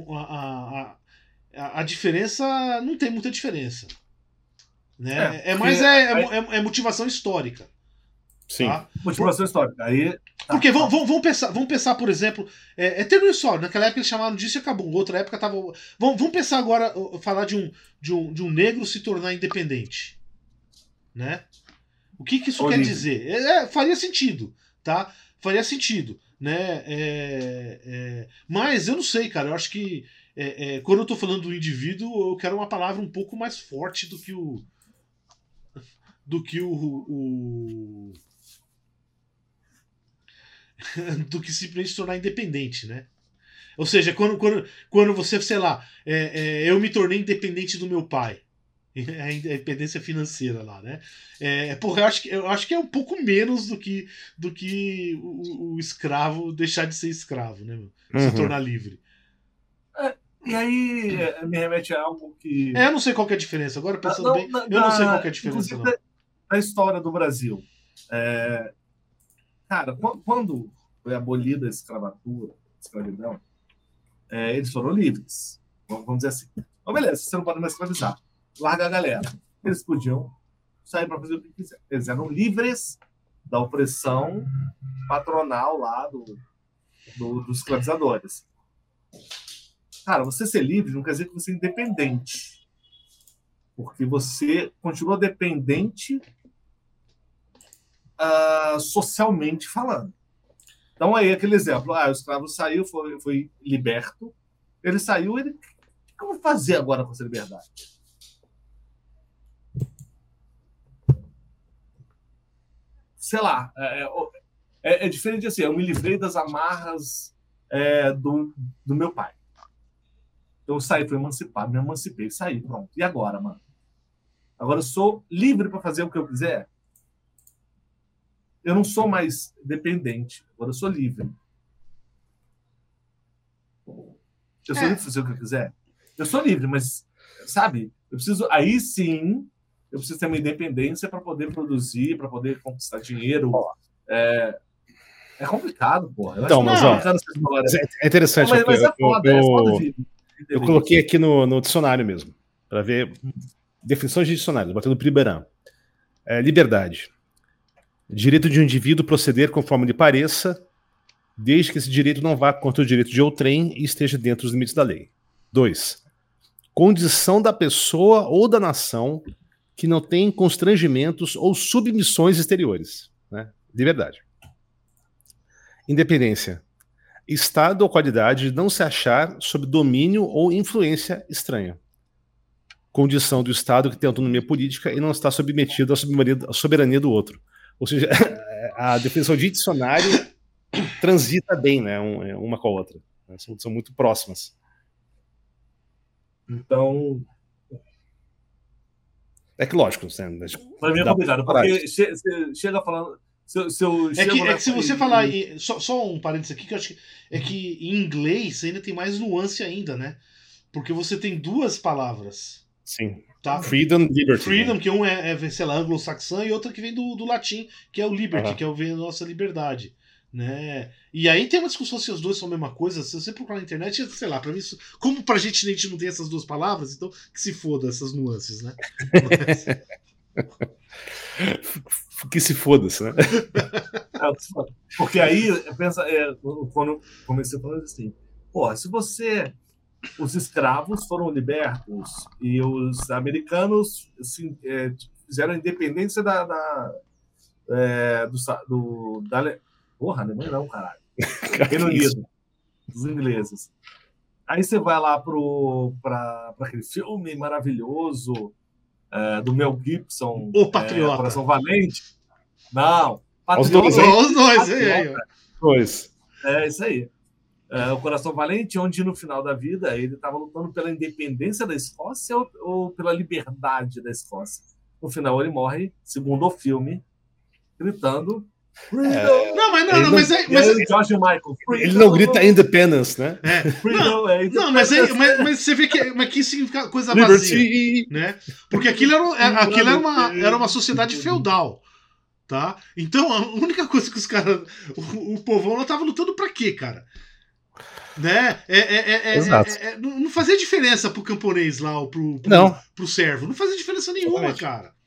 a, a, a, a diferença não tem muita diferença. Né? É, é mais é, é, é motivação histórica. Sim. Tá? Motivação histórica. Aí, tá. Porque vamos, vamos, pensar, vamos pensar, por exemplo, é, é termo histórico. Naquela época eles chamaram disso e acabou. Outra época tava. Vamos, vamos pensar agora, falar de um, de, um, de um negro se tornar independente. Né? O que, que isso Olívio. quer dizer? É, é, faria sentido, tá? Faria sentido, né? É, é, mas eu não sei, cara. Eu acho que é, quando eu tô falando do indivíduo, eu quero uma palavra um pouco mais forte do que o do que o, o [laughs] do que simplesmente se tornar independente, né? Ou seja, quando, quando, quando você, sei lá, é, é, eu me tornei independente do meu pai. [laughs] A independência financeira lá, né? É, porra, eu acho, que, eu acho que é um pouco menos do que, do que o, o escravo deixar de ser escravo, né? Se uhum. tornar livre. É, e aí é, me remete a algo que. É, eu não sei qual é a diferença. Agora, pensando não, bem, eu não sei qual é a diferença. Não. Da história do Brasil. É, Cara, quando foi abolida a escravatura, a escravidão, é, eles foram livres. Vamos dizer assim. Então, beleza, você não pode mais escravizar. Larga a galera. Eles podiam sair para fazer o que quiser. Eles eram livres da opressão patronal lá do, do, dos escravizadores. Cara, você ser livre não quer dizer que você é independente. Porque você continua dependente uh, socialmente falando. Então, aí, aquele exemplo: ah, o escravo saiu, foi, foi liberto, ele saiu, ele. O que eu vou fazer agora com essa liberdade? Sei lá, é, é, é, é diferente assim. Eu me livrei das amarras é, do, do meu pai. Eu saí, fui emancipado, me emancipei, saí, pronto. E agora, mano? Agora eu sou livre para fazer o que eu quiser? Eu não sou mais dependente, agora eu sou livre. Eu sou é. livre para fazer o que eu quiser. Eu sou livre, mas, sabe, eu preciso. Aí sim, eu preciso ter uma independência para poder produzir, para poder conquistar dinheiro. É, é complicado, porra. então, mas, ó, é interessante. Não, mas, mas é foda, eu, é foda de, de eu coloquei aqui no, no dicionário mesmo, para ver definições de dicionário, batendo Priberan. É, liberdade. Direito de um indivíduo proceder conforme lhe pareça, desde que esse direito não vá contra o direito de outrem e esteja dentro dos limites da lei. 2. Condição da pessoa ou da nação que não tem constrangimentos ou submissões exteriores. Né? Liberdade. Independência. Estado ou qualidade de não se achar sob domínio ou influência estranha. Condição do Estado que tem autonomia política e não está submetido à soberania do outro. Ou seja, [laughs] a definição de dicionário transita bem, né, é, uma com a outra. Né, são, são muito próximas. Então. É que lógico, né? Para mim é complicado, porque che chega falando. Se, se eu é, que, é que se você e, falar. E, só, só um parênteses aqui, que eu acho que é que em inglês ainda tem mais nuance ainda, né? Porque você tem duas palavras. Sim. Tá? Freedom, Liberty. Freedom, que um é, é sei lá, anglo-saxão, e outra que vem do, do latim, que é o Liberty, que é o vem da nossa liberdade. Né? E aí tem uma discussão se os dois são a mesma coisa. Se você procurar na internet, sei lá, para mim, isso, como pra gente a gente não tem essas duas palavras, então que se foda essas nuances, né? Mas... [laughs] que se foda-se, né? [laughs] Porque aí, pensa, é, quando comecei falando assim, pô, se você. Os escravos foram libertos e os americanos assim, é, fizeram a independência da, da, é, do, do, da, Porra, Alemanha não, caralho. [laughs] Reino Unido. Dos ingleses. Aí você vai lá para aquele filme maravilhoso é, do Mel Gibson. O Patriota. É, Coração Valente. Não. Patriota. Os dois, os dois, dois. É isso aí. É, o Coração Valente, onde no final da vida ele estava lutando pela independência da Escócia ou, ou, pela liberdade da Escócia. No final ele morre, segundo o filme, gritando é, não, mas não, não, mas é. Mas, é, George Michael. Ele não grita independence, né? É. Não, é, não mas, é, mas, mas, você vê que, mas que significa coisa vazia. Né? Porque aquilo, era, aquilo era, uma, era uma sociedade feudal. Tá? Então, a única coisa que os caras. O, o povão lá tava lutando pra quê, cara? Né? É, é, é, é, não fazia diferença pro camponês lá, ou pro, pro, não. pro servo. Não fazia diferença nenhuma, Exatamente. cara.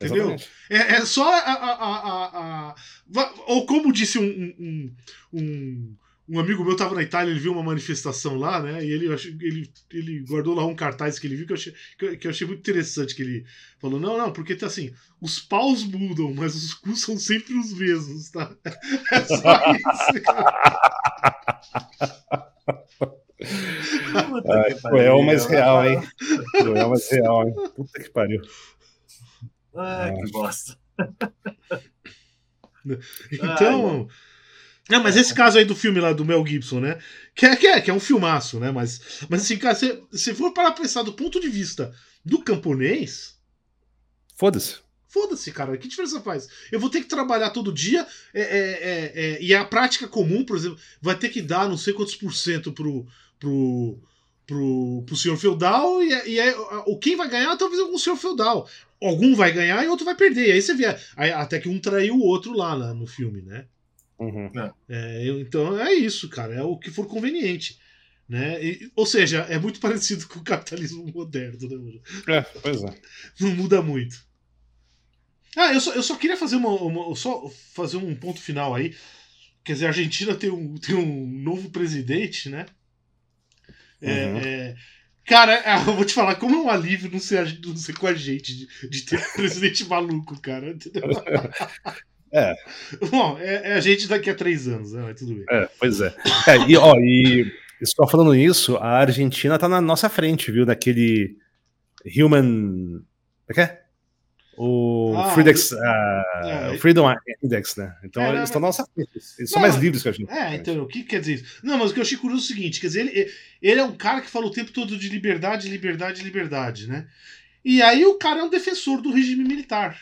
Entendeu? É, é, só a, a, a, a, Ou como disse um, um, um, um, amigo meu, estava na Itália, ele viu uma manifestação lá, né? E ele, ele, ele guardou lá um cartaz que ele viu que eu, achei, que eu achei muito interessante. Que ele falou: não, não, porque tá assim, os paus mudam, mas os cus são sempre os mesmos, tá? [laughs] É só isso, Ai, cruel, mas real, hein? Cruel, mas real, hein? Puta que pariu. Ah, que bosta. então. Não, mas esse caso aí do filme lá do Mel Gibson, né? Que é, que é, que é um filmaço, né? Mas, mas assim, cara, se, se for para pensar do ponto de vista do camponês. Foda-se. Foda-se, cara. Que diferença faz? Eu vou ter que trabalhar todo dia é, é, é, é e a prática comum, por exemplo, vai ter que dar não sei quantos por cento pro, pro, pro, pro senhor feudal e, e é, o quem vai ganhar talvez algum senhor feudal algum vai ganhar e outro vai perder. Aí você vê, aí, até que um traiu o outro lá, no filme, né? Uhum. É. é, então é isso, cara, é o que for conveniente. Né? E, ou seja, é muito [laughs] parecido com o capitalismo moderno, né? É, pois é. Não muda muito. Ah, eu só, eu só queria fazer uma, uma, só fazer um ponto final aí. Quer dizer, a Argentina tem um, [laughs] tem um novo presidente, né? É, uhum. é, Cara, [laughs] eu vou te falar, como é um alívio não ser, não ser com a gente, de, de ter um presidente maluco, cara. Entendeu? É. [laughs] Bom, é, é, a gente daqui a três anos, né? Mas tudo bem. É, pois é. é e, ó, e só falando isso, a Argentina tá na nossa frente, viu? Naquele Human. O que é? o ah, Freedex, uh, é, Freedom Index, né? Então é, eles estão na nossa frente. Eles são mais livres que a gente. É, então, o que quer dizer isso? Não, mas o que eu achei curioso é o seguinte: quer dizer, ele, ele é um cara que fala o tempo todo de liberdade, liberdade, liberdade, né? E aí o cara é um defensor do regime militar.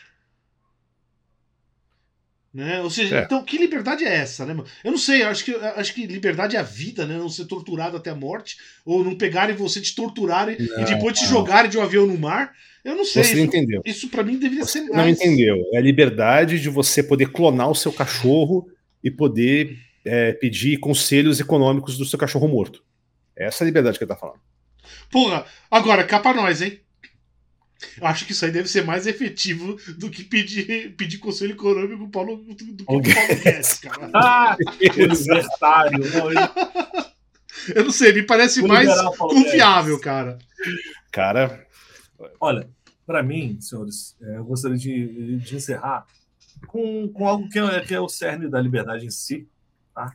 Né? Ou seja, é. então que liberdade é essa, né? Eu não sei, acho que, acho que liberdade é a vida, né? Não ser torturado até a morte, ou não pegarem você, te torturarem não, e depois te jogarem de um avião no mar. Eu não sei. Você isso, entendeu. Isso para mim deveria você ser mais. Não entendeu. É a liberdade de você poder clonar o seu cachorro e poder é, pedir conselhos econômicos do seu cachorro morto. Essa é a liberdade que ele tá falando. Porra, agora, cá pra nós, hein? Eu acho que isso aí deve ser mais efetivo do que pedir, pedir conselho econômico pro Paulo, do, que o Paulo Guedes, cara. [laughs] Ah, Eu não sei, me parece Vou mais confiável, cara. Cara, Olha, para mim, senhores, é, eu gostaria de, de encerrar com, com algo que é, que é o cerne da liberdade em si. Tá?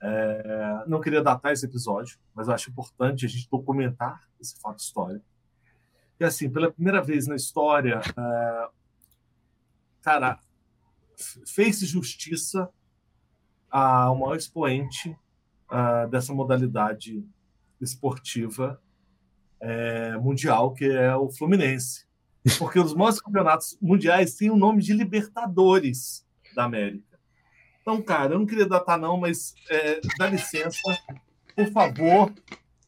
É, não queria datar esse episódio, mas eu acho importante a gente documentar esse fato histórico. E assim, pela primeira vez na história, é, cara, fez justiça ao maior expoente ah, dessa modalidade esportiva é, mundial, que é o Fluminense. Porque os maiores campeonatos mundiais têm o nome de Libertadores da América. Então, cara, eu não queria datar, não, mas é, dá licença, por favor.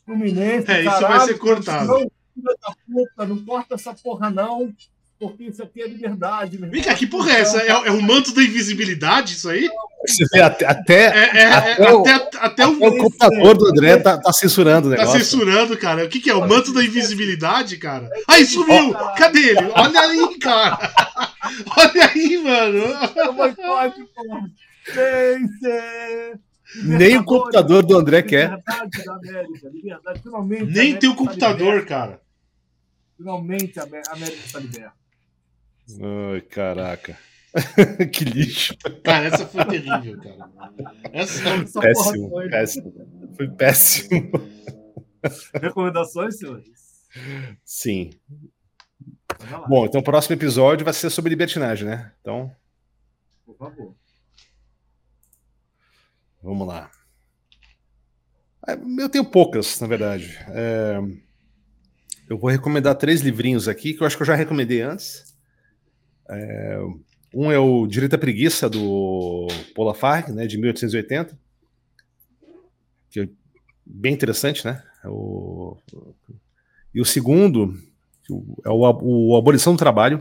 Fluminense. É, isso vai ser cortado. Não, filha da puta, não corta essa porra, não. Porque isso aqui é liberdade, Vem cá, que porra é essa? É, é o manto da invisibilidade, isso aí? você vê até, até, É, é- é- Até o- até, até o. até o computador do André tá, tá censurando o Tá negócio. censurando, cara. O que, que é? O manto da invisibilidade, cara? Aí sumiu! Cadê ele? Olha aí, cara! [laughs] Olha aí, mano! Vai pode, porra. Gente! Nem o computador do André quer. Liberdade da América, liberdade. Finalmente. Nem tem o está computador, cara. Finalmente a Amé- a América está liberta. Ai, caraca. [laughs] que lixo. Cara, essa foi terrível, cara. Essa... Péssimo, porra foi. péssimo. Foi péssimo. Recomendações, senhores? Sim. Bom, então o próximo episódio vai ser sobre libertinagem, né? Então, por favor. Vamos lá. Ah, Eu tenho poucas, na verdade. É, Eu vou recomendar três livrinhos aqui que eu acho que eu já recomendei antes. É, Um é o Direito à Preguiça, do Paula Farg, né, de 1880. Que é bem interessante, né? É o- E o segundo é o, Abolição do Trabalho,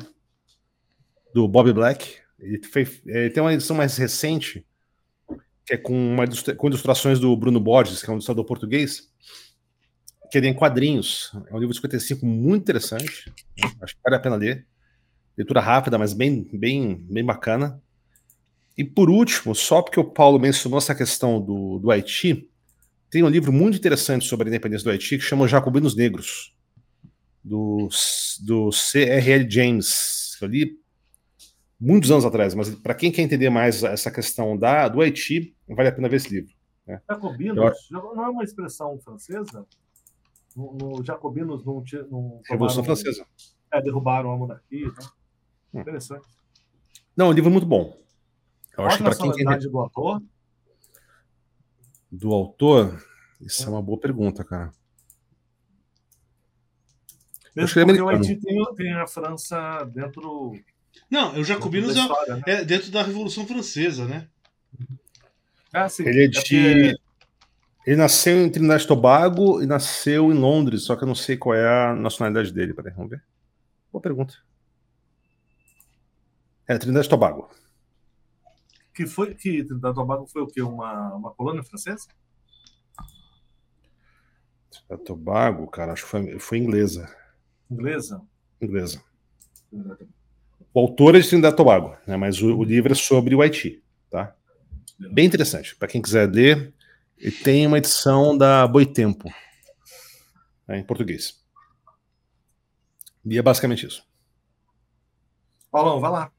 do Bob Black. Ele, fez- ele tem uma edição mais recente, que é com, uma com ilustrações do Bruno Borges, que é um ilustrador português, que ele é em quadrinhos. É um livro de 55 muito interessante. Acho que vale a pena ler. Leitura rápida, mas bem, bem, bem bacana. E por último, só porque o Paulo mencionou essa questão do, do Haiti, tem um livro muito interessante sobre a independência do Haiti que chama Jacobinos Negros, do, do C.R.L. James. Eu li muitos anos atrás, mas para quem quer entender mais essa questão da, do Haiti, vale a pena ver esse livro. Jacobinos Eu- não é uma expressão francesa? No, no Jacobinos não, tinha- não Revolução Francesa. É, derrubaram a monarquia. Tá? Hum. Interessante. Não, é um livro muito bom. Eu Qual acho a que para quem quer do autor? do autor, isso é uma boa pergunta, cara. Mesmo é porque o. Haiti tem, tem a França dentro, Não, o dentro Jacobinos da é, história, né? é dentro da Revolução Francesa, né? Ah, sim. Ele é porque- de. Ele nasceu em Trinidad e Tobago e nasceu em Londres, só que eu não sei qual é a nacionalidade dele. Peraí, vamos ver. Boa pergunta. É, Trinidad e Tobago. Que foi que Trinidad e Tobago foi o quê? Uma, uma colônia francesa? Trinidad e Tobago, cara, acho que foi, foi inglesa. Inglesa? Inglesa. O autor é de Trinidad e Tobago, né, mas o, o livro é sobre o Haiti, tá? Bem interessante. Para quem quiser ler, ele tem uma edição da Boitempo, né, em português. E é basicamente isso. Paulão, vai lá.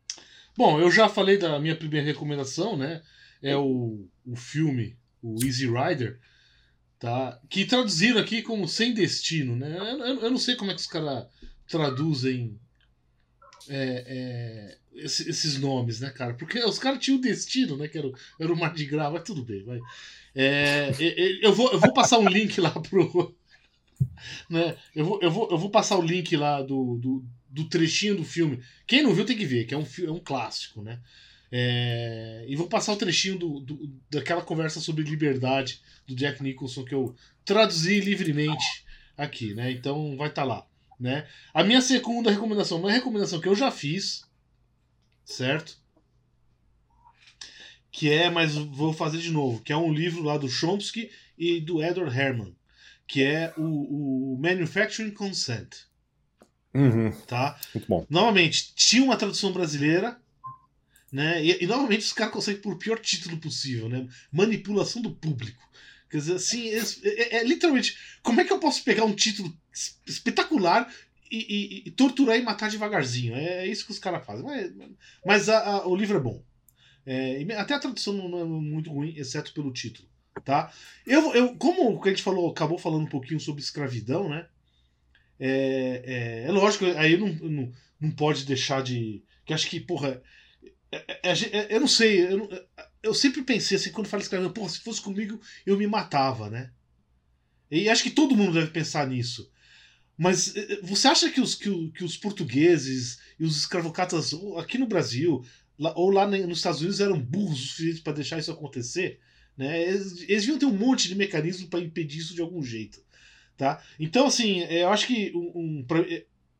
Bom, eu já falei da minha primeira recomendação, né? É o, o filme, o Easy Rider, tá? Que traduziram aqui como Sem Destino, né? Eu, eu- eu não sei como é que os caras traduzem é, é, esse- esses nomes, né, cara? Porque os caras tinham destino, né? Que era, o- era o Mardi Gras, mas tudo bem, vai. É, eu, vou, eu vou passar um link lá pro. [laughs] Né? Eu, vou, eu, vou, eu vou passar o link lá do, do, do trechinho do filme. Quem não viu tem que ver, que é um, é um clássico, né? É, e vou passar o trechinho do, do- daquela conversa sobre liberdade do Jack Nicholson que eu traduzi livremente aqui, né? Então vai estar lá, né? A minha segunda recomendação, uma recomendação que eu já fiz, certo? Que é, mas vou fazer de novo, que é um livro lá do Chomsky e do Edward Herman, que é o, o Manufacturing Consent, Uhum. Tá? Muito bom. Novamente, tinha uma tradução brasileira, né? E, e novamente os caras conseguem por pior título possível, né? Manipulação do público. Quer dizer, assim, é, é- é literalmente. Como é que eu posso pegar um título es- espetacular e, e- e torturar e matar devagarzinho? É, isso que os caras fazem. Mas, mas a- a- o livro é bom. É, até a tradução não é muito ruim, exceto pelo título. Tá? Eu, eu, como a gente falou, acabou falando um pouquinho sobre escravidão, né? É, é, é lógico, aí não, não, não pode deixar de. Que acho que, porra. é- é- é- é- eu não sei, eu, eu sempre pensei assim, quando falo escravidão, porra, se fosse comigo, eu me matava, né? E acho que todo mundo deve pensar nisso. Mas eh, eh, você acha que os, que, que os portugueses e os escravocatas aqui no Brasil lá- ou lá nos Estados Unidos eram burros o suficiente para deixar isso acontecer? Né? Eles, eles deviam ter um monte de mecanismo para impedir isso de algum jeito. Tá? Então, assim, eh, eu acho que um, um,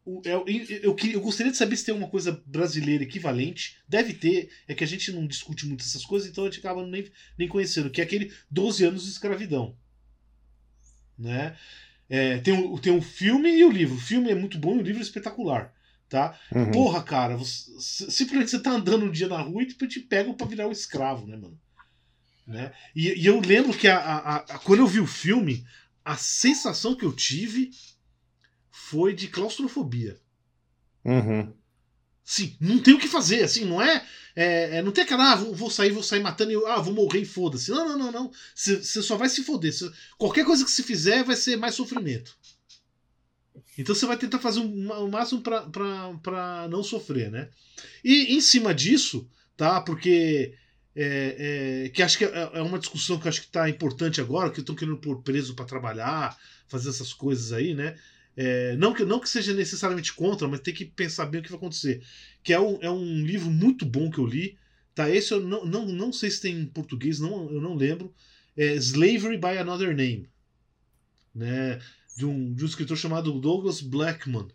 o- eu, eu, eu eu gostaria de saber se tem uma coisa brasileira equivalente. Deve ter, é que a gente não discute muito essas coisas, então a gente acaba nem, nem conhecendo, que é aquele 12 anos de escravidão. Né? É, tem, o, tem o filme e o livro. O filme é muito bom e o livro é espetacular. Tá? Uhum. Porra, cara, você- simplesmente você tá andando um dia na rua e tipo, te pegam pra virar um escravo, né, mano? Né? E, e eu lembro que a, a- a- quando eu vi o filme, a sensação que eu tive foi de claustrofobia. Uhum. Sim, não tem o que fazer, assim, não é. é- é- não tem aquela, ah, vou, vou sair, vou sair matando e ah, vou morrer e foda-se. Não, não, não, não. Você só vai se foder. Você- qualquer coisa que se fizer vai ser mais sofrimento. Então você vai tentar fazer o máximo pra não sofrer, né? E em cima disso, tá? Porque. é, é, que acho que é é uma discussão que acho que tá importante agora, que estão querendo pôr preso para trabalhar, fazer essas coisas aí, né? É, não, que, não que seja necessariamente contra, mas tem que pensar bem o que vai acontecer. Que é um, é um livro muito bom que eu li. Tá? Esse eu não, não, não sei se tem em português, não, eu não lembro. É Slavery by Another Name. Né? De, um, de um escritor chamado Douglas Blackman.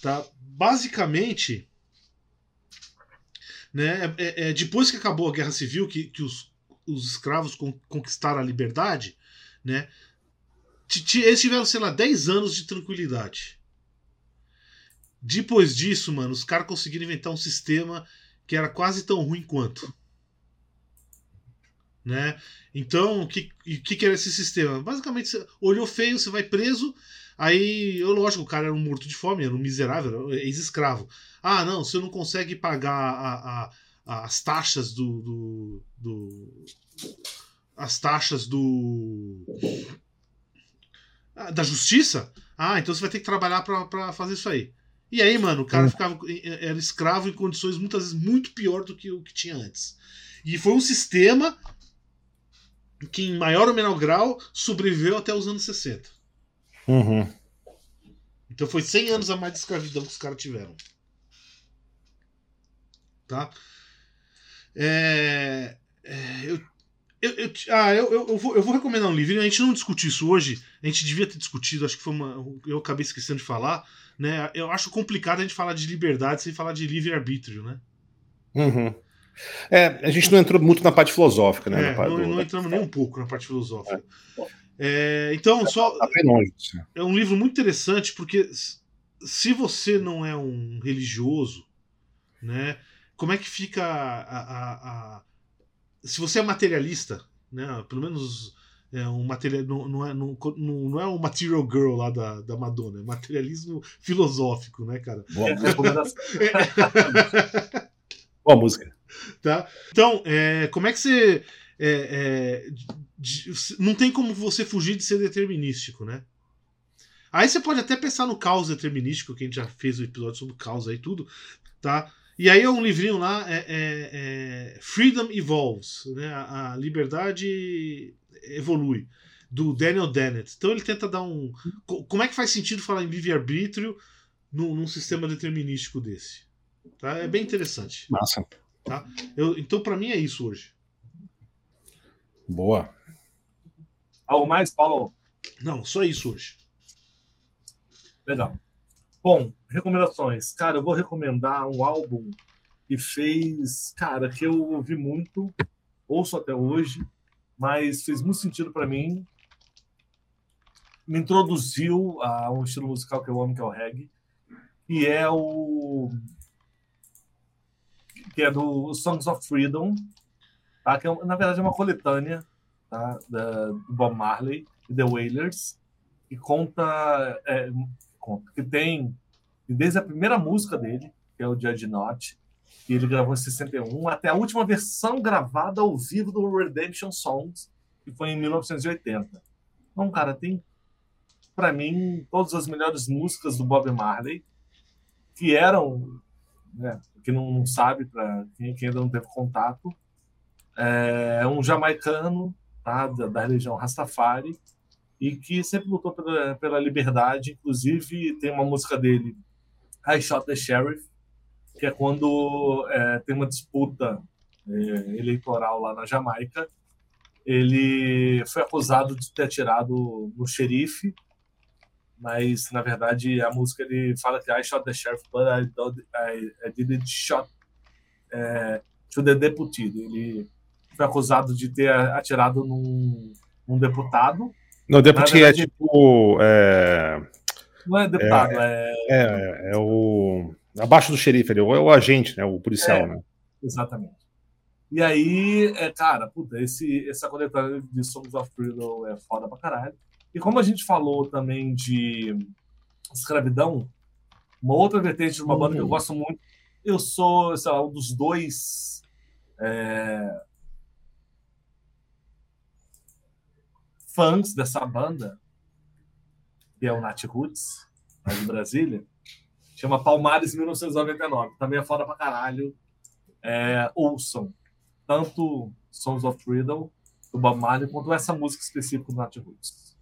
Tá? Basicamente, né, é- é- depois que acabou a Guerra Civil, que, que os, os escravos con- conquistaram a liberdade, né, eles tiveram, sei lá, 10 anos de tranquilidade. Depois disso, mano, os caras conseguiram inventar um sistema que era quase tão ruim quanto. Né? Então, o que, que, que era esse sistema? Basicamente, você olhou feio, você vai preso. Aí, eu, lógico, o cara era um morto de fome, era um miserável, ex-escravo. Ah, não, você não consegue pagar a- a- as taxas do, do, do- as taxas do da justiça. Ah, então você vai ter que trabalhar pra- pra fazer isso aí. E aí, mano, o cara Hum. ficava era escravo em condições muitas vezes muito pior do que o que tinha antes. E foi um sistema que em maior ou menor grau sobreviveu até os anos 60. Uhum. Então foi 100 anos a mais de escravidão que os caras tiveram. Tá? É, é, eu, eu, eu- ah, eu, eu, vou, eu vou recomendar um livro. A gente não discutiu isso hoje. A gente devia ter discutido. Acho que foi uma. Eu acabei esquecendo de falar. Né? Eu acho complicado a gente falar de liberdade sem falar de livre-arbítrio, né? Uhum. É, a gente não entrou muito na parte filosófica, né? É, parte não, do- não entramos nem um pouco na parte filosófica. É, então, só, Tá longe disso. é um livro muito interessante porque se você não é um religioso, né, como é que fica a, a- a- se você é materialista, né, pelo menos é um material não, não é não, não é um material girl lá da, da Madonna, é materialismo filosófico, né, cara? Boa, É, recomendação. [laughs] boa música. tá? Então, é, como é que você. é, é, de- não tem como você fugir de ser determinístico, né? Aí você pode até pensar no caos determinístico, que a gente já fez o episódio sobre caos aí e tudo, tá? E aí é um livrinho lá, é, é- é Freedom Evolves, né? A, a liberdade evolui, do Daniel Dennett. Então ele tenta dar um. co- Como é que faz sentido falar em livre-arbítrio num, num sistema determinístico desse? Tá? É bem interessante. Massa. Eu- então, pra mim, é isso hoje. Boa. Algo mais, Paulo? Não, só isso hoje. Legal. Bom, recomendações. Cara, eu vou recomendar um álbum que fez, cara, que eu ouvi muito, ouço até hoje, mas fez muito sentido para mim. Me introduziu a um estilo musical que eu amo, que é o reggae. que é o que é do Songs of Freedom, tá? que é, na verdade é uma coletânea tá? da, do Bob Marley e The Wailers, que conta, é, conta que tem desde a primeira música dele, que é o Judge Not, que ele gravou em 61, até a última versão gravada ao vivo do Redemption Songs, que foi em 1980. Então, cara, tem para mim todas as melhores músicas do Bob Marley, que eram, né, que não, não sabe, para quem, quem, ainda não teve contato, é um jamaicano tá, da, da religião Rastafari e que sempre lutou pela, pela liberdade. Inclusive, tem uma música dele, I Shot the Sheriff, que é quando é, tem uma disputa é, eleitoral lá na Jamaica. Ele foi acusado de ter atirado no xerife, mas na verdade a música ele fala que I shot the sheriff, but I, I, I didn't shot é, to the deputy. Ele foi acusado de ter atirado num, num deputado. Não, deputy é verdade, é tipo. É... Não é deputado, é, é... é, é o abaixo do xerife ali, é o agente, né? O policial, é, né? Exatamente. E aí, cara, puta, esse, essa coletânea de Songs of Freedom é foda pra caralho. E como a gente falou também de escravidão, uma outra vertente de uma banda que eu uhum. gosto muito, eu sou, sei lá, um dos dois é, fãs dessa banda, que é o Nat Roots, de Brasília. Chama Palmares 1999. Também é foda pra caralho. É, ouçam. Tanto Sons of Freedom do Bob Marley quanto essa música específica do Nat Roots.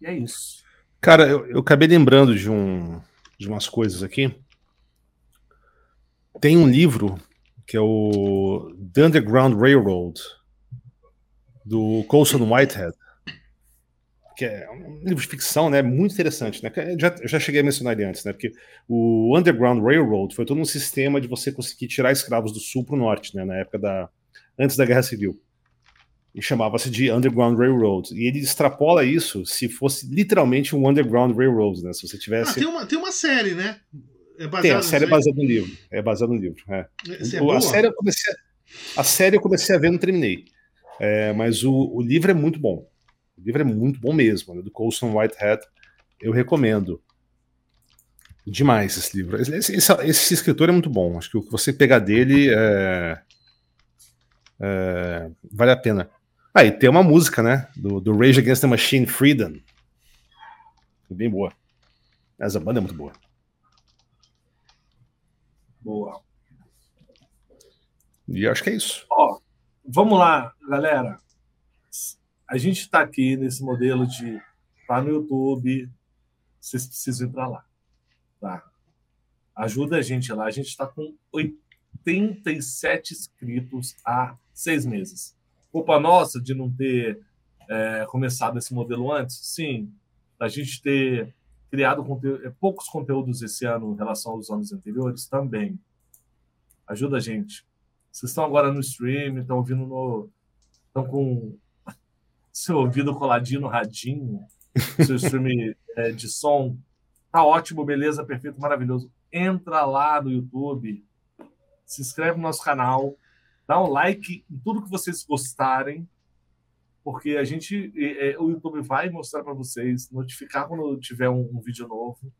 E é isso. Cara, eu, eu acabei lembrando de, um, de umas coisas aqui. Tem um livro que é o The Underground Railroad, do Colson Whitehead que é um livro de ficção, né, muito interessante, né, já, já cheguei a mencionar ele antes, né, porque o Underground Railroad foi todo um sistema de você conseguir tirar escravos do sul para o norte, né, na época da, antes da Guerra Civil, e chamava-se de Underground Railroad, e ele extrapola isso se fosse literalmente um Underground Railroad, né, se você tivesse... Ah, tem, uma, tem uma série, né? É tem, a série é baseada no livro, é baseada no livro, é. é a, série eu comecei a, a série eu comecei a ver, não terminei, é, mas o, o livro é muito bom, o livro é muito bom mesmo, né, do Colson Whitehead. Eu recomendo. Demais esse livro. Esse, esse, esse, escritor é muito bom. Acho que o que você pegar dele é, é, vale a pena. Ah, e tem uma música, né? Do, do Rage Against the Machine Freedom. Bem boa. Essa banda é muito boa. Boa. E acho que é isso. Ó, vamos lá, galera a gente está aqui nesse modelo de tá no YouTube, vocês precisam ir para lá. Tá? Ajuda a gente lá. A gente está com 87 inscritos há seis meses. Culpa nossa de não ter é, começado esse modelo antes? Sim. A gente ter criado conteúdo, é, poucos conteúdos esse ano em relação aos anos anteriores? Também. Ajuda a gente. Vocês estão agora no stream, estão ouvindo no. Estão com seu ouvido coladinho no radinho, seu stream [laughs] é, de som. Tá ótimo, beleza, perfeito, maravilhoso. Entra lá no YouTube, se inscreve no nosso canal, dá um like em tudo que vocês gostarem, porque a gente, é, o YouTube vai mostrar para vocês, notificar quando tiver um, um, vídeo novo,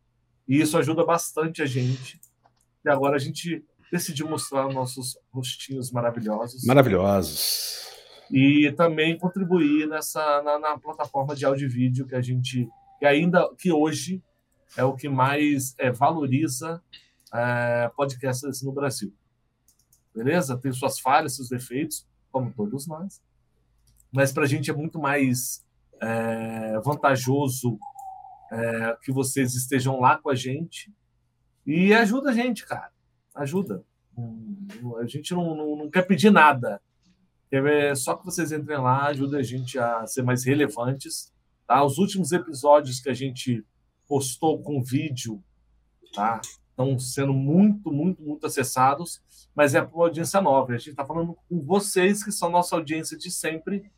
e isso ajuda bastante a gente. E agora a gente decidiu mostrar nossos rostinhos maravilhosos. Maravilhosos e também contribuir nessa na, na, plataforma de áudio e vídeo que a gente que ainda que hoje é o que mais é, valoriza é, podcasts no Brasil. Beleza? Tem suas falhas, seus defeitos, como todos nós. Mas para a gente é muito mais é, vantajoso é, que vocês estejam lá com a gente. E ajuda a gente, cara. Ajuda. A gente não, não, não quer pedir nada. É só que vocês entrem lá, ajuda a gente a ser mais relevantes. Tá? Os últimos episódios que a gente postou com vídeo tá? estão sendo muito, muito, muito acessados, mas é para uma audiência nova. A gente está falando com vocês, que são nossa audiência de sempre,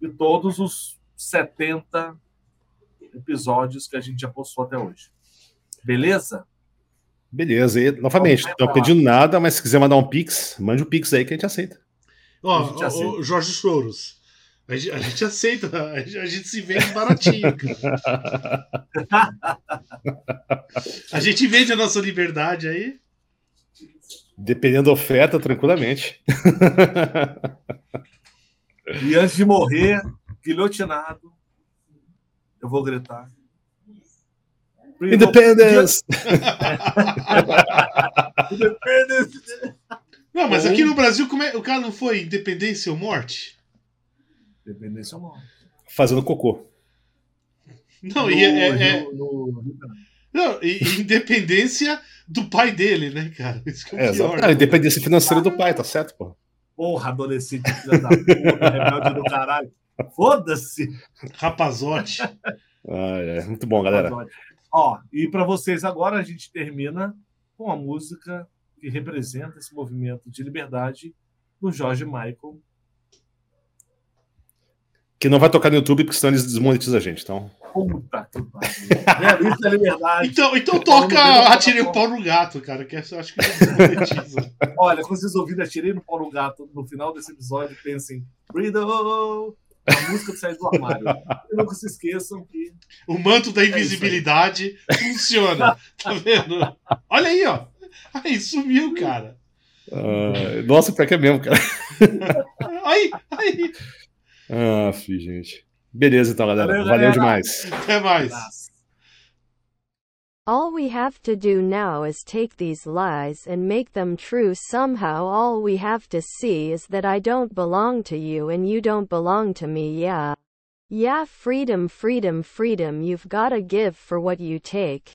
de todos os 70 episódios que a gente já postou até hoje. Beleza? Beleza, e novamente, não estamos pedindo nada, mas se quiser mandar um Pix, mande um Pix aí que a gente aceita. Ó. Ó, Jorge Choros. A gente, a gente aceita, [laughs] a gente, a gente, se vende baratinho, cara. [laughs] a gente vende a nossa liberdade aí. Dependendo da oferta, tranquilamente. [laughs] e antes de morrer, guilhotinado, eu vou gritar. Independence! Independence! Não, mas aqui no Brasil, como é, o cara não foi independência ou morte? Independência ou morte. Fazendo cocô. Não, no, e é, é... No, no... Não, e, independência do pai dele, né, cara? Isso que é, é pior. Né? independência financeira do pai, tá certo, pô. Porra, adolescente, filha da puta, rebelde do caralho. Foda-se! Rapazote. Ah, é. Muito bom, galera. Ó, e para vocês agora a gente termina com a música que representa esse movimento de liberdade do Jorge Michael. Que não vai tocar no YouTube, porque senão eles desmonetizam a gente, então. Puta que pariu. Isso é liberdade. Então, então toca Atirei o Pau no Gato, cara, que eu acho que desmonetiza. [laughs] Olha, quando vocês ouvirem Atirei no Pau no Gato no final desse episódio, pensem, Freedom! A música do sair do armário. E nunca se esqueçam que. O manto da é invisibilidade é funciona. Tá vendo? Olha aí, ó. [laughs] Aí, sumiu, cara. Uh, nossa, pior que é mesmo, cara. [laughs] aí, aí. Ah, fi, gente. Beleza, então, galera. Valeu, Valeu demais. Até mais. All we have to do now is take these lies and make them true somehow. All we have to see is that I don't belong to you and you don't belong to me. Yeah. Yeah, freedom, freedom, freedom. You've gotta give for what you take.